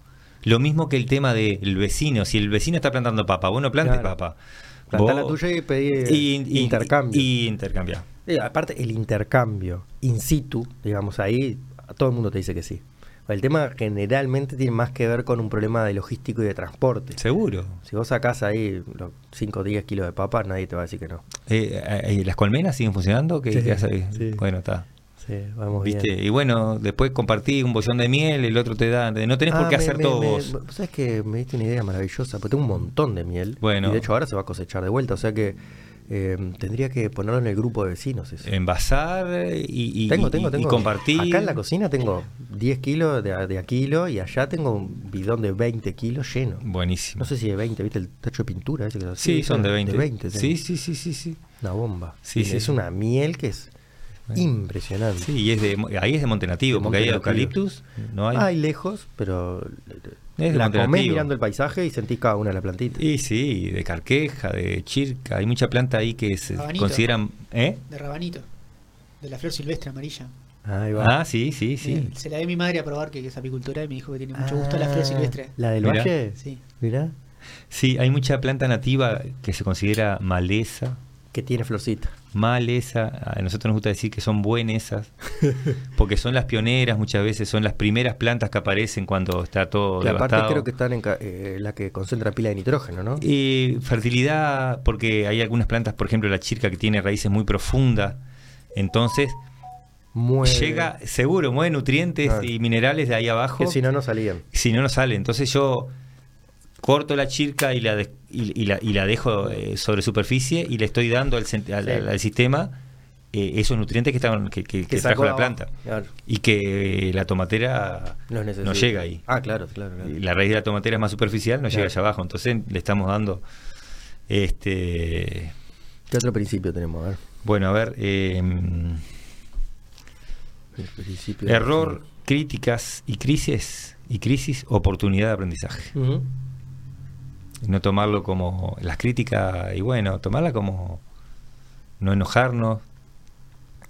Lo mismo que el tema del vecino. Si el vecino está plantando papa, vos no plantes Claro. papa. La tuya y pedí y- y- intercambio. Y, intercambiar. Eh, aparte, el intercambio in situ, digamos, ahí todo el mundo te dice que sí. El tema generalmente tiene más que ver con un problema de logístico y de transporte. Seguro. Si vos sacás ahí los 5 o 10 kilos de papas, nadie te va a decir que no. Eh, eh, ¿Las colmenas siguen funcionando? ¿Qué, Sí, qué hace? sí. Bueno, está. Sí, vamos ¿Viste? bien. Y bueno, después compartí un bollón de miel, el otro te da. No tenés por Ah, qué me- hacer me- todo me- vos. ¿Sabes que Me diste una idea maravillosa, porque tengo un montón de miel. Bueno. Y de hecho ahora se va a cosechar de vuelta, o sea que eh, tendría que ponerlo en el grupo de vecinos. eso. Envasar y, y, tengo, y- tengo, y tengo. compartir. Acá en la cocina tengo 10 kilos de, de a kilo y allá tengo un bidón de 20 kilos lleno. Buenísimo. No sé si de 20, ¿viste el tacho de pintura ese que así? sí, son de 20. De 20 sí, sí, sí, sí, sí. Una bomba. Sí, sí. Es una miel que es. Impresionante. Sí, y es de, ahí es de monte nativo, De porque hay eucaliptus, no hay. Hay lejos, pero Es de la monte comés mirando el paisaje y sentís cada una de las plantitas. Y sí, de carqueja, de chirca, hay mucha planta ahí que se Rabanito. consideran, ¿eh? De rabanito. De la flor silvestre amarilla. Ahí va. Ah, sí, sí, sí. Eh, Se la di a mi madre a probar, que es apicultora, y me dijo que tiene mucho gusto la flor Ah, silvestre. ¿La del Mirá. valle? Sí. Mirá. Sí, hay mucha planta nativa que se considera maleza. Que tiene florcita. Maleza, a nosotros nos gusta decir que son buenesas, porque son las pioneras muchas veces, son las primeras plantas que aparecen cuando está todo aparte devastado. creo que están en eh, la que concentra pila de nitrógeno, ¿no? Eh, fertilidad, porque hay algunas plantas, por ejemplo la chirca que tiene raíces muy profundas, entonces Mueve. llega, seguro, mueve nutrientes y minerales de ahí abajo, Que si no, no salían. si no, no sale. Entonces yo corto la chirca y la, de- y, y la, y la dejo eh, sobre superficie y le estoy dando al, al- al- al sistema eh, esos nutrientes que, estaban, que, que- que trajo la planta. Claro. Y que la tomatera No, llega ahí. Ah, claro, claro. La raíz de la tomatera es más superficial, no llega allá abajo. Entonces le estamos dando este ¿Qué otro principio tenemos? A ver. bueno, a ver, eh, error, críticas y crisis y crisis, oportunidad de aprendizaje. No tomarlo como las críticas y bueno, tomarla como no enojarnos,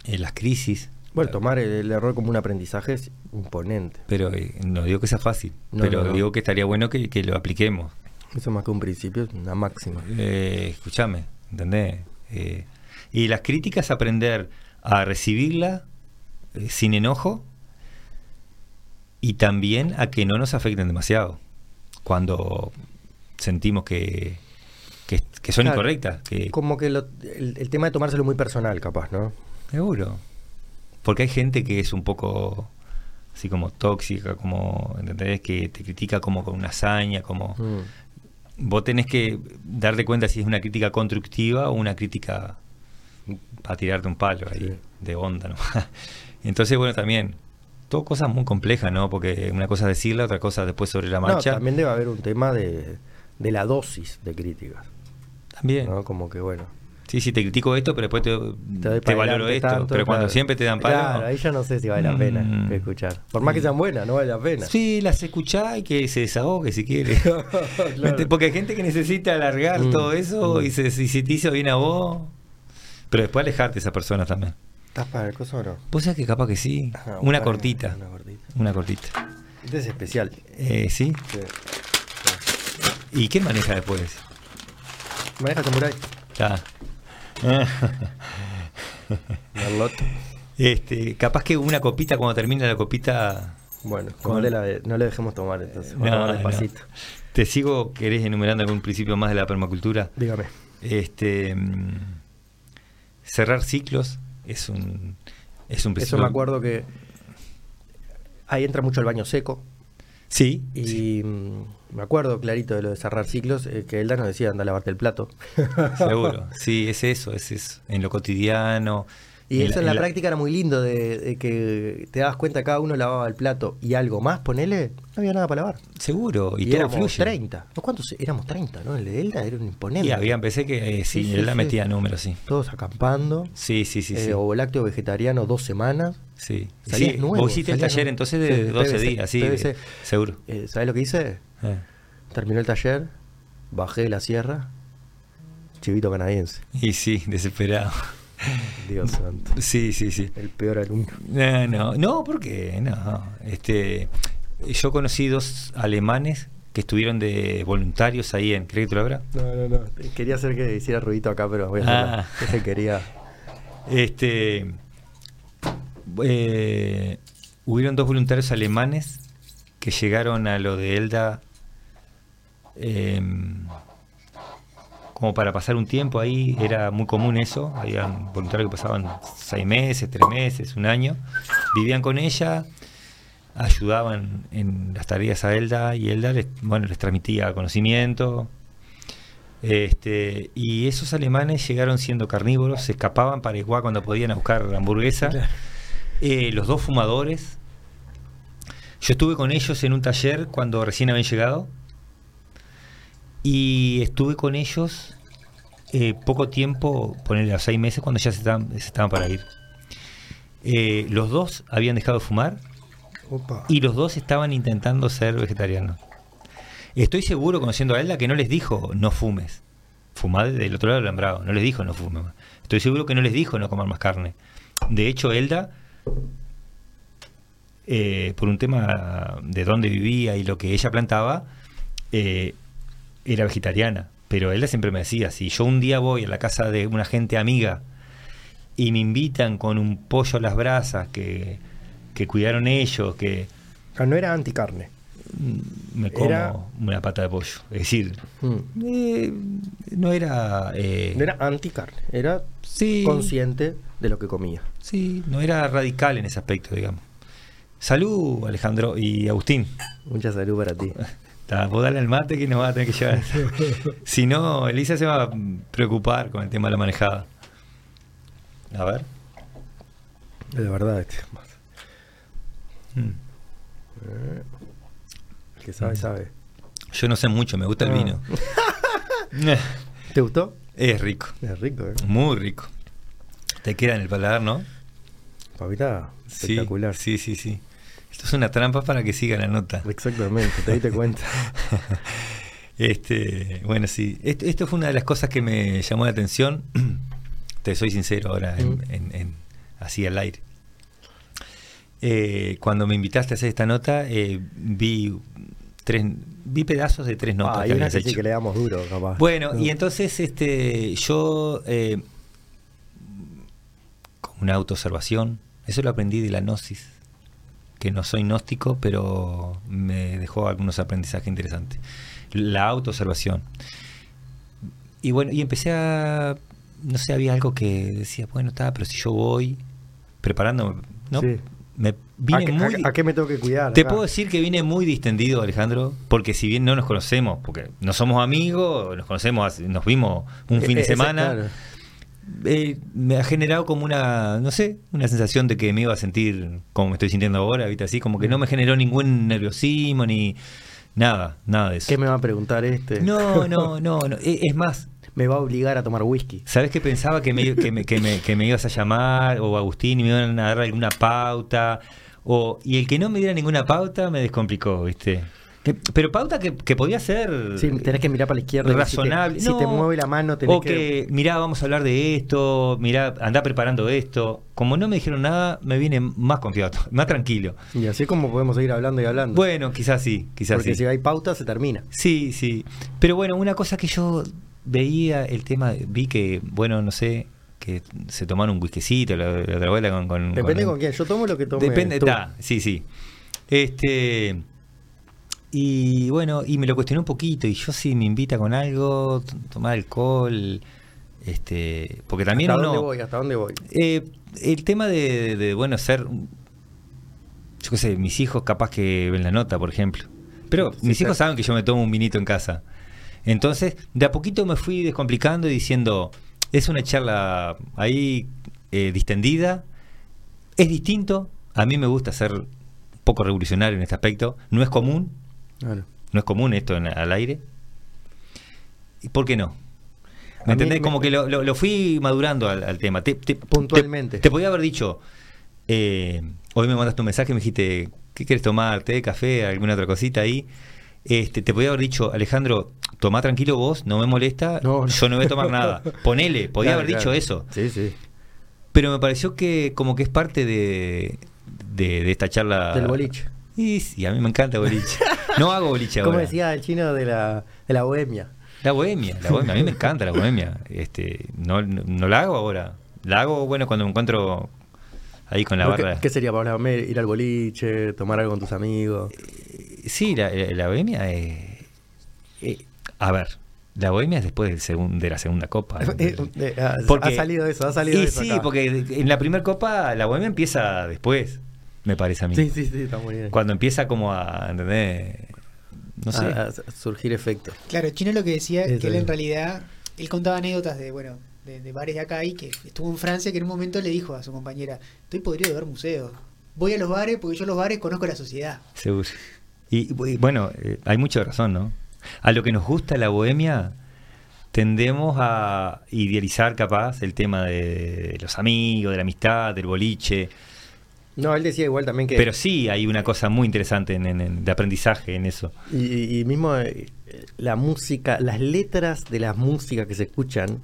en las crisis. Bueno, tomar el, el error como un aprendizaje es imponente. Pero eh, no digo que sea fácil, No, pero no, no. digo que estaría bueno que, que lo apliquemos. Eso más que un principio, es una máxima. Eh, escúchame, ¿entendés? Eh, y las críticas, aprender a recibirla eh, sin enojo y también a que no nos afecten demasiado. cuando sentimos que, que, que son Claro. incorrectas. Que, Como que lo- el, el tema de tomárselo muy personal, capaz, ¿no? Seguro. Porque hay gente que es un poco así como tóxica, como, ¿entendés? Que te critica como con una hazaña, como... Mm. Vos tenés que darte cuenta si es una crítica constructiva o una crítica para tirarte un palo ahí, Sí. de onda, ¿no? Entonces, bueno, también, todo cosas muy complejas, ¿no? Porque una cosa es decirla, otra cosa después sobre la No, marcha. también debe haber un tema de, de la dosis de críticas, También. ¿no? Como que, bueno, Sí, sí, te critico esto, pero después te, te valoro esto. tanto, pero cuando claro. siempre te dan palo... Claro, ahí ya no sé si vale la pena Mm. escuchar. Por más que sean buenas, no vale la pena. Sí, las escuchá y que se desahogue si quiere. Claro. Porque hay gente que necesita alargar Mm, todo eso mm. y, se, si se te hizo bien a vos. Pero después alejarte de esa persona también. ¿Estás para el coso o no? Vos sabés que capaz que sí. Ajá, una bueno, cortita. Una cortita. Una cortita. Este es especial. Eh, ¿Sí? Sí. ¿Y quién maneja después? Maneja Samurai. Merlot. este, capaz que una copita, cuando termina la copita. Bueno, Con- no le, la- no le dejemos tomar entonces. Vamos a No, tomar no. despacito. Te sigo, querés enumerando algún principio más de la permacultura. Dígame. Este, mm, cerrar ciclos es un, es un Eso principio. me acuerdo que ahí entra mucho el baño seco. Sí, Y mm, me acuerdo clarito de lo de cerrar ciclos, eh, que Elda nos decía anda a lavarte el plato. seguro. Sí, es eso, es eso. En lo cotidiano. Y eso en la, la- práctica era muy lindo, de, de que te dabas cuenta cada uno lavaba el plato y algo más, ponele, no había nada para lavar. Seguro, y, Y, éramos fluye. 30. ¿No, ¿Cuántos? Éramos 30, ¿no? El de Elda era un imponente. Y había, pensé que eh, sí, Sí, sí, él la sí. metía números, sí. Todos acampando. Sí, sí, sí. eh, sí. Ovo lácteo vegetariano dos semanas. sí. salías Sí, nuevo, vos hiciste el taller nuevo. entonces de Sí, 12 PVC, días, sí, seguro. Eh, ¿Sabes lo que hice? Eh. Terminó el taller, bajé de la sierra, chivito canadiense. Y sí, desesperado. Dios santo. Sí, sí, sí. El peor alumno. No, no, no, porque no. Este, yo conocí dos alemanes que estuvieron de voluntarios ahí en ¿Crees que te lo habrá? No, no, no. Quería hacer que hiciera ruidito acá, pero voy a. Ah. Ese quería. Este, eh, hubieron dos voluntarios alemanes que llegaron a lo de Elda em, como para pasar un tiempo ahí, era muy común eso, habían voluntarios que pasaban seis meses, tres meses, un año, vivían con ella, ayudaban en las tareas a Elda y Elda les, bueno, les transmitía conocimiento. Este, y esos alemanes llegaron siendo carnívoros, se escapaban para igual cuando podían a buscar hamburguesa. Claro. Eh, los dos fumadores. Yo estuve con ellos en un taller cuando recién habían llegado. Y estuve con ellos eh, poco tiempo, ponerle a seis meses, cuando ya se estaban, se estaban para ir. Eh, los dos habían dejado de fumar Opa. y los dos estaban intentando ser vegetarianos. Estoy seguro, conociendo a Elda, que no les dijo no fumes. Fumá del otro lado del alambrado. No les dijo no fumes. Estoy seguro que no les dijo no comer más carne. De hecho, Elda, eh, por un tema de dónde vivía y lo que ella plantaba, eh, era vegetariana. Pero Elda siempre me decía, si yo un día voy a la casa de una gente amiga y me invitan con un pollo a las brasas que, que cuidaron ellos, que no era anticarne. mm, me como Era- una pata de pollo. Es decir, Mm. eh, no era... eh, No era anticarne, era sí, consciente de lo que comía. sí, no era radical en ese aspecto, digamos. Salud, Alejandro y Agustín. Mucha salud para ti. Vos dale al mate que nos va a tener que llevar. si no, Elisa se va a preocupar con el tema de la manejada. A ver. De verdad, este. Mm. Eh, El que sabe, sabe. Yo no sé mucho, me gusta el Ah. vino. ¿Te gustó? es rico, Es rico, ¿eh? muy rico. Te queda en el paladar, ¿no? Papita, Sí, espectacular. Sí, sí, sí. Esto es una trampa para que siga la nota. Exactamente, te diste cuenta. Este, bueno, sí. Esto, esto fue una de las cosas que me llamó la atención. Te soy sincero ahora, en, Mm. en- en- así al aire. Eh, cuando me invitaste a hacer esta nota, eh, vi tres, vi pedazos de tres notas Ah, que habías que sí que le damos duro, capaz. Bueno, No. y entonces este, yo, eh, con una autoobservación, eso lo aprendí de la gnosis, que no soy gnóstico, pero me dejó algunos aprendizajes interesantes. La autoobservación. Y bueno, y empecé a, no sé, había algo que decía, bueno, está, pero si yo voy preparándome, ¿no? Sí. Me ¿A, vine qué- muy... a- a qué me tengo que cuidar? Te acá? puedo decir que vine muy distendido, Alejandro, porque si bien no nos conocemos, porque no somos amigos, nos conocemos, nos vimos un fin Eh, de eh, semana, claro. Eh, me ha generado como una, no sé, una sensación de que me iba a sentir como me estoy sintiendo ahora, ¿viste? Así como que no me generó ningún nerviosismo ni nada, nada de eso. ¿Qué me va a preguntar este? No, no, no, no. E- Es más, Me va a obligar a tomar whisky. ¿sabes qué pensaba que me, que, me, que, me, que me ibas a llamar o Agustín y me iban a dar alguna pauta? O, y el que no me diera ninguna pauta me descomplicó, ¿viste? Que- Pero pauta que, que podía ser Sí, tenés que mirar para la izquierda. y si te- razonable. Si te, mueve la mano, tenés o que, mirá, vamos a hablar de esto, mirá, anda preparando esto. Como no me dijeron nada, me viene más confiado, más tranquilo. Y así como podemos seguir hablando y hablando. Bueno, quizás sí, quizás Porque sí. si hay pauta, se termina. Sí, sí. Pero bueno, una cosa que yo veía el tema, vi que, bueno, no sé, que se tomaron un whiskycito la, la otra vuelta con, con- Depende con- con quién. Yo tomo lo que tome. Depende, está, sí, sí. Este. Y bueno, y me lo cuestioné un poquito. Y yo si me invita con algo, tomar alcohol. Este. Porque también ¿Hasta uno. dónde voy? ¿Hasta dónde voy? Eh, el tema de, de, bueno, ser. Yo qué sé, mis hijos capaz que ven la nota, por ejemplo. Pero Sí, mis sí. hijos saben que yo me tomo un vinito en casa. Entonces, de a poquito me fui descomplicando y diciendo, es una charla ahí eh, distendida, es distinto, a mí me gusta ser un poco revolucionario en este aspecto, no es común, Claro. no es común esto en- al aire. ¿Y por qué no? ¿Me entendés? Como que lo, lo- lo fui madurando al, al tema. Te- te- Puntualmente. Te, te podía haber dicho, eh, hoy me mandaste un mensaje y me dijiste, ¿qué quieres tomar? ¿Té, café, alguna otra cosita ahí? Este, te podía haber dicho, Alejandro, tomá tranquilo vos, no me molesta, No, no. yo no voy a tomar nada. Ponele, podía Claro, haber dicho claro. eso. Sí, sí. Pero me pareció que como que es parte de, de, de esta charla. Del boliche. Y sí, a mí me encanta boliche. No hago boliche ahora. Como decía el chino de la, de la bohemia. La bohemia, la bohemia. A mí me encanta la bohemia. Este, no, no, no la hago ahora. La hago, bueno, cuando me encuentro ahí con la ¿Qué- barra. ¿Qué sería para hablar? Ir al boliche, tomar algo con tus amigos. Sí, la, la- la bohemia es... eh, a ver, la bohemia es después del segun- de la segunda copa. Eh, eh, ha, Porque- ha salido eso, ha salido y eso. sí, acá. porque en la primera copa la bohemia empieza después, me parece a mí. Sí, sí, sí, está muy bien. Cuando empieza como a, ¿entendés? No sé. A- a surgir efectos. Claro, Chino lo que decía Eso que él es. en realidad, él contaba anécdotas de, bueno, de, de bares de acá y que estuvo en Francia que en un momento le dijo a su compañera, estoy podrido de ver museos. Voy a los bares porque yo los bares conozco la sociedad. Seguro. Y, y bueno, eh, hay mucha razón, ¿no? A lo que nos gusta la bohemia, tendemos a idealizar capaz el tema de los amigos, de la amistad, del boliche. No, él decía igual también que. Pero sí hay una cosa muy interesante en- de aprendizaje en eso. Y, mismo eh, la música, las letras de las músicas que se escuchan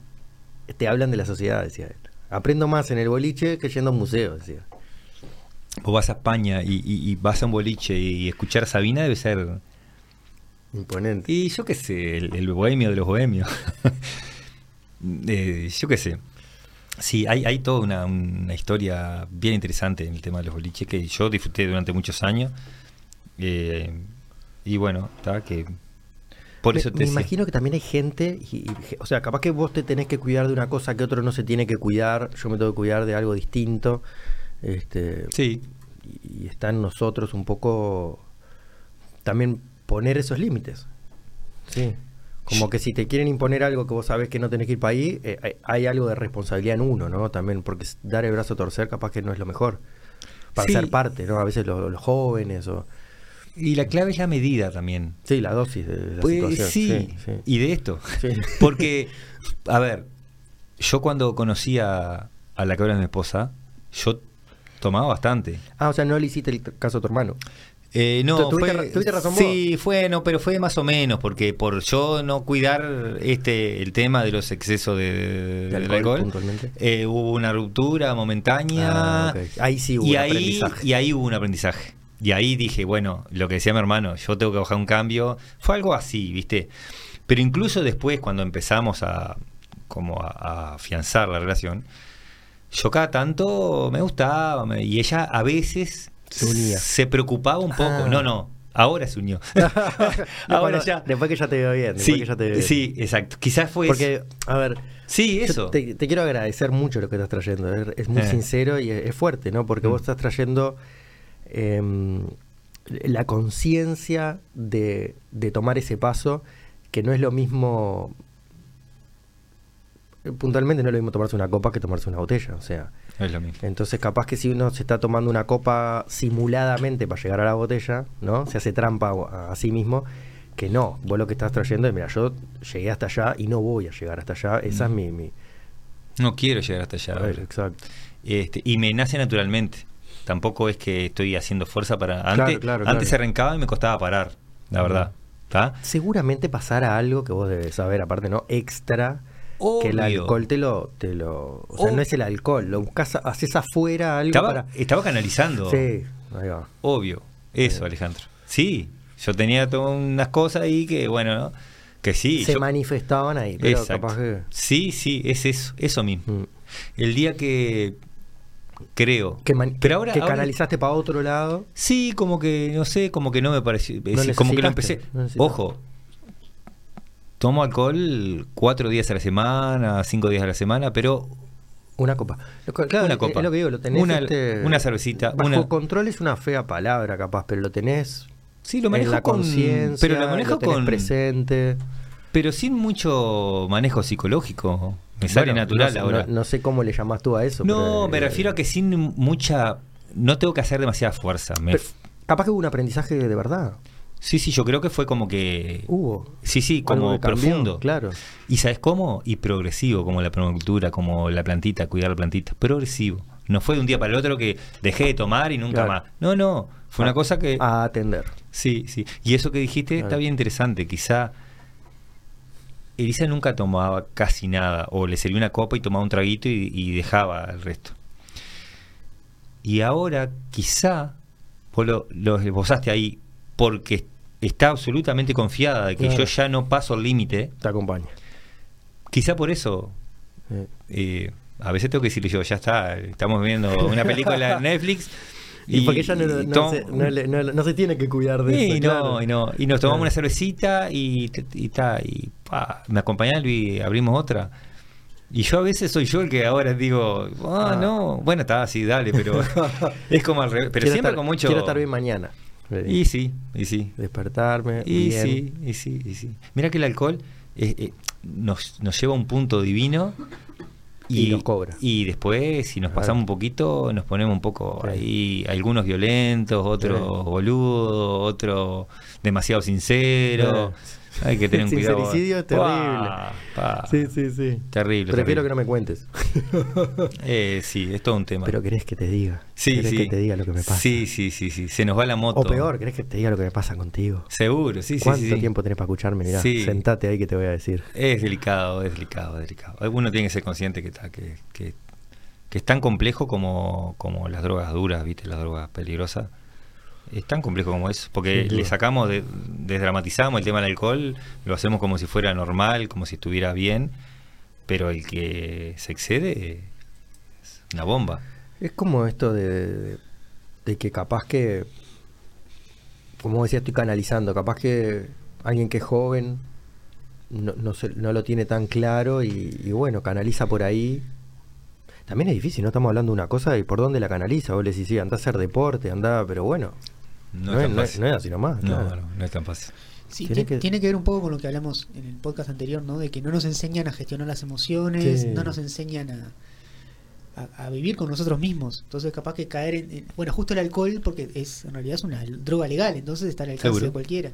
te hablan de la sociedad, decía él. Aprendo más en el boliche que yendo a un museo, decía. Vos vas a España y, y- y vas a un boliche y escuchar a Sabina debe ser... Imponente. Y yo qué sé, el, el bohemio de los bohemios. Eh, yo qué sé. Sí, hay, hay toda una, una historia bien interesante en el tema de los boliches que yo disfruté durante muchos años. Eh, y bueno, está que... Por me, eso te me imagino que también hay gente, y- y- o sea, capaz que vos te tenés que cuidar de una cosa que otro no se tiene que cuidar, yo me tengo que cuidar de algo distinto. Este, Sí, y está en nosotros un poco también poner esos límites. Sí. Como que si te quieren imponer algo que vos sabés que no tenés que ir para ahí, eh, hay, hay algo de responsabilidad en uno, ¿no? También, porque dar el brazo a torcer capaz que no es lo mejor. Para Sí. ser parte, ¿no? A veces lo- los jóvenes o... y la clave es la medida también. Sí, la dosis de la Pues, situación. sí, sí. y de esto. Porque, a ver, yo cuando conocí a, a la que ahora es mi esposa, yo tomaba bastante. Ah, o sea, no le hiciste el caso a tu hermano. Eh, no, Tu- tuviste fue, tuviste razón sí, fue, no, pero fue más o menos, porque por yo no cuidar este el tema de los excesos de, alcohol, eh, hubo una ruptura momentánea Ah, ok. Ahí sí hubo y un ahí, aprendizaje. y ahí hubo un aprendizaje. Y ahí dije, bueno, lo que decía mi hermano, yo tengo que bajar un cambio. Fue algo así, ¿viste? Pero incluso después, cuando empezamos a como a, a afianzar la relación, yo cada tanto me gustaba me- y ella a veces Se unía. Se preocupaba un poco. Ah. No, no. Ahora se unió. No, ahora ya. Después que ya te veo bien. Después Sí, que ya te veo bien. sí, exacto. Quizás fue Porque, eso. a ver, Sí, eso. Te, te quiero agradecer mucho lo que estás trayendo. Es, muy Eh. sincero y es, es fuerte, ¿no? Porque Mm. vos estás trayendo em, la conciencia de, de tomar ese paso, que no es lo mismo. eh, Puntualmente no es lo mismo tomarse una copa que tomarse una botella. O sea, Es lo mismo. entonces capaz que si uno se está tomando una copa simuladamente para llegar a la botella, ¿no? Se hace trampa a, a sí mismo. Que no, vos lo que estás trayendo es, mira, yo llegué hasta allá y no voy a llegar hasta allá. Esa es Mm. mi, mi, No quiero llegar hasta allá. a ver, exacto. Este, y me nace naturalmente. Tampoco es que estoy haciendo fuerza para. Antes, claro, antes claro. se arrancaba y me costaba parar, la verdad. ¿Está? Seguramente pasará algo que vos debes saber, aparte, ¿no? Extra, que el alcohol te lo, te lo. O sea, Ob- no es el alcohol, lo buscas, haces afuera algo Estaba, para. estaba canalizando. Sí, ahí va. Obvio. Eso. Alejandro. Sí, yo tenía todas unas cosas ahí que, bueno, ¿no? que sí. Se yo- manifestaban ahí, pero Exacto. capaz que. Sí, sí, es eso, eso mismo. Mm. El día que creo. Que, pero ahora, que ahora- canalizaste para otro lado. Sí, como que, no sé, como que no me pareció. No como que lo empecé. no. Ojo, tomo alcohol cuatro días a la semana, cinco días a la semana, pero Una copa. Claro, Una es- copa. Es lo que digo, lo tenés. Una- este, una cervecita, Bajo una- control es una fea palabra, capaz, pero lo tenés. sí, lo en manejo la con. conciencia, Pero lo manejo tenés con. presente. Pero sin mucho manejo psicológico. Me sale Bueno, natural no ahora. No, no sé cómo le llamás tú a eso. No, pero, me eh, refiero a que sin mucha. No tengo que hacer demasiada fuerza. Me- pero capaz que hubo un aprendizaje de verdad. Sí, sí, yo creo que fue como que. Hubo. Sí, sí, como cambió, profundo. Claro. ¿Y sabes cómo? Y progresivo, como la permacultura, como la plantita, cuidar la plantita. Progresivo. No fue de un día para el otro que dejé de tomar y nunca Claro. más. No, no. Fue una cosa que. A atender. Sí, sí. Y eso que dijiste está bien interesante. Quizá. Elisa nunca tomaba casi nada. O le servía una copa y tomaba un traguito y, y dejaba el resto. Y ahora, quizá. Vos lo, lo esbozaste ahí. Porque está absolutamente confiada de que Claro. yo ya no paso el límite. Te acompaña. Quizá por eso Eh, eh, a veces tengo que decirle yo, ya está, estamos viendo una película en Netflix. Y, porque ella no, no se, no le- no- no se tiene que cuidar de y eso. claro. y no, y nos tomamos Claro. una cervecita y, y, ta, y pa, me acompañaron y abrimos otra. Y yo a veces soy yo el que ahora digo, ah, Ah. no, bueno, está así, dale, pero es como al revés. Pero Quiero siempre estar- con mucho. Quiero estar bien mañana. Y sí, y sí. Despertarme. Y bien. sí, y sí, y sí. Mira que el alcohol eh, eh, nos, nos lleva a un punto divino Y nos cobra. Y después, si nos pasamos un poquito, nos ponemos un poco Sí. ahí, algunos violentos, otros Sí. boludos, otros demasiado sinceros. Hay que tener un cuidado. Sincericidio es terrible. Pa. Sí, sí, sí. Terrible. Prefiero terrible. que no me cuentes. Eh, sí, es todo un tema. Pero querés que te diga. sí, querés sí. que te diga lo que me pasa. Sí, sí, sí, sí. Se nos va la moto. O peor, querés que te diga lo que me pasa contigo. Seguro, sí, sí. ¿Cuánto sí, sí. tiempo tenés para escucharme? Mirá, Sí. sentate ahí que te voy a decir. Es delicado, es delicado, es delicado. Uno tiene que ser consciente que está, que, que, que es tan complejo como, como las drogas duras, viste, las drogas peligrosas. Es tan complejo como eso, porque le sacamos, de, desdramatizamos el tema del alcohol, lo hacemos como si fuera normal, como si estuviera bien, pero el que se excede es una bomba. Es como esto de, de- de que capaz que, como decía, estoy canalizando, capaz que alguien que es joven no, no, se- no lo tiene tan claro y, y bueno, canaliza por ahí. También es difícil, no estamos hablando de una cosa y por dónde la canaliza. Vos le decís, sí, anda a hacer deporte, anda, pero bueno, No, no, es tan no fácil. no es así nomás. No, claro. no, no es tan fácil. Sí, Tiene tiene, que- tiene que ver un poco con lo que hablamos en el podcast anterior, ¿no? De que no nos enseñan a gestionar las emociones, Sí. no nos enseñan a, a, a vivir con nosotros mismos. Entonces, capaz que caer en, en- Bueno, justo el alcohol, porque es en realidad es una droga legal, entonces está al alcance Seguro. de cualquiera.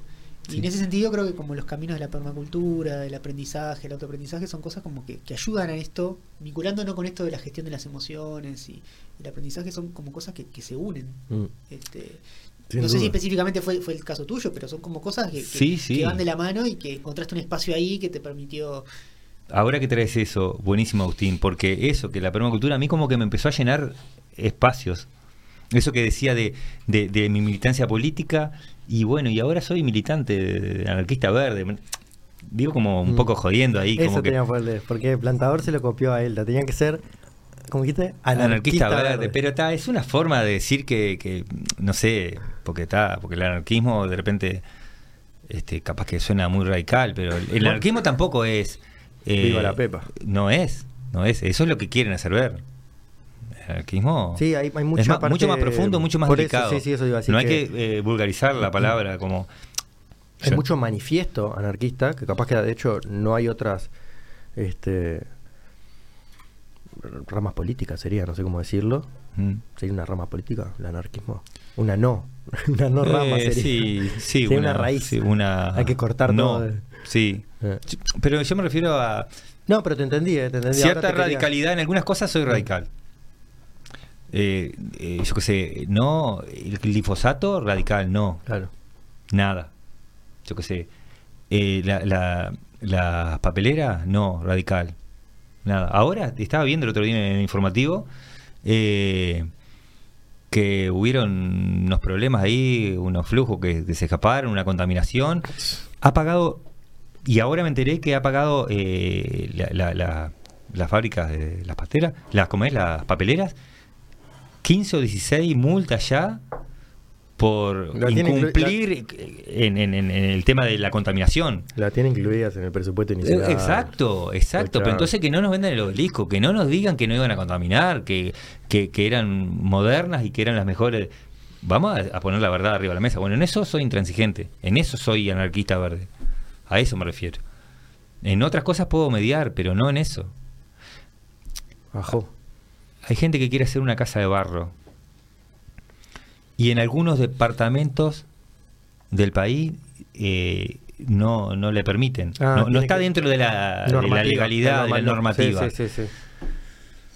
Y Sí. en ese sentido creo que como los caminos de la permacultura, del aprendizaje, el autoaprendizaje, son cosas como que, que ayudan a esto, vinculándonos con esto de la gestión de las emociones y el aprendizaje son como cosas que, que se unen. Mm, Este, no sé si específicamente fue, fue el caso tuyo, pero son como cosas que, que- Sí, sí. que van de la mano y que encontraste un espacio ahí que te permitió... Ahora que traes eso, buenísimo Agustín, porque eso, que la permacultura a mí como que me empezó a llenar espacios. Eso que decía de, de- de mi militancia política, y bueno, y ahora soy militante anarquista verde. Digo como un Mm. poco jodiendo ahí, Eso como que... tenía porque el plantador se lo copió a él, la tenían que ser ¿Cómo dijiste? Anarquista, verde, pero está, es una forma de decir que, que no sé, porque está, porque el anarquismo de repente, este, capaz que suena muy radical, pero el, el anarquismo tampoco es. eh, Viva la pepa. No es, no es. Eso es lo que quieren hacer ver. Anarquismo Sí, hay, hay mucha es más- parte- mucho más profundo, mucho más eso, delicado. sí, sí, eso iba a decir no hay que- eh, vulgarizar la palabra como. Hay mucho manifiesto anarquista, que capaz que de hecho no hay otras este, ramas políticas, sería, no sé cómo decirlo. Mm. Sería una rama política, el anarquismo. Una no, una no rama Eh, sería. Sí, sí, Sería una, raíz. sí, una- Hay que cortar no, todo. Sí. Eh. Pero yo me refiero a No, pero te entendí, eh, te entendí. Cierta te quería- radicalidad. En algunas cosas soy radical. Eh, eh, yo qué sé, no, el glifosato radical, no, Claro. nada. Yo qué sé, eh, la, la, la papelera, no, radical, nada. Ahora estaba viendo el otro día en el informativo eh, que hubieron unos problemas ahí, unos flujos que, que se escaparon, una contaminación. Ha pagado, y ahora me enteré que ha pagado eh, la, la, la- las fábricas de las pasteras, las, ¿cómo es? Las papeleras, 15 o 16 multas ya por La incumplir en, en- en- en el tema de la contaminación. La tienen incluidas en el presupuesto inicial. Eh, Exacto, exacto. Pero entonces que no nos vendan el obelisco, que no nos digan que no iban a contaminar, que, que, que eran modernas y que eran las mejores. Vamos a, a poner la verdad arriba de la mesa. Bueno, en eso soy intransigente, en eso soy anarquista verde. A eso me refiero. En otras cosas puedo mediar, pero no en eso. Ajo. Hay gente que quiere hacer una casa de barro. Y en algunos departamentos del país eh, no, no le permiten. Ah, no, está dentro de la, de la Normativa, legalidad, de la normativa. Sí, sí, sí.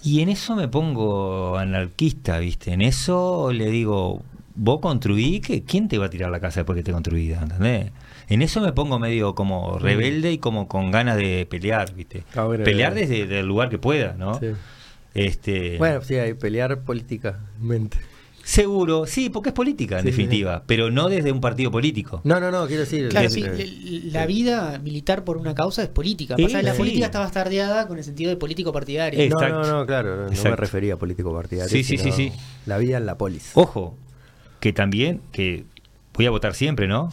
Y en eso me pongo anarquista, ¿viste? En eso le digo, vos construí, que ¿quién te va a tirar la casa después que te construida? ¿Entendés? En eso me pongo medio como rebelde y como con ganas de pelear, ¿viste? Pelear bueno. desde, el lugar que pueda, ¿no? Este, Bueno, sí, hay pelear políticamente. Seguro, sí, porque es política, en Sí, definitiva, pero no desde un partido político. No, no, no, quiero decir. Claro, sí, la vida militar por una causa es política. Sí, Pasa que la sí. política está bastardeada con el sentido de político partidario. Eh, No, Exacto. no, no, claro, no, no me Exacto. refería a político partidario. Sí, sí, sí, sí. La vida en la polis. Ojo, que también, que voy a votar siempre, ¿no?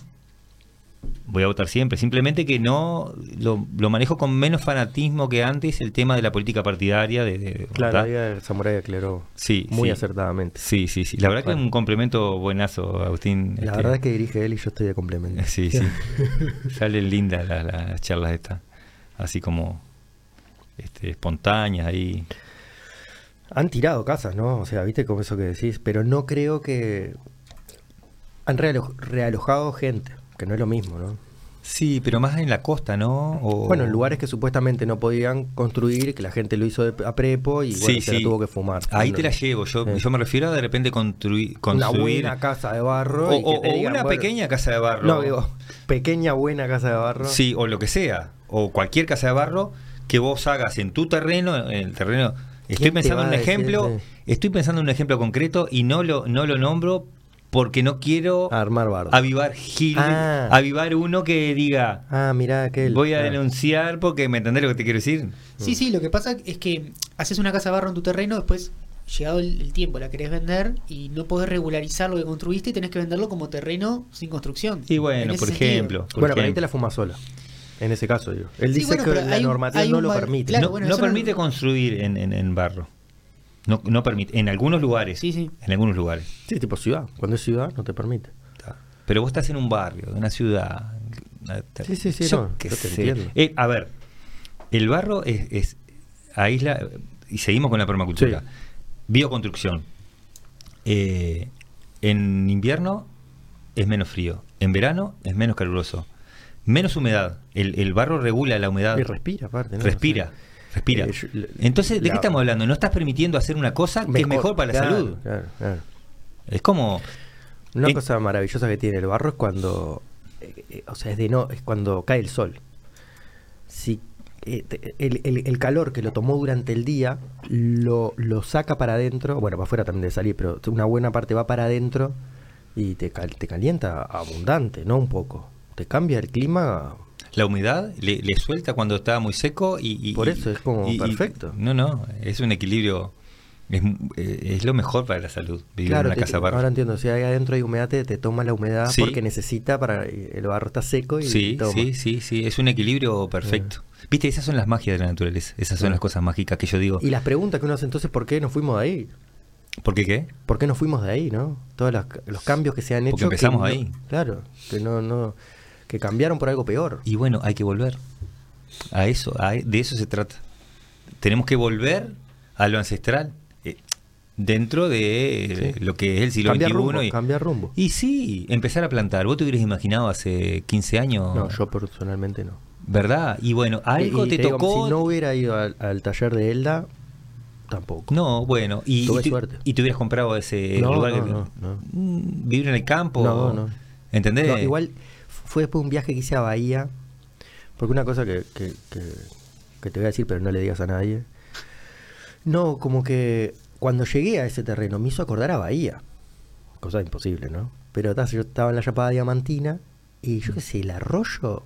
Voy a votar siempre. Simplemente que no lo, lo manejo con menos fanatismo que antes el tema de la política partidaria. De, de- Claro, el samurái aclaró Sí, muy sí. acertadamente. Sí, sí, sí. La verdad que es un complemento buenazo, Agustín. La este, verdad es que dirige él y yo estoy de complemento. Sí, sí. Salen lindas las, las charlas estas. Así como este, espontáneas ahí. Han tirado casas, ¿no? O sea, viste como eso que decís, pero no creo que han realo- realojado gente, que no es lo mismo, ¿no? Sí, pero más en la costa, ¿no? O- Bueno, en lugares que supuestamente no podían construir, que la gente lo hizo de- a prepo y bueno, Sí, se la tuvo que fumar. Ahí te la llevo. Yo, Sí. yo me refiero a de repente construir. Una construir buena casa de barro. o, y digan, una bueno, pequeña casa de barro. No, digo, pequeña buena casa de barro. Sí, o lo que sea. O cualquier casa de barro que vos hagas en tu terreno, en el terreno. Estoy ¿Quién te pensando en un ejemplo. Estoy pensando en un ejemplo concreto y no lo, no lo nombro porque no quiero Armar bardo. avivar Gil, Ah. avivar uno que diga Ah, aquel. voy a Ah. denunciar porque me entendés lo que te quiero decir. Sí, sí, lo que pasa es que haces una casa barro en tu terreno, después, llegado el, el tiempo, la querés vender y no podés regularizar lo que construiste y tenés que venderlo como terreno sin construcción. Y En bueno, por ejemplo. por Bueno, pero ahí ejemplo. te la fumas sola. En ese caso, digo. Él Sí, dice bueno, que pero la normativa no lo permite. claro, no bueno, no eso no- permite construir en, en, en barro. No, no permite. En algunos lugares. Sí, sí. En algunos lugares. Sí, tipo ciudad. Cuando es ciudad, no te permite. Pero vos estás en un barrio, en una ciudad. Sí, sí, sí, Yo no, qué yo te sé. entiendo. Eh, a ver, el barro es, es aísla, y seguimos con la permacultura. Sí. Bioconstrucción. Eh, en invierno es menos frío. En verano es menos caluroso. Menos humedad. El, el barro regula la humedad. Y respira, aparte. ¿no? Respira. O sea, Respira. eh, yo- Entonces, ¿de la- qué estamos hablando? No estás permitiendo hacer una cosa que es mejor para la salud. Claro, claro. Es como. Una Eh, cosa maravillosa que tiene el barro es cuando, eh, eh, o sea, es de no, es cuando cae el sol. Si te- el, el- el calor que lo tomó durante el día lo, lo saca para adentro, bueno, para afuera también debe salir, pero una buena parte va para adentro y te, cal- te calienta abundante, no un poco. Te cambia el clima. La humedad le, le suelta cuando está muy seco y, y- Por eso es como y- y- perfecto. no, no, es un equilibrio Es, eh, es lo mejor para la salud, vivir Claro, en una te- casa barro. ahora entiendo, si ahí adentro hay humedad, te, te toma la humedad Sí. porque necesita para el barro está seco y Sí, toma. sí, sí, sí, es un equilibrio perfecto. Viste, esas son las magias de la naturaleza, esas son las cosas mágicas que yo digo. Y las preguntas que uno hace entonces, ¿por qué nos fuimos de ahí? ¿Por qué qué? ¿Por qué nos fuimos de ahí, no? Todos los, los cambios que se han hecho. Porque empezamos que no- ahí. Claro, que no, no, que cambiaron por algo peor. Y bueno, hay que volver. A eso, a- de eso se trata. Tenemos que volver a lo ancestral, eh, dentro de eh, Sí. lo que es el siglo cambiar XXI. rumbo, y, cambiar rumbo. y sí, empezar a plantar. ¿Vos te hubieras imaginado hace 15 años? No, yo personalmente no. ¿Verdad? Y bueno, algo Y- te, digo, tocó. si no hubiera ido al, al taller de Elda, tampoco. No, bueno, y, Tuve y suerte. y te hubieras comprado ese No, lugar no, que- no, no. Vivir en el campo. No, no. ¿Entendés? No, igual fue después de un viaje que hice a Bahía, porque una cosa que, que, que- que te voy a decir, pero no le digas a nadie. No, como que cuando llegué a ese terreno me hizo acordar a Bahía. Cosa imposible, ¿no? Pero ta, yo estaba en la Chapada Diamantina y yo qué sé, el arroyo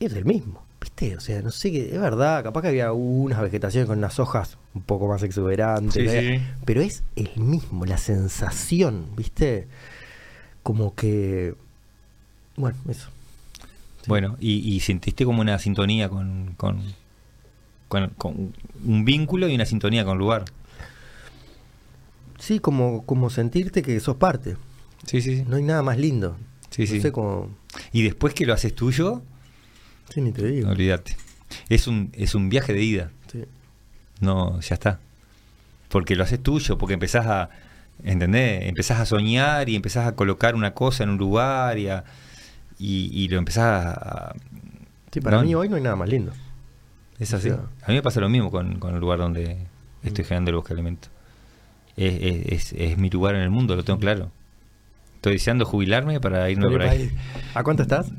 es el mismo, ¿viste? O sea, no sé qué, es verdad, capaz que había unas vegetaciones con unas hojas un poco más exuberantes, Sí, sí. pero es el mismo, la sensación, ¿viste? Como que... Bueno, eso. Bueno, y, y sentiste como una sintonía con, con, con- con un vínculo y una sintonía con el lugar. Sí, como, como sentirte que sos parte. Sí, sí, sí. No hay nada más lindo. Sí, no sí. sé cómo... Y después que lo haces tuyo, Sí, ni te digo. olvídate. Es un, es un viaje de ida. Sí. No, ya está. Porque lo haces tuyo, porque empezás a, ¿entendés? Empezás a soñar y empezás a colocar una cosa en un lugar y, a- y, y lo empezás a... Sí, para No, mí hoy no hay nada más lindo. Es así. O sea- a mí me pasa lo mismo con, con el lugar donde estoy generando el bosque alimento. Es, es, es- es mi lugar en el mundo, lo tengo claro. Estoy deseando jubilarme para irme por ahí. ¿A cuánto estás?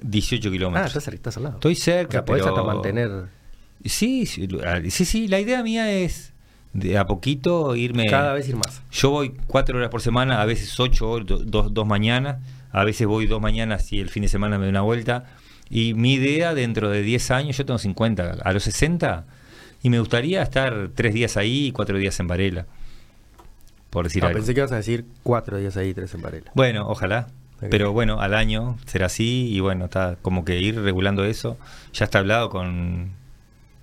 18 Ah, kilómetros. estás, cerca, estás al lado. Estoy O cerca, sea, podés pero... hasta mantener... Sí, ah, sí, sí, la idea mía es de a poquito irme... Cada vez ir más. Yo voy cuatro horas por semana, a veces ocho, hor- do- dos, dos mañanas, a veces voy dos mañanas y el fin de semana me doy una vuelta. Y mi idea dentro de 10 años, yo tengo 50, a los 60, y me gustaría estar tres días ahí y cuatro días en Varela, por decir Ah, algo. pensé que ibas a decir cuatro días ahí, tres en Varela. Bueno, ojalá. Pero bueno, al año será así y bueno, está como que ir regulando eso. Ya está hablado con,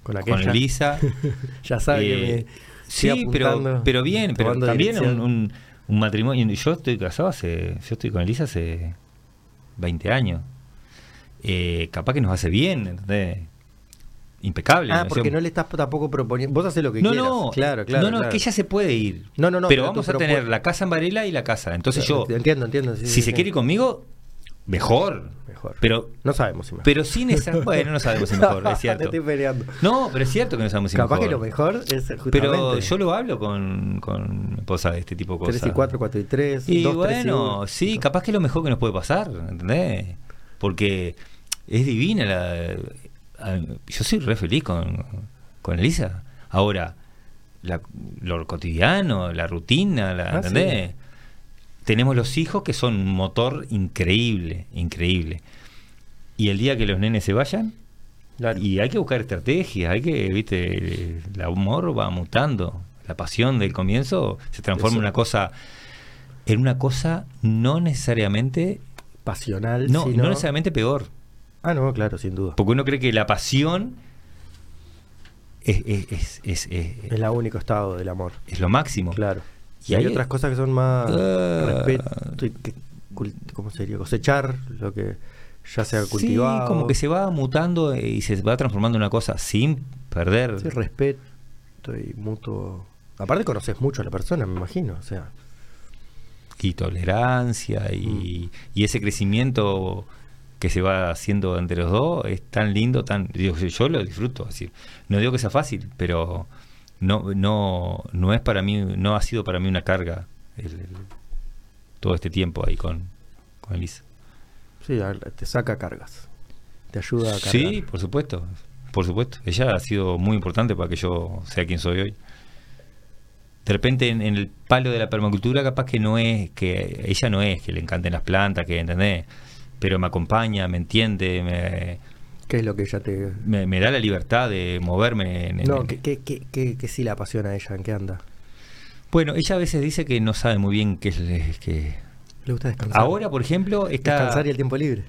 Con. Elisa. ya sabe que Eh, me... sí, pero, pero bien, pero también un- un matrimonio. Yo estoy casado hace, yo estoy con Elisa hace 20 años. Eh, capaz que nos hace bien, ¿entendés? Impecable. Ah, ¿no? porque no le estás tampoco proponiendo... Vos haces lo que no, quieras. no, Claro, claro. no, no, claro. que ella se puede ir. No, no, no, Pero, pero vamos a tener la casa en Varela y la casa. Entonces yo, Entiendo, entiendo. sí, si sí, se sí. quiere ir conmigo, mejor. Mejor. Pero, No sabemos si mejor. pero sin esa. Bueno, no sabemos si mejor, es Te cierto. estoy peleando. No, pero es cierto que no sabemos si Capaz mejor. que lo mejor es justamente... Pero yo lo hablo con, con esposa de este tipo de cosas. 3 y 4, 4 y 3, Y 2, 3 y bueno, 1. sí, capaz que es lo mejor que nos puede pasar, ¿entendés? Porque es divina la... Yo soy re feliz con, con Elisa. Ahora, la- lo cotidiano, la rutina, la, Ah, ¿entendés? sí. Tenemos los hijos que son un motor increíble, increíble. Y el día que los nenes se vayan, Claro. y hay que buscar estrategias, hay que, viste, el amor va mutando. La pasión del comienzo se transforma Eso. en una cosa, en una cosa no necesariamente, Pasional, no, sino- no necesariamente peor. Ah, no, claro, sin duda. Porque uno cree que la pasión es, es, es, es, es- Es el único estado del amor. es lo máximo. Claro. Y hay otras cosas que son más Ah. respeto y que cul- ¿cómo sería? Cosechar lo que ya sea Sí, cultivado. como que se va mutando y se va transformando en una cosa sin perder. Sí, respeto y mutuo. Aparte conoces mucho a la persona, me imagino, o sea, y tolerancia y, y ese crecimiento que se va haciendo entre los dos es tan lindo, tan yo, yo lo disfruto, decir, no digo que sea fácil, pero no no no es para mí, no ha sido para mí una carga el- el- todo este tiempo ahí con con Elisa. sí, te saca cargas. Te ayuda a cargar. Sí, por supuesto, por supuesto. Ella ha sido muy importante para que yo sea quien soy hoy. De repente en, en el palo de la permacultura capaz que no es, que ella no es que le encanten las plantas, que entendés, pero me acompaña, me entiende, me, ¿Qué es lo que ella te...? Me, me da la libertad de moverme en, en- No, ¿qué, qué, qué, qué- qué sí la apasiona a ella? ¿En qué anda? Bueno, ella a veces dice que no sabe muy bien qué es, que... ¿Le gusta descansar? Ahora, por ejemplo, está... Descansar y el tiempo libre.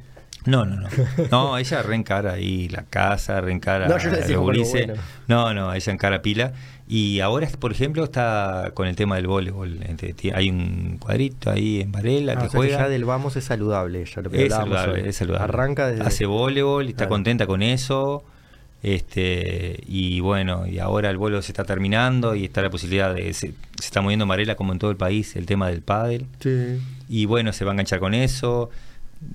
No, no, no. No, ella reencara ahí la casa, reencara No, yo le los bueno. No, no, ella encara pila. Y ahora, por ejemplo, está con el tema del voleibol. Ti- Hay un cuadrito ahí en Varela Ah, que o sea juega. ya del vamos es saludable ella, lo que Es saludable, hoy. es saludable. Arranca desde... Hace voleibol, y está Claro. contenta con eso. Este, y bueno, y ahora el vuelo se está terminando y está la posibilidad de. Se, se está moviendo Varela como en todo el país el tema del pádel. Sí. Y bueno, se va a enganchar con eso.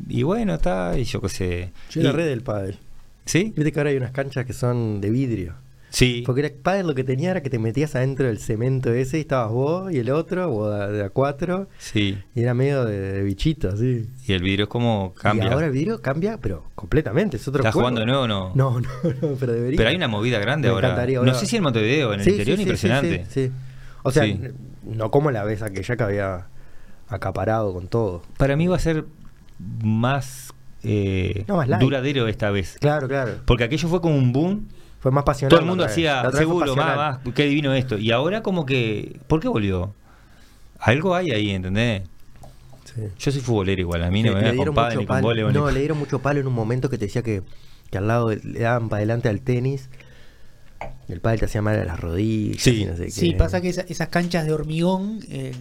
Y bueno, está, y yo qué sé. Yo Y- red del pádel. ¿Sí? Viste que ahora hay unas canchas que son de vidrio. Sí. Porque el pádel lo que tenía era que te metías adentro del cemento ese y estabas vos y el otro, o de, a cuatro, Sí. y era medio de, de bichito, así. Y el vidrio es como cambia. Y ahora el vidrio cambia, pero completamente, es otro ¿Estás juego. jugando de nuevo o no? No, no, no, pero debería. Pero hay una movida grande Me ahora. No sé si en Montevideo, en el Sí, interior, sí, impresionante. Sí, sí. O sea, no como la vez aquella que había acaparado con todo. Para mí va a ser más, eh, No, más duradero esta vez. Claro, claro. Porque aquello fue como un boom. Fue más pasional. Todo el mundo hacía, seguro, más, más, qué divino esto. Y ahora como que, ¿por qué volvió? Algo hay ahí, ¿entendés? Sí. Yo soy futbolero igual, a mí no Le- me pádel mucho ni con palo. voleibol. No, ni- le dieron mucho palo en un momento que te decía que, que al lado le daban para adelante al tenis. y El pádel te hacía mal a las rodillas. Sí. no sé Sí, qué. pasa que esa- esas canchas de hormigón, eh,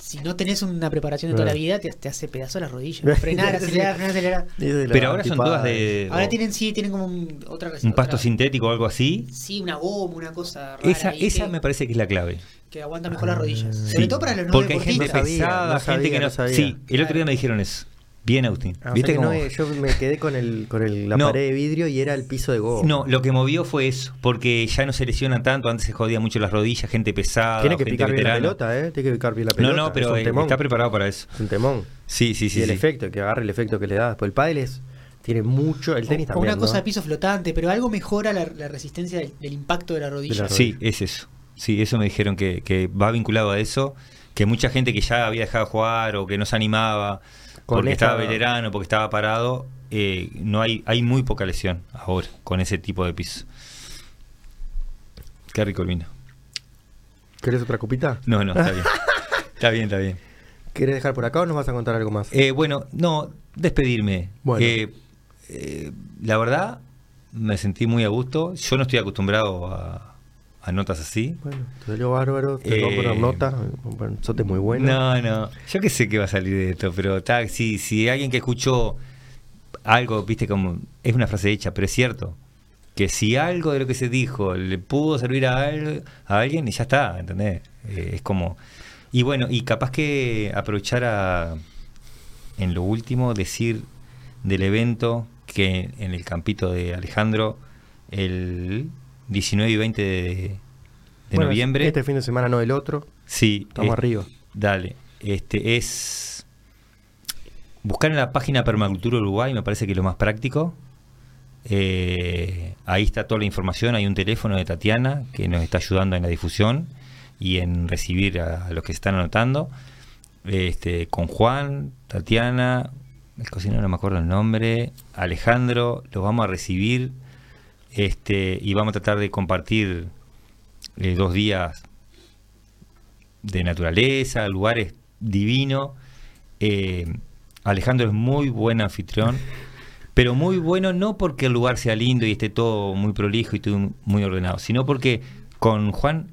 si no tenés una preparación de toda la vida, te, te hace pedazo las rodillas. Frenar, acelerar, frenar, acelerar. Pero ahora son todas de... Ahora o tienen, sí, tienen como un, otra un pasto otra- sintético o algo así. Sí, una goma, una cosa rara. Esa, esa que, me parece que es la clave. que aguanta mejor las rodillas. Ah, Sobre Sí, todo para los no Porque hay gente deportistas. No sabía, pesada, gente que no... no sabía. Sí, el otro día me dijeron eso. Bien, Agustín. Ah, o ¿Viste sea que cómo? no, yo me quedé con el con el, la No. pared de vidrio y era el piso de goma. No, lo que movió fue eso, porque ya no se lesionan tanto, antes se jodía mucho las rodillas, gente pesada, Tiene que gente picar bien la pelota, ¿eh? Tiene que picar bien la No, pelota. no, pero es un eh, temón. está preparado para eso. Es un temón. Sí, sí, sí. y el sí. efecto, que agarre el efecto que le da. Después el pádel es, tiene mucho, el tenis O- o también, una cosa ¿no? de piso flotante, pero algo mejora la, la resistencia del, del impacto de la rodilla. la Sí, es eso. Sí, eso me dijeron que, que va vinculado a eso, que mucha gente que ya había dejado de jugar o que no se animaba porque esta- estaba veterano, porque estaba parado, eh, no hay hay muy poca lesión ahora con ese tipo de piso. Qué rico el vino. ¿Querés otra copita? No, no, está bien. está bien, está bien. ¿Querés dejar por acá o nos vas a contar algo más? Eh, bueno, no, despedirme. Bueno. Eh, eh, la verdad, me sentí muy a gusto. Yo no estoy acostumbrado a, a notas así. Bueno, te salió bárbaro, te Eh, voy a poner nota, bueno, sote muy bueno. No, no. Yo qué sé qué va a salir de esto, pero ta, si, si alguien que escuchó algo, viste, como es una frase hecha, pero es cierto. Que si algo de lo que se dijo le pudo servir a alguien, y ya está, ¿entendés? Eh, es como. Y bueno, y capaz que aprovechar a, en lo último, decir del evento que en el campito de Alejandro, el 19 y 20 de, de Bueno, noviembre. Este fin de semana no el otro, Sí, estamos arriba. Dale, este es buscar en la página Permacultura Uruguay, me parece que es lo más práctico. Eh, ahí está toda la información, hay un teléfono de Tatiana que nos está ayudando en la difusión y en recibir a, a los que se están anotando. Este, con Juan, Tatiana, el cocinero no me acuerdo el nombre, Alejandro, los vamos a recibir este, y vamos a tratar de compartir eh, dos días de naturaleza, lugares divinos. Eh, Alejandro es muy buen anfitrión, pero muy bueno no porque el lugar sea lindo y esté todo muy prolijo y todo muy ordenado, sino porque con Juan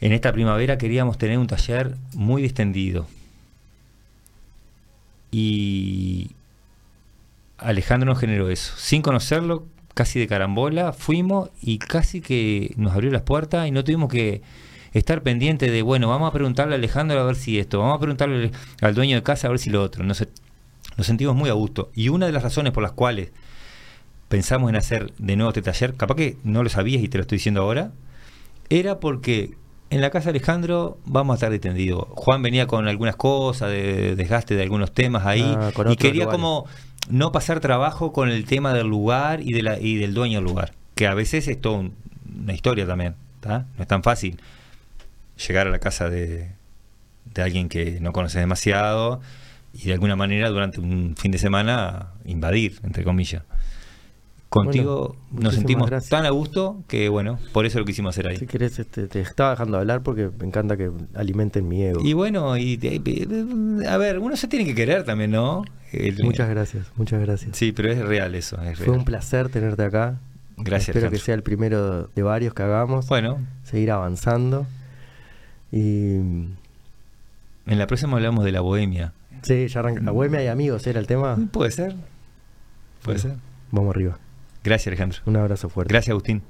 en esta primavera queríamos tener un taller muy distendido. Y Alejandro nos generó eso. Sin conocerlo, casi de carambola, fuimos y casi que nos abrió las puertas y no tuvimos que estar pendiente de, bueno, vamos a preguntarle a Alejandro a ver si esto, vamos a preguntarle al dueño de casa a ver si lo otro. Nos, nos sentimos muy a gusto. Y una de las razones por las cuales pensamos en hacer de nuevo este taller, capaz que no lo sabías y te lo estoy diciendo ahora, era porque en la casa de Alejandro vamos a estar distendidos. Juan venía con algunas cosas, de desgaste de algunos temas ahí, Ah, y quería lugares. como no pasar trabajo con el tema del lugar y, de la, y del dueño del lugar, que a veces es toda un- una historia también, no es tan fácil llegar a la casa de, de alguien que no conoces demasiado y de alguna manera durante un fin de semana invadir, entre comillas. Contigo Bueno, nos sentimos gracias. tan a gusto que bueno, por eso lo quisimos hacer ahí. Si querés, este, te estaba dejando hablar porque me encanta que alimenten mi ego. Y bueno, y te- a ver, uno se tiene que querer también, ¿no? El- Muchas gracias, muchas gracias. Sí, pero es real eso, es Fue un placer tenerte acá. Gracias. Espero que sea el primero de varios que hagamos. Bueno, Seguir avanzando. Y en la próxima hablamos de la bohemia. sí, ya arranca. La bohemia y amigos era el tema. Puede ser. Puede Bueno. ser. Vamos arriba. Gracias, Alejandro. Un abrazo fuerte. Gracias, Agustín.